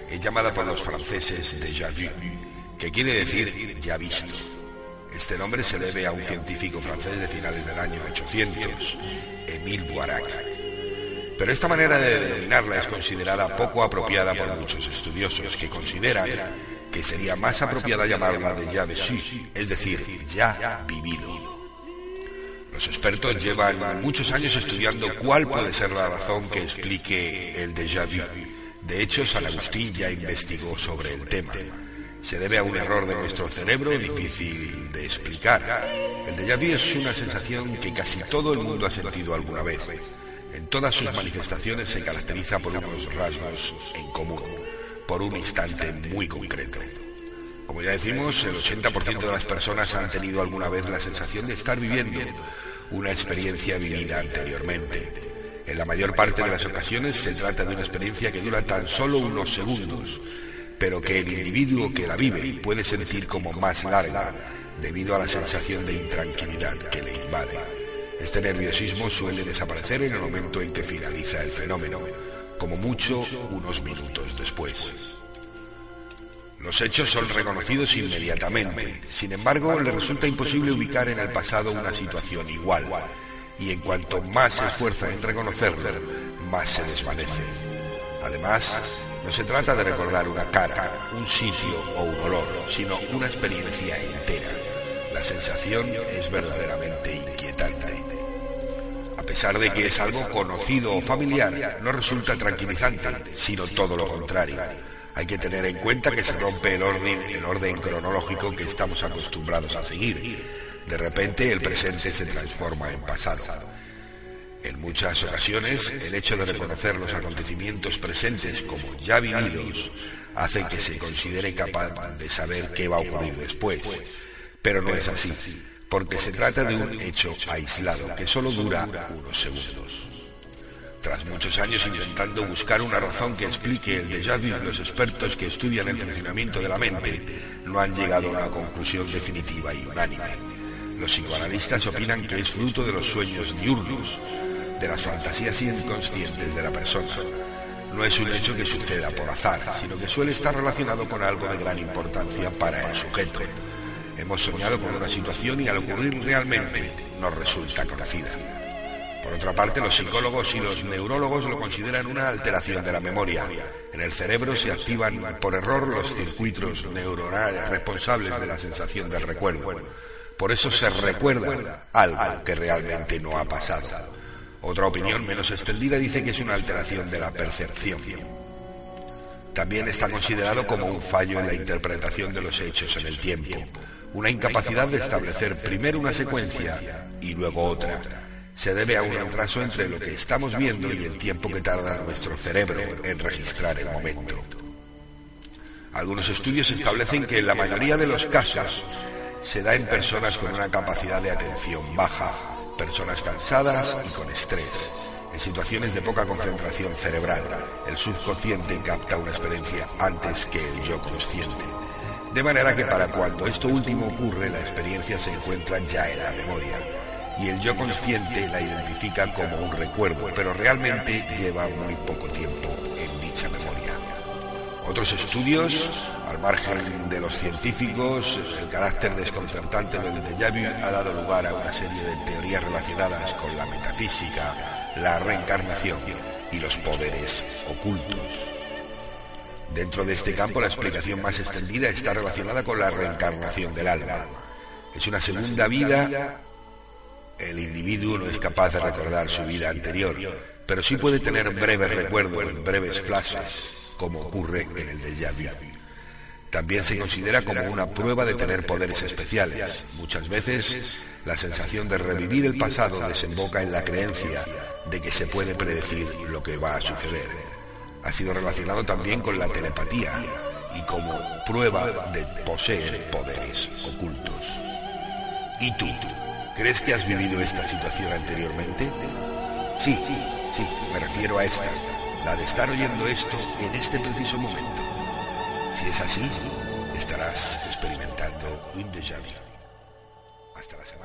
es llamada por los franceses déjà vu, que quiere decir ya visto. Este nombre se debe a un científico francés de finales del año 800, Émile Boirac. Pero esta manera de denominarla es considerada poco apropiada por muchos estudiosos que consideran que sería más apropiada llamarla de vécu, es decir, ya vivido. Los expertos llevan muchos años estudiando cuál puede ser la razón que explique el déjà vu. De hecho, San Agustín ya investigó sobre el tema. Se debe a un error de nuestro cerebro difícil de explicar. El déjà vu es una sensación que casi todo el mundo ha sentido alguna vez. En todas sus manifestaciones se caracteriza por unos rasgos en común, por un instante muy concreto. Como ya decimos, el 80% de las personas han tenido alguna vez la sensación de estar viviendo una experiencia vivida anteriormente. En la mayor parte de las ocasiones se trata de una experiencia que dura tan solo unos segundos, pero que el individuo que la vive puede sentir como más larga debido a la sensación de intranquilidad que le invade. Este nerviosismo suele desaparecer en el momento en que finaliza el fenómeno, como mucho unos minutos después. Los hechos son reconocidos inmediatamente, sin embargo le resulta imposible ubicar en el pasado una situación igual, y en cuanto más se esfuerza en reconocerlo, más se desvanece. Además, no se trata de recordar una cara, un sitio o un olor, sino una experiencia entera. La sensación es verdaderamente inquietante. A pesar de que es algo conocido o familiar, no resulta tranquilizante, sino todo lo contrario. Hay que tener en cuenta que se rompe el orden, el orden cronológico que estamos acostumbrados a seguir. De repente el presente se transforma en pasado. En muchas ocasiones, el hecho de reconocer los acontecimientos presentes como ya vividos hace que se considere capaz de saber qué va a ocurrir después. Pero no es así, porque se trata de un hecho aislado que solo dura unos segundos. Tras muchos años intentando buscar una razón que explique el déjà vu, los expertos que estudian el funcionamiento de la mente no han llegado a una conclusión definitiva y unánime. Los psicoanalistas opinan que es fruto de los sueños diurnos, de las fantasías inconscientes de la persona. No es un hecho que suceda por azar, sino que suele estar relacionado con algo de gran importancia para el sujeto. Hemos soñado con una situación y al ocurrir realmente nos resulta conocida. Por otra parte, los psicólogos y los neurólogos lo consideran una alteración de la memoria. En el cerebro se activan por error los circuitos neuronales responsables de la sensación del recuerdo. Por eso se recuerda algo que realmente no ha pasado. Otra opinión menos extendida dice que es una alteración de la percepción. También está considerado como un fallo en la interpretación de los hechos en el tiempo, una incapacidad de establecer primero una secuencia y luego otra. Se debe a un retraso entre lo que estamos viendo y el tiempo que tarda nuestro cerebro en registrar el momento. Algunos estudios establecen que en la mayoría de los casos se da en personas con una capacidad de atención baja, personas cansadas y con estrés. En situaciones de poca concentración cerebral, el subconsciente capta una experiencia antes que el yo consciente. De manera que para cuando esto último ocurre, la experiencia se encuentra ya en la memoria. Y el yo consciente la identifica como un recuerdo, pero realmente lleva muy poco tiempo en dicha memoria. Otros estudios, al margen de los científicos, el carácter desconcertante del déjà vu ha dado lugar a una serie de teorías relacionadas con la metafísica, la reencarnación y los poderes ocultos. Dentro de este campo, la explicación más extendida está relacionada con la reencarnación del alma. Es una segunda vida. El individuo no es capaz de recordar su vida anterior, pero sí puede tener breves recuerdos, breves flashes, como ocurre en el déjà vu. También se considera como una prueba de tener poderes especiales. Muchas veces, la sensación de revivir el pasado desemboca en la creencia de que se puede predecir lo que va a suceder. Ha sido relacionado también con la telepatía y como prueba de poseer poderes ocultos. ¿Y tú? ¿Crees que has vivido esta situación anteriormente? Sí, sí, me refiero a esta, la de estar oyendo esto en este preciso momento. Si es así, estarás experimentando un déjà vu. Hasta la semana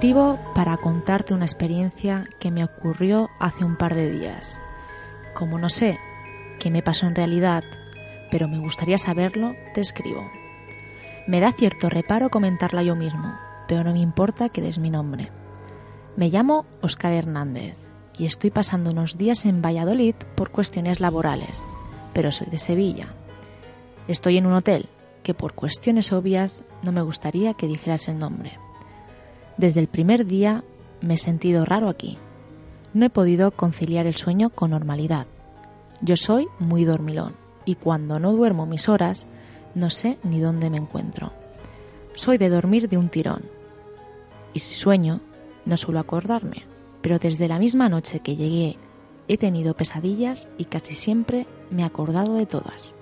escribo para contarte una experiencia que me ocurrió hace un par de días. Como no sé qué me pasó en realidad, pero me gustaría saberlo, te escribo. Me da cierto reparo comentarla yo mismo, pero no me importa que des mi nombre. Me llamo Óscar Hernández y estoy pasando unos días en Valladolid por cuestiones laborales, pero soy de Sevilla. Estoy en un hotel que por cuestiones obvias no me gustaría que dijeras el nombre. Desde el primer día me he sentido raro aquí. No he podido conciliar el sueño con normalidad. Yo soy muy dormilón y cuando no duermo mis horas no sé ni dónde me encuentro. Soy de dormir de un tirón. Y si sueño, no suelo acordarme, pero desde la misma noche que llegué he tenido pesadillas y casi siempre me he acordado de todas.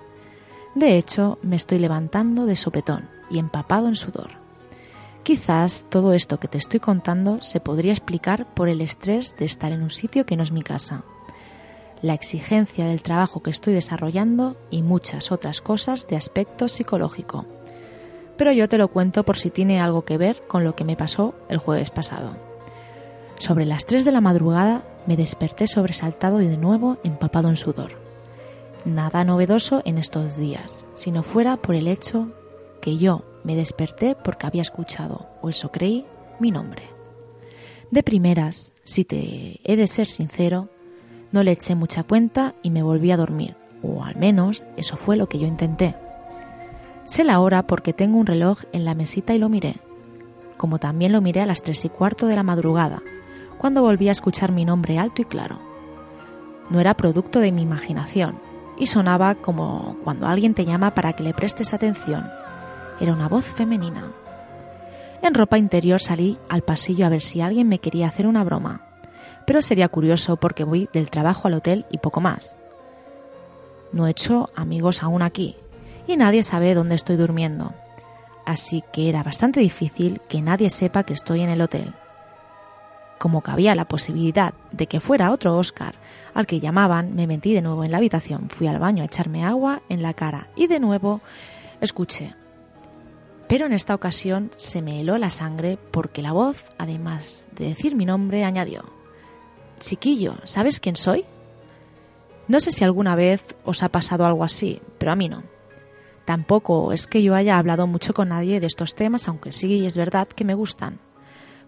De hecho, me estoy levantando de sopetón y empapado en sudor. Quizás todo esto que te estoy contando se podría explicar por el estrés de estar en un sitio que no es mi casa, la exigencia del trabajo que estoy desarrollando y muchas otras cosas de aspecto psicológico. Pero yo te lo cuento por si tiene algo que ver con lo que me pasó el jueves pasado. Sobre las 3 de la madrugada me desperté sobresaltado y de nuevo empapado en sudor. Nada novedoso en estos días, si no fuera por el hecho que yo me desperté porque había escuchado, o eso creí, mi nombre. De primeras, si te he de ser sincero, no le eché mucha cuenta y me volví a dormir, o al menos eso fue lo que yo intenté. Sé la hora porque tengo un reloj en la mesita y lo miré, como también lo miré a las tres y cuarto de la madrugada, cuando volví a escuchar mi nombre alto y claro. No era producto de mi imaginación, y sonaba como cuando alguien te llama para que le prestes atención. Era una voz femenina. En ropa interior salí al pasillo a ver si alguien me quería hacer una broma, pero sería curioso porque voy del trabajo al hotel y poco más. No he hecho amigos aún aquí y nadie sabe dónde estoy durmiendo, así que era bastante difícil que nadie sepa que estoy en el hotel. Como cabía la posibilidad de que fuera otro Oscar al que llamaban, me metí de nuevo en la habitación, fui al baño a echarme agua en la cara y de nuevo escuché. Pero en esta ocasión se me heló la sangre porque la voz, además de decir mi nombre, añadió, Chiquillo, ¿sabes quién soy? No sé si alguna vez os ha pasado algo así, pero a mí no. Tampoco es que yo haya hablado mucho con nadie de estos temas, aunque sí es verdad que me gustan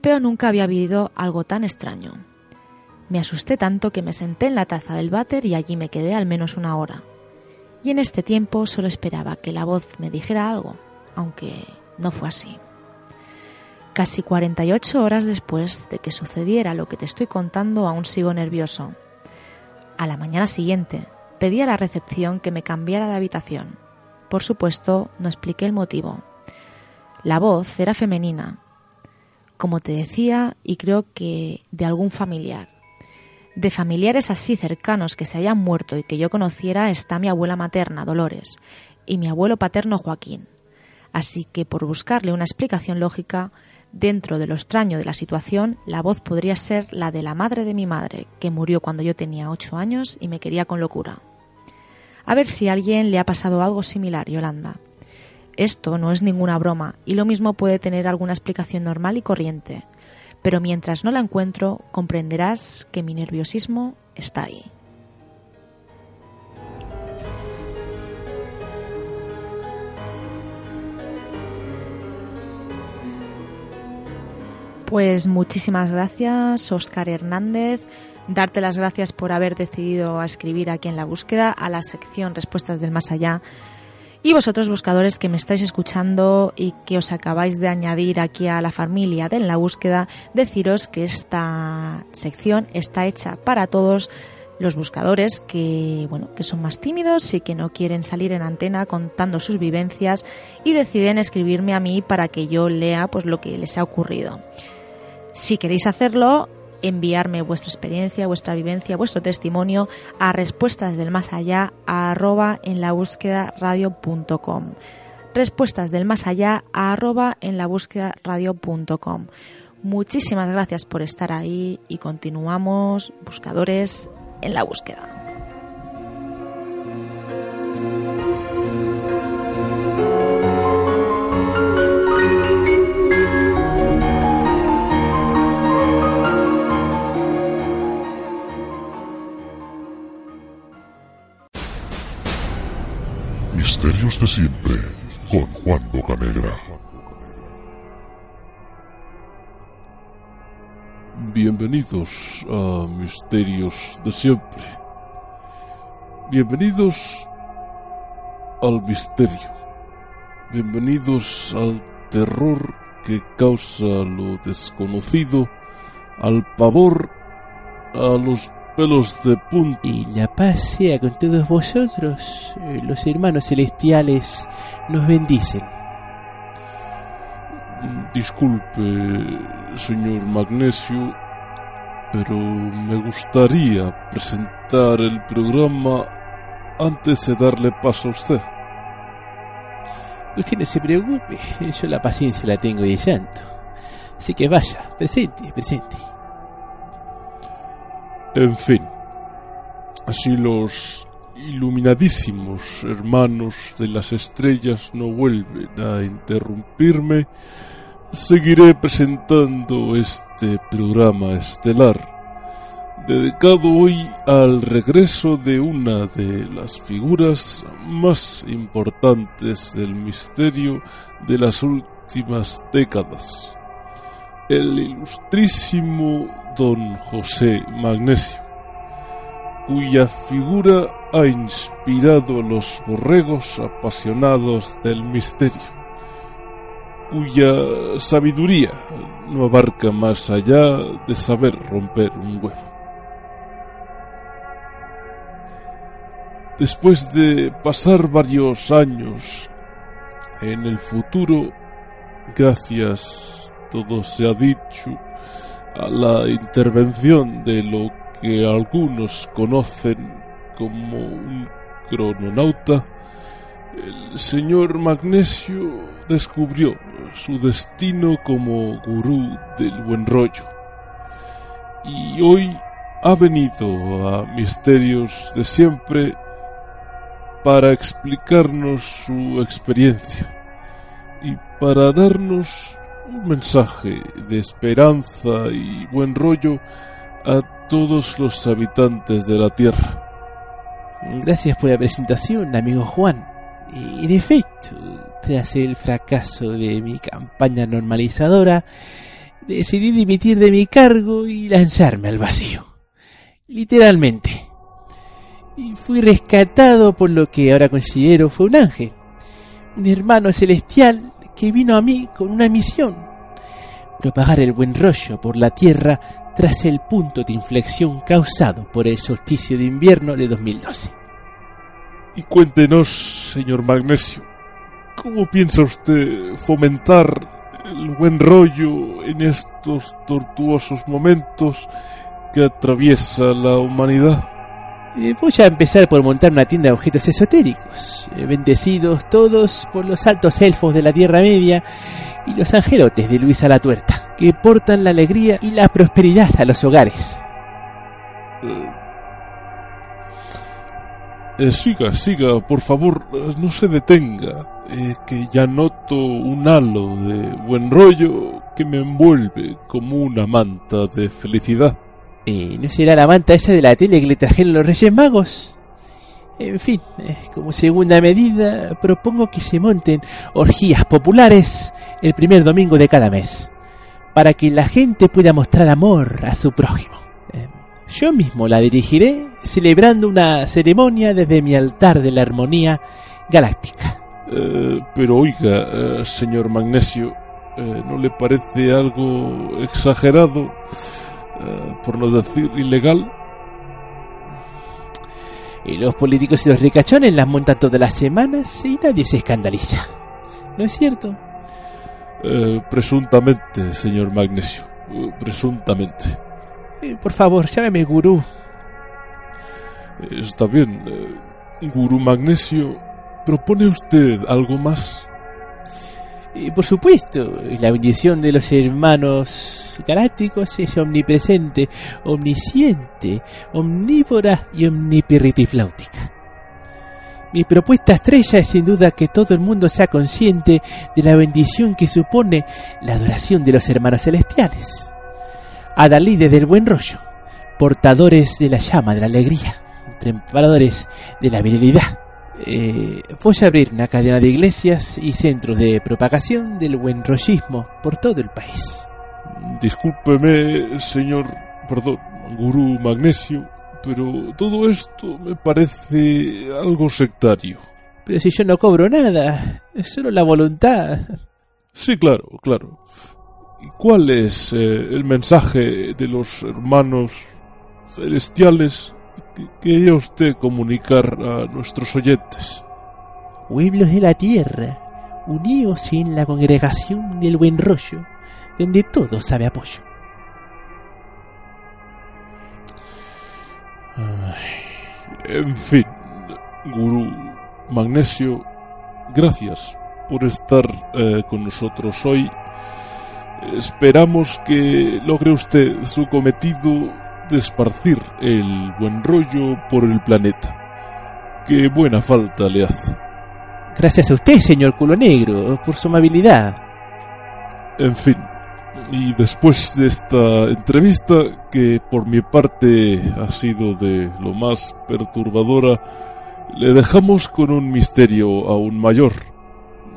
pero nunca había habido algo tan extraño. Me asusté tanto que me senté en la taza del váter y allí me quedé al menos una hora. Y en este tiempo solo esperaba que la voz me dijera algo, aunque no fue así. Casi 48 horas después de que sucediera lo que te estoy contando, aún sigo nervioso. A la mañana siguiente, pedí a la recepción que me cambiara de habitación. Por supuesto, no expliqué el motivo. La voz era femenina como te decía, y creo que de algún familiar. De familiares así cercanos que se hayan muerto y que yo conociera está mi abuela materna, Dolores, y mi abuelo paterno, Joaquín. Así que por buscarle una explicación lógica, dentro de lo extraño de la situación, la voz podría ser la de la madre de mi madre, que murió cuando yo tenía ocho años y me quería con locura. A ver si a alguien le ha pasado algo similar, Yolanda. Esto no es ninguna broma y lo mismo puede tener alguna explicación normal y corriente, pero mientras no la encuentro comprenderás que mi nerviosismo está ahí. Pues muchísimas gracias, Oscar Hernández. Darte las gracias por haber decidido escribir aquí en la búsqueda a la sección Respuestas del Más Allá y vosotros buscadores que me estáis escuchando y que os acabáis de añadir aquí a la familia de En la búsqueda, deciros que esta sección está hecha para todos los buscadores que bueno que son más tímidos y que no quieren salir en antena contando sus vivencias y deciden escribirme a mí para que yo lea pues lo que les ha ocurrido. Si queréis hacerlo, enviarme vuestra experiencia, vuestra vivencia, vuestro testimonio a respuestas del más allá a arroba en la búsqueda radio.com. Respuestas del más allá a arroba en la búsqueda radio.com. Muchísimas gracias por estar ahí y continuamos buscadores en la búsqueda. De siempre con Juan Bocanegra. Bienvenidos a Misterios de siempre. Bienvenidos al misterio. Bienvenidos al terror que causa lo desconocido, al pavor, a los pelos de punta. Y la paz sea con todos vosotros. Eh, Los hermanos celestiales nos bendicen. Disculpe, señor Magnesio, pero me gustaría presentar el programa antes de darle paso a usted. Usted no se preocupe, yo la paciencia la tengo de santo. Así que vaya, presente, presente. En fin, si los iluminadísimos hermanos de las estrellas no vuelven a interrumpirme, seguiré presentando este programa estelar, dedicado hoy al regreso de una de las figuras más importantes del misterio de las últimas décadas, el ilustrísimo don José Magnesio, cuya figura ha inspirado a los borregos apasionados del misterio, cuya sabiduría no abarca más allá de saber romper un huevo. Después de pasar varios años en el futuro, gracias, todo se ha dicho, a la intervención de lo que algunos conocen como un crononauta, el señor Magnesio descubrió su destino como gurú del buen rollo. Y hoy ha venido a Misterios de Siempre para explicarnos su experiencia y para darnos un mensaje de esperanza y buen rollo a todos los habitantes de la Tierra. Gracias por la presentación, amigo Juan. En efecto, tras el fracaso de mi campaña normalizadora, decidí dimitir de mi cargo y lanzarme al vacío. Literalmente. Y fui rescatado por lo que ahora considero fue un ángel, un hermano celestial que vino a mí con una misión, propagar el buen rollo por la tierra tras el punto de inflexión causado por el solsticio de invierno de 2012. Y cuéntenos, señor Magnesio, ¿cómo piensa usted fomentar el buen rollo en estos tortuosos momentos que atraviesa la humanidad? Eh, voy a empezar por montar una tienda de objetos esotéricos, eh, bendecidos todos por los altos elfos de la Tierra Media y los angelotes de Luisa la Tuerta, que portan la alegría y la prosperidad a los hogares. Eh, siga, siga, por favor, no se detenga, que ya noto un halo de buen rollo que me envuelve como una manta de felicidad. Eh, ¿No será la manta esa de la tele que le trajeron los Reyes Magos? En fin, como segunda medida, propongo que se monten orgías populares el primer domingo de cada mes, para que la gente pueda mostrar amor a su prójimo. Eh, Yo mismo la dirigiré celebrando una ceremonia desde mi altar de la armonía galáctica. Eh, pero oiga, eh, señor Magnesio, eh, ¿no le parece algo exagerado, eh, por no decir ilegal? Y los políticos y los ricachones las montan todas las semanas y nadie se escandaliza. ¿No es cierto? Eh, presuntamente, señor Magnesio, eh, presuntamente. Por favor, llámeme gurú. Está bien, Gurú Magnesio, ¿propone usted algo más? Y por supuesto, la bendición de los hermanos galácticos es omnipresente, omnisciente, omnívora y omnipirritifláutica. Mi propuesta estrella es sin duda que todo el mundo sea consciente de la bendición que supone la adoración de los hermanos celestiales. Adalides del buen rollo, portadores de la llama de la alegría, trepadores de la virilidad, Eh, voy a abrir una cadena de iglesias y centros de propagación del buen rollismo por todo el país. Discúlpeme, señor, perdón, gurú magnesio, pero todo esto me parece algo sectario. Pero si yo no cobro nada, es solo la voluntad. Sí, claro, claro. ¿Y cuál es eh, el mensaje de los hermanos celestiales que quería usted comunicar a nuestros oyentes? Pueblos de la tierra, unidos en la congregación del buen rollo, donde todo sabe apoyo. Ay, en fin, gurú Magnesio, gracias por estar eh, con nosotros hoy. Esperamos que logre usted su cometido esparcir el buen rollo por el planeta. Qué buena falta le hace. Gracias a usted, señor culo negro, por su amabilidad. En fin, y después de esta entrevista, que por mi parte ha sido de lo más perturbadora, le dejamos con un misterio aún mayor,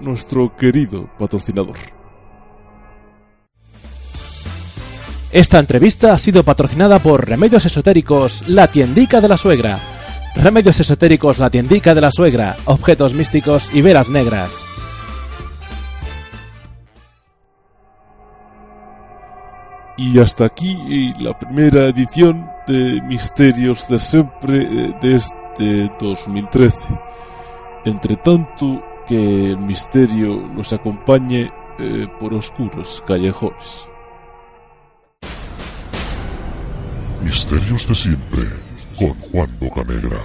nuestro querido patrocinador. Esta entrevista ha sido patrocinada por Remedios Esotéricos La Tiendica de la Suegra. Remedios Esotéricos La Tiendica de la Suegra, objetos místicos y veras negras. Y hasta aquí la primera edición de Misterios de Siempre eh, de este 2013. Entre tanto, que el misterio los acompañe eh, por oscuros callejones. Misterios de siempre con Juan Bocanegra.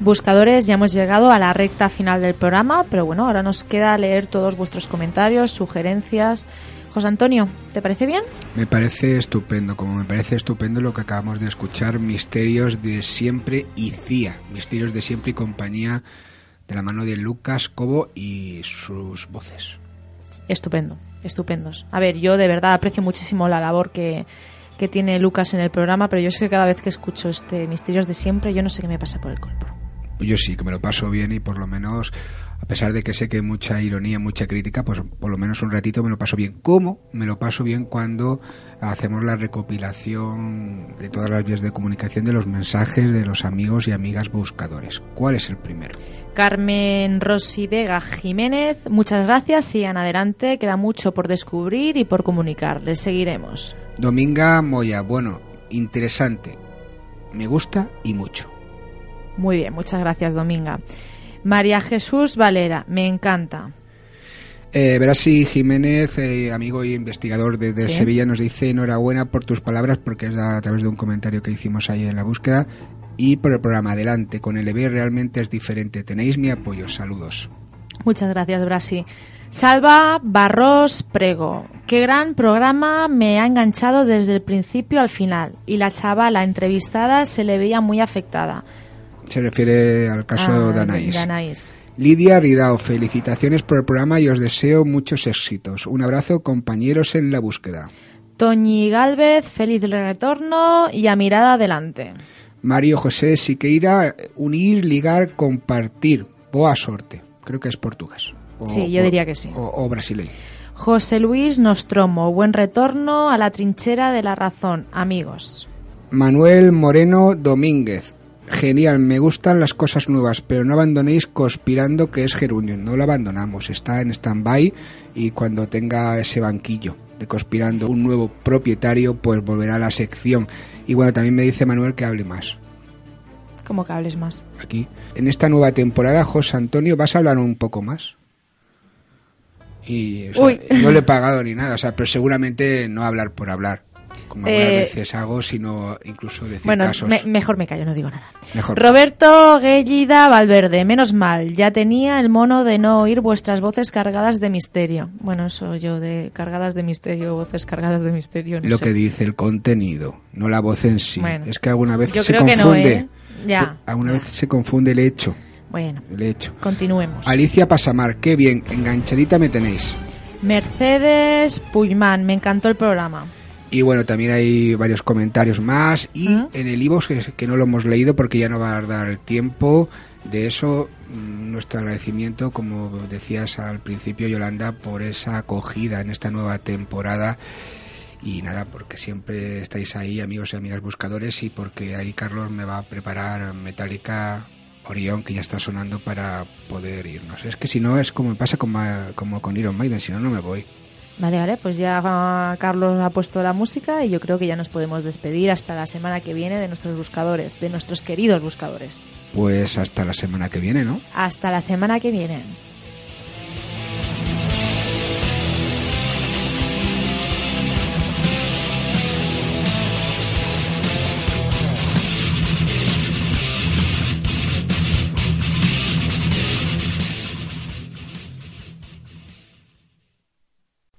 Buscadores, ya hemos llegado a la recta final del programa, pero bueno, ahora nos queda leer todos vuestros comentarios, sugerencias. José Antonio, ¿te parece bien? Me parece estupendo, como me parece estupendo lo que acabamos de escuchar, Misterios de Siempre y CIA, Misterios de Siempre y compañía de la mano de Lucas Cobo y sus voces. Estupendo, estupendos. A ver, yo de verdad aprecio muchísimo la labor que, que tiene Lucas en el programa, pero yo sé que cada vez que escucho este Misterios de Siempre, yo no sé qué me pasa por el cuerpo. Yo sí, que me lo paso bien y por lo menos, a pesar de que sé que hay mucha ironía, mucha crítica, pues por lo menos un ratito me lo paso bien. ¿Cómo? Me lo paso bien cuando hacemos la recopilación de todas las vías de comunicación de los mensajes de los amigos y amigas buscadores. ¿Cuál es el primero? Carmen Rosy Vega Jiménez, muchas gracias. Sigan adelante, queda mucho por descubrir y por comunicar. Les seguiremos. Dominga Moya, bueno, interesante. Me gusta y mucho. Muy bien, muchas gracias, Dominga. María Jesús Valera, me encanta. Eh, Brasi Jiménez, eh, amigo y investigador de, de Sí. Sevilla, nos dice enhorabuena por tus palabras, porque es a través de un comentario que hicimos ahí en la búsqueda, y por el programa. Adelante, con el EB realmente es diferente. Tenéis mi apoyo. Saludos. Muchas gracias, Brasi. Salva Barros Prego. Qué gran programa me ha enganchado desde el principio al final. Y la chavala entrevistada se le veía muy afectada. Se refiere al caso Ah, de Anaís. Lidia Ridao, felicitaciones por el programa y os deseo muchos éxitos. Un abrazo, compañeros en la búsqueda. Toñi Galvez, feliz retorno y a mirada adelante. Mario José Siqueira, unir, ligar, compartir. Boa sorte. Creo que es portugués. O- Sí, yo o- diría que sí. O, o brasileño. José Luis Nostromo, buen retorno a la trinchera de la razón, amigos. Manuel Moreno Domínguez. Genial, me gustan las cosas nuevas, pero no abandonéis conspirando que es gerundio. No lo abandonamos, está en stand-by y cuando tenga ese banquillo de conspirando un nuevo propietario, pues volverá a la sección. Y bueno, también me dice Manuel que hable más. ¿Cómo que hables más? Aquí. En esta nueva temporada, José Antonio, ¿vas a hablar un poco más? Y o sea, Uy. no le he pagado ni nada, o sea, pero seguramente no hablar por hablar, como algunas Eh, veces hago, sino incluso decir Bueno, casos. me- mejor me callo, no digo nada. Mejor. Roberto Guellida Valverde, menos mal, ya tenía el mono de no oír vuestras voces cargadas de misterio. Bueno, eso yo de cargadas de misterio, voces cargadas de misterio. no lo sé. que dice el contenido, no la voz en sí. Bueno. es que alguna vez Yo se creo que no, confunde. ¿eh? Ya. Alguna vez se confunde el hecho. Bueno, El hecho. continuemos. Alicia Pasamar, qué bien, enganchadita me tenéis. Mercedes Puyman, me encantó el programa. Y bueno, también hay varios comentarios más. Y en el iVoox, que, que no lo hemos leído porque ya no va a dar el tiempo, de eso mm, nuestro agradecimiento, como decías al principio, Yolanda, por esa acogida en esta nueva temporada. Y nada, porque siempre estáis ahí, amigos y amigas buscadores, y porque ahí Carlos me va a preparar Metallica Orión, que ya está sonando para poder irnos. Es que si no, es como me pasa con, ma- como con Iron Maiden, si no, no me voy. Vale, vale, pues ya Carlos ha puesto la música y yo creo que ya nos podemos despedir hasta la semana que viene de nuestros buscadores, de nuestros queridos buscadores. Pues hasta la semana que viene, ¿no? Hasta la semana que viene.